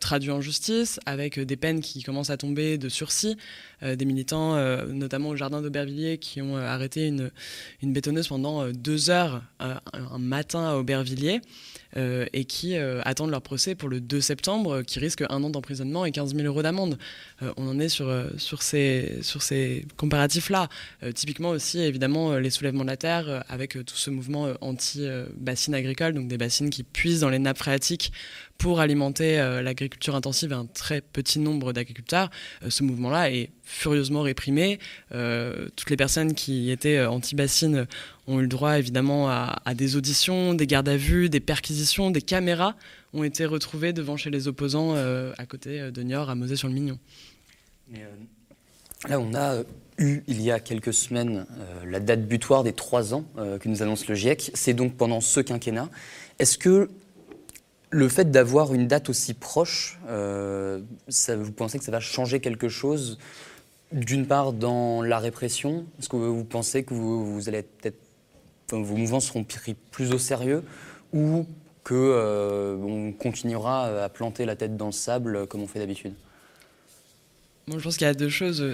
traduits en justice, avec des peines qui commencent à tomber de sursis, des militants, notamment au jardin d'Aubervilliers, qui ont arrêté une, une bétonneuse pendant deux heures un matin à Aubervilliers. Euh, et qui euh, attendent leur procès pour le 2 septembre, euh, qui risquent un an d'emprisonnement et 15 000 euros d'amende. on en est sur, ces comparatifs-là. typiquement aussi, évidemment, les soulèvements de la terre, avec tout ce mouvement anti-bassines agricoles, donc des bassines qui puisent dans les nappes phréatiques pour alimenter l'agriculture intensive et un très petit nombre d'agriculteurs. ce mouvement-là est furieusement réprimé. toutes les personnes qui étaient anti-bassines ont eu le droit évidemment à, des auditions, des gardes à vue, des perquisitions, des caméras ont été retrouvées devant chez les opposants euh, à côté de Niort, à Mosée-sur-le-Mignon. Euh, Là, on a eu, il y a quelques semaines, la date butoir des trois ans que nous annonce le GIEC. C'est donc pendant ce quinquennat. Est-ce que le fait d'avoir une date aussi proche, ça, vous pensez que ça va changer quelque chose d'une part dans la répression? Est-ce que vous pensez que vous, allez peut-être, vos mouvements seront pris plus au sérieux? Ou que euh, on continuera à planter la tête dans le sable comme on fait d'habitude? Moi, je pense qu'il y a deux choses.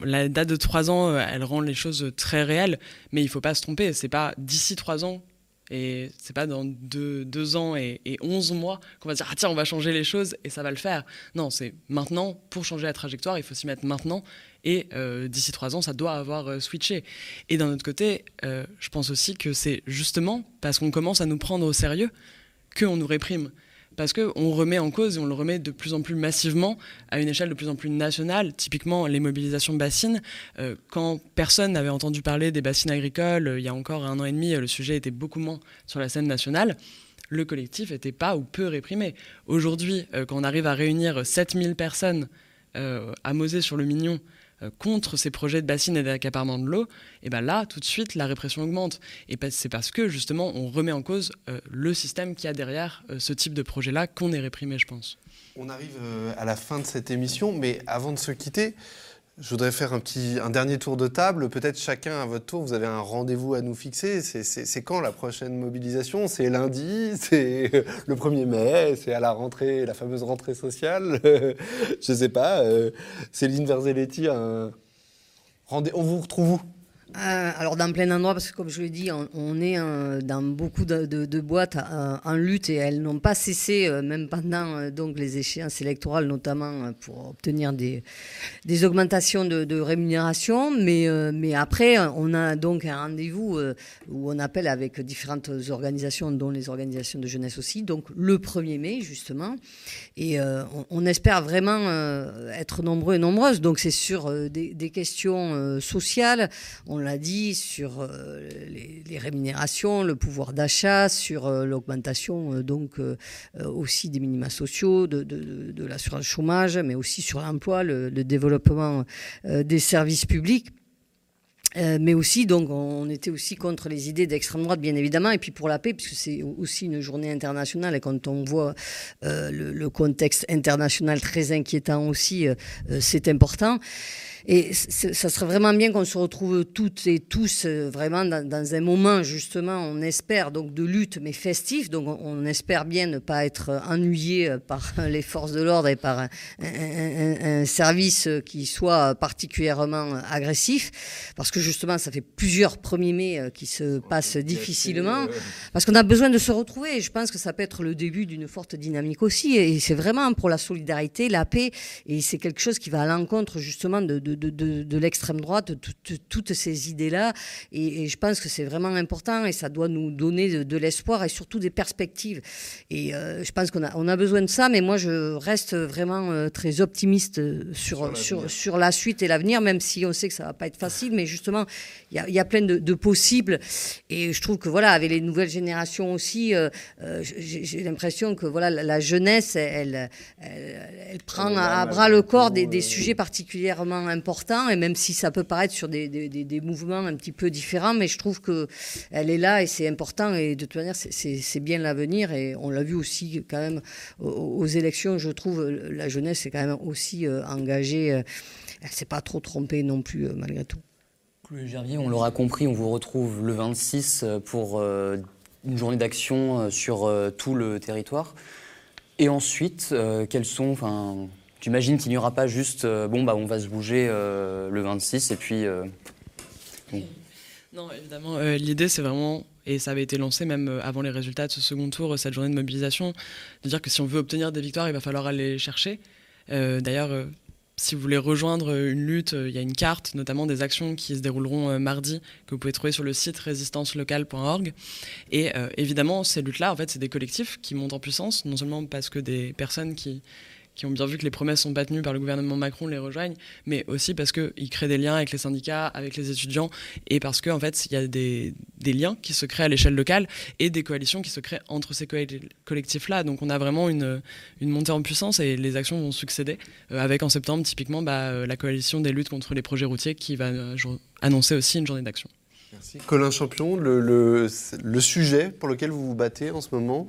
La date de trois ans, elle rend les choses très réelles, mais il ne faut pas se tromper. C'est pas d'ici trois ans et c'est pas dans deux, ans et, onze 11 mois qu'on va dire ah tiens on va changer les choses et ça va le faire. Non, c'est maintenant pour changer la trajectoire, il faut s'y mettre maintenant et euh, d'ici trois ans ça doit avoir euh, switché. Et d'un autre côté, euh, je pense aussi que c'est justement parce qu'on commence à nous prendre au sérieux qu'on nous réprime parce qu'on remet en cause et on le remet de plus en plus massivement à une échelle de plus en plus nationale. Typiquement, les mobilisations bassines, euh, quand personne n'avait entendu parler des bassines agricoles, euh, il y a encore un an et demi, le sujet était beaucoup moins sur la scène nationale. Le collectif n'était pas ou peu réprimé. Aujourd'hui, euh, quand on arrive à réunir 7000 personnes à Mosée sur le Mignon euh, contre ces projets de bassines et d'accaparement de l'eau, et ben là, tout de suite, la répression augmente. Et c'est parce que, justement, on remet en cause euh, le système qui a derrière euh, ce type de projet-là qu'on est réprimé, je pense. On arrive à la fin de cette émission, mais avant de se quitter, je voudrais faire un, petit, un dernier tour de table. Peut-être chacun à votre tour, vous avez un rendez-vous à nous fixer. C'est quand la prochaine mobilisation? C'est lundi *laughs* C'est le 1er mai C'est à la rentrée, la fameuse rentrée sociale *laughs* Je ne sais pas. Euh, Céline Verzelletti, on vous retrouve euh, alors dans plein endroit, parce que comme je l'ai dit, on, est euh, dans beaucoup de, boîtes euh, en lutte et elles n'ont pas cessé, même pendant donc les échéances électorales, notamment pour obtenir des, des augmentations de, rémunération. Mais, mais après, on a donc un rendez-vous où on appelle avec différentes organisations, dont les organisations de jeunesse aussi, donc le 1er mai justement. Et on, espère vraiment être nombreux et nombreuses. Donc c'est sur des, questions sociales. L'a dit, sur euh, les, rémunérations, le pouvoir d'achat, sur euh, l'augmentation euh, donc aussi des minima sociaux, de, de, l'assurance chômage, mais aussi sur l'emploi, le, développement des services publics. mais aussi, donc, on était aussi contre les idées d'extrême droite, bien évidemment, et puis pour la paix, puisque c'est aussi une journée internationale, et quand on voit le, contexte international très inquiétant aussi, c'est important. Et ça serait vraiment bien qu'on se retrouve toutes et tous euh, vraiment dans, un moment, justement, on espère, donc de lutte, mais festif. Donc on, espère bien ne pas être ennuyé euh, par *laughs* les forces de l'ordre et par un, service qui soit particulièrement agressif. Parce que justement, ça fait plusieurs 1er mai euh, qui se passent difficilement. Parce qu'on a besoin de se retrouver. Et je pense que ça peut être le début d'une forte dynamique aussi. Et c'est vraiment pour la solidarité, la paix. Et c'est quelque chose qui va à l'encontre justement de de, l'extrême droite, de, toutes ces idées-là. Et, je pense que c'est vraiment important et ça doit nous donner de, l'espoir et surtout des perspectives. Et euh, je pense qu'on a, on a besoin de ça, mais moi je reste vraiment euh, très optimiste sur, sur, sur, la suite et l'avenir, même si on sait que ça va pas être facile. Mais justement, il y a, plein de, possibles. Et je trouve que voilà, avec les nouvelles générations aussi, euh, j'ai l'impression que voilà, la, jeunesse, elle, elle, prend à, bras le corps des, des sujets particulièrement importants et même si ça peut paraître sur des, des, mouvements un petit peu différents, mais je trouve qu'elle est là et c'est important et de toute manière c'est bien l'avenir et on l'a vu aussi quand même aux, élections, je trouve la jeunesse est quand même aussi euh, engagée, euh, elle s'est pas trop trompée non plus euh, malgré tout. Chloé Gervier, on l'aura compris, on vous retrouve le 26 pour une journée d'action sur tout le territoire. Et ensuite, quels sont, enfin, tu imagines qu'il n'y aura pas juste, euh, bon, bah, on va se bouger euh, le 26 et puis. Euh, non, évidemment, l'idée c'est vraiment, et ça avait été lancé même avant les résultats de ce second tour, cette journée de mobilisation, de dire que si on veut obtenir des victoires, il va falloir aller les chercher. D'ailleurs, si vous voulez rejoindre une lutte, il y a une carte, notamment des actions qui se dérouleront mardi, que vous pouvez trouver sur le site résistancelocale.org. Et évidemment, ces luttes-là, en fait, c'est des collectifs qui montent en puissance, non seulement parce que des personnes qui qui ont bien vu que les promesses sont pas tenues par le gouvernement Macron les rejoignent, mais aussi parce qu'ils créent des liens avec les syndicats, avec les étudiants, et parce qu'en en fait, il y a des, liens qui se créent à l'échelle locale et des coalitions qui se créent entre ces collectifs-là. Donc on a vraiment une, montée en puissance et les actions vont succéder, euh, avec en septembre typiquement bah, euh, la coalition des luttes contre les projets routiers qui va euh, annoncer aussi une journée d'action. Merci. Colin Champion, le sujet pour lequel vous vous battez en ce moment?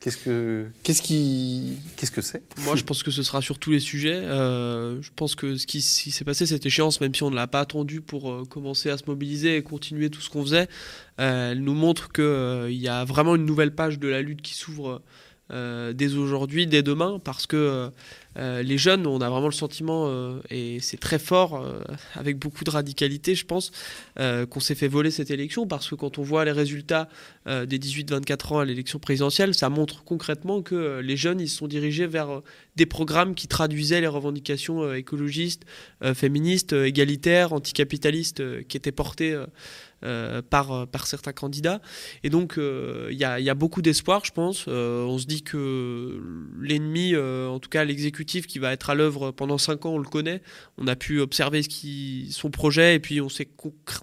Qu'est-ce que que c'est? Moi, je pense que ce sera sur tous les sujets. Euh, je pense que ce qui, s'est passé cette échéance, même si on ne l'a pas attendu pour euh, commencer à se mobiliser et continuer tout ce qu'on faisait, euh, elle nous montre qu'il euh, y a vraiment une nouvelle page de la lutte qui s'ouvre dès aujourd'hui, dès demain, parce que euh, les jeunes, on a vraiment le sentiment, euh, et c'est très fort, euh, avec beaucoup de radicalité, je pense, qu'on s'est fait voler cette élection, parce que quand on voit les résultats des 18-24 ans à l'élection présidentielle, ça montre concrètement que les jeunes, ils se sont dirigés vers des programmes qui traduisaient les revendications écologistes, féministes, égalitaires, anticapitalistes, qui étaient portées euh, par, euh, par certains candidats. Et donc, il euh, y, a, beaucoup d'espoir, je pense. on se dit que l'ennemi, en tout cas l'exécutif qui va être à l'œuvre pendant cinq ans, on le connaît. On a pu observer son projet et puis on sait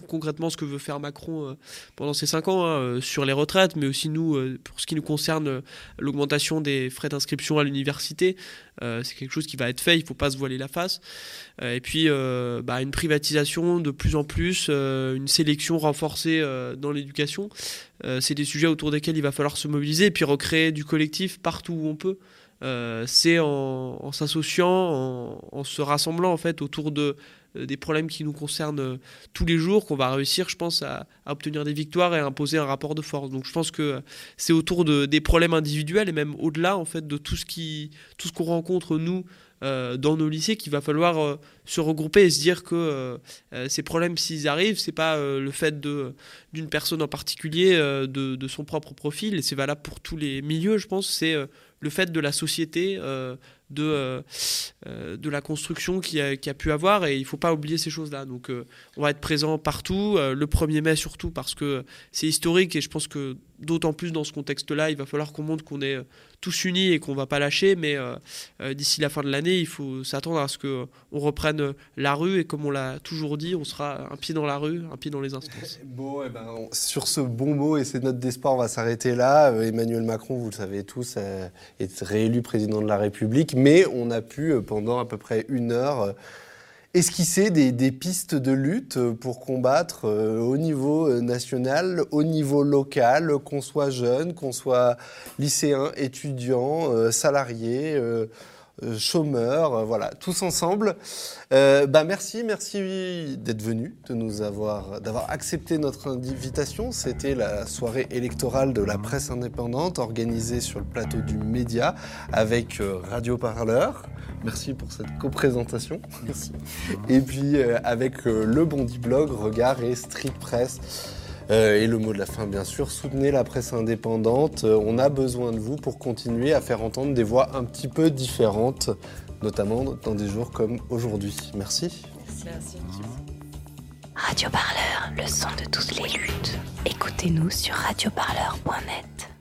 concrètement ce que veut faire Macron pendant ces cinq ans hein, sur les retraites, mais aussi nous, pour ce qui nous concerne, l'augmentation des frais d'inscription à l'université. C'est quelque chose qui va être fait, il ne faut pas se voiler la face. et puis, bah, une privatisation de plus en plus, une sélection renforcer euh, dans l'éducation. Euh, c'est des sujets autour desquels il va falloir se mobiliser et puis recréer du collectif partout où on peut. Euh, c'est en, s'associant, en, se rassemblant en fait autour de des problèmes qui nous concernent tous les jours qu'on va réussir, je pense, à, obtenir des victoires et à imposer un rapport de force. Donc je pense que c'est autour de, des problèmes individuels et même au-delà en fait de tout ce qui, tout ce qu'on rencontre nous euh, dans nos lycées qu'il va falloir euh, se regrouper et se dire que euh, ces problèmes, s'ils arrivent, c'est pas le fait d'une personne en particulier, de, de, son propre profil, et c'est valable pour tous les milieux, je pense, c'est le fait de la société, de, de la construction qui a, a, pu avoir, et il faut pas oublier ces choses-là. Donc on va être présent partout, le 1er mai surtout, parce que c'est historique, et je pense que d'autant plus dans ce contexte-là, il va falloir qu'on montre qu'on est tous unis et qu'on va pas lâcher, mais euh, euh, d'ici la fin de l'année, il faut s'attendre à ce qu'on reprenne la rue et comme on l'a toujours dit, on sera un pied dans la rue, un pied dans les instances. *laughs* Bon, eh ben, sur ce bon mot et ces notes d'espoir, on va s'arrêter là. Euh, Emmanuel Macron, vous le savez tous, est réélu président de la République, mais on a pu pendant à peu près une heure esquisser des, pistes de lutte pour combattre euh, au niveau euh, national, au niveau local, qu'on soit jeune, qu'on soit lycéen, étudiant, euh, salarié. Chômeurs, voilà, tous ensemble. bah merci, merci d'être venu, de nous avoir, d'avoir accepté notre invitation. C'était la soirée électorale de la presse indépendante organisée sur le plateau du Média avec Radio Parleur. Merci pour cette coprésentation. Merci. Et puis euh, avec euh, le Bondi Blog, Regard et Street Press. Euh, et le mot de la fin, bien sûr, soutenez la presse indépendante. on a besoin de vous pour continuer à faire entendre des voix un petit peu différentes, notamment dans des jours comme aujourd'hui. Merci. Merci. Radio Parleur, le son de toutes les luttes. Écoutez-nous sur radioparleur.net.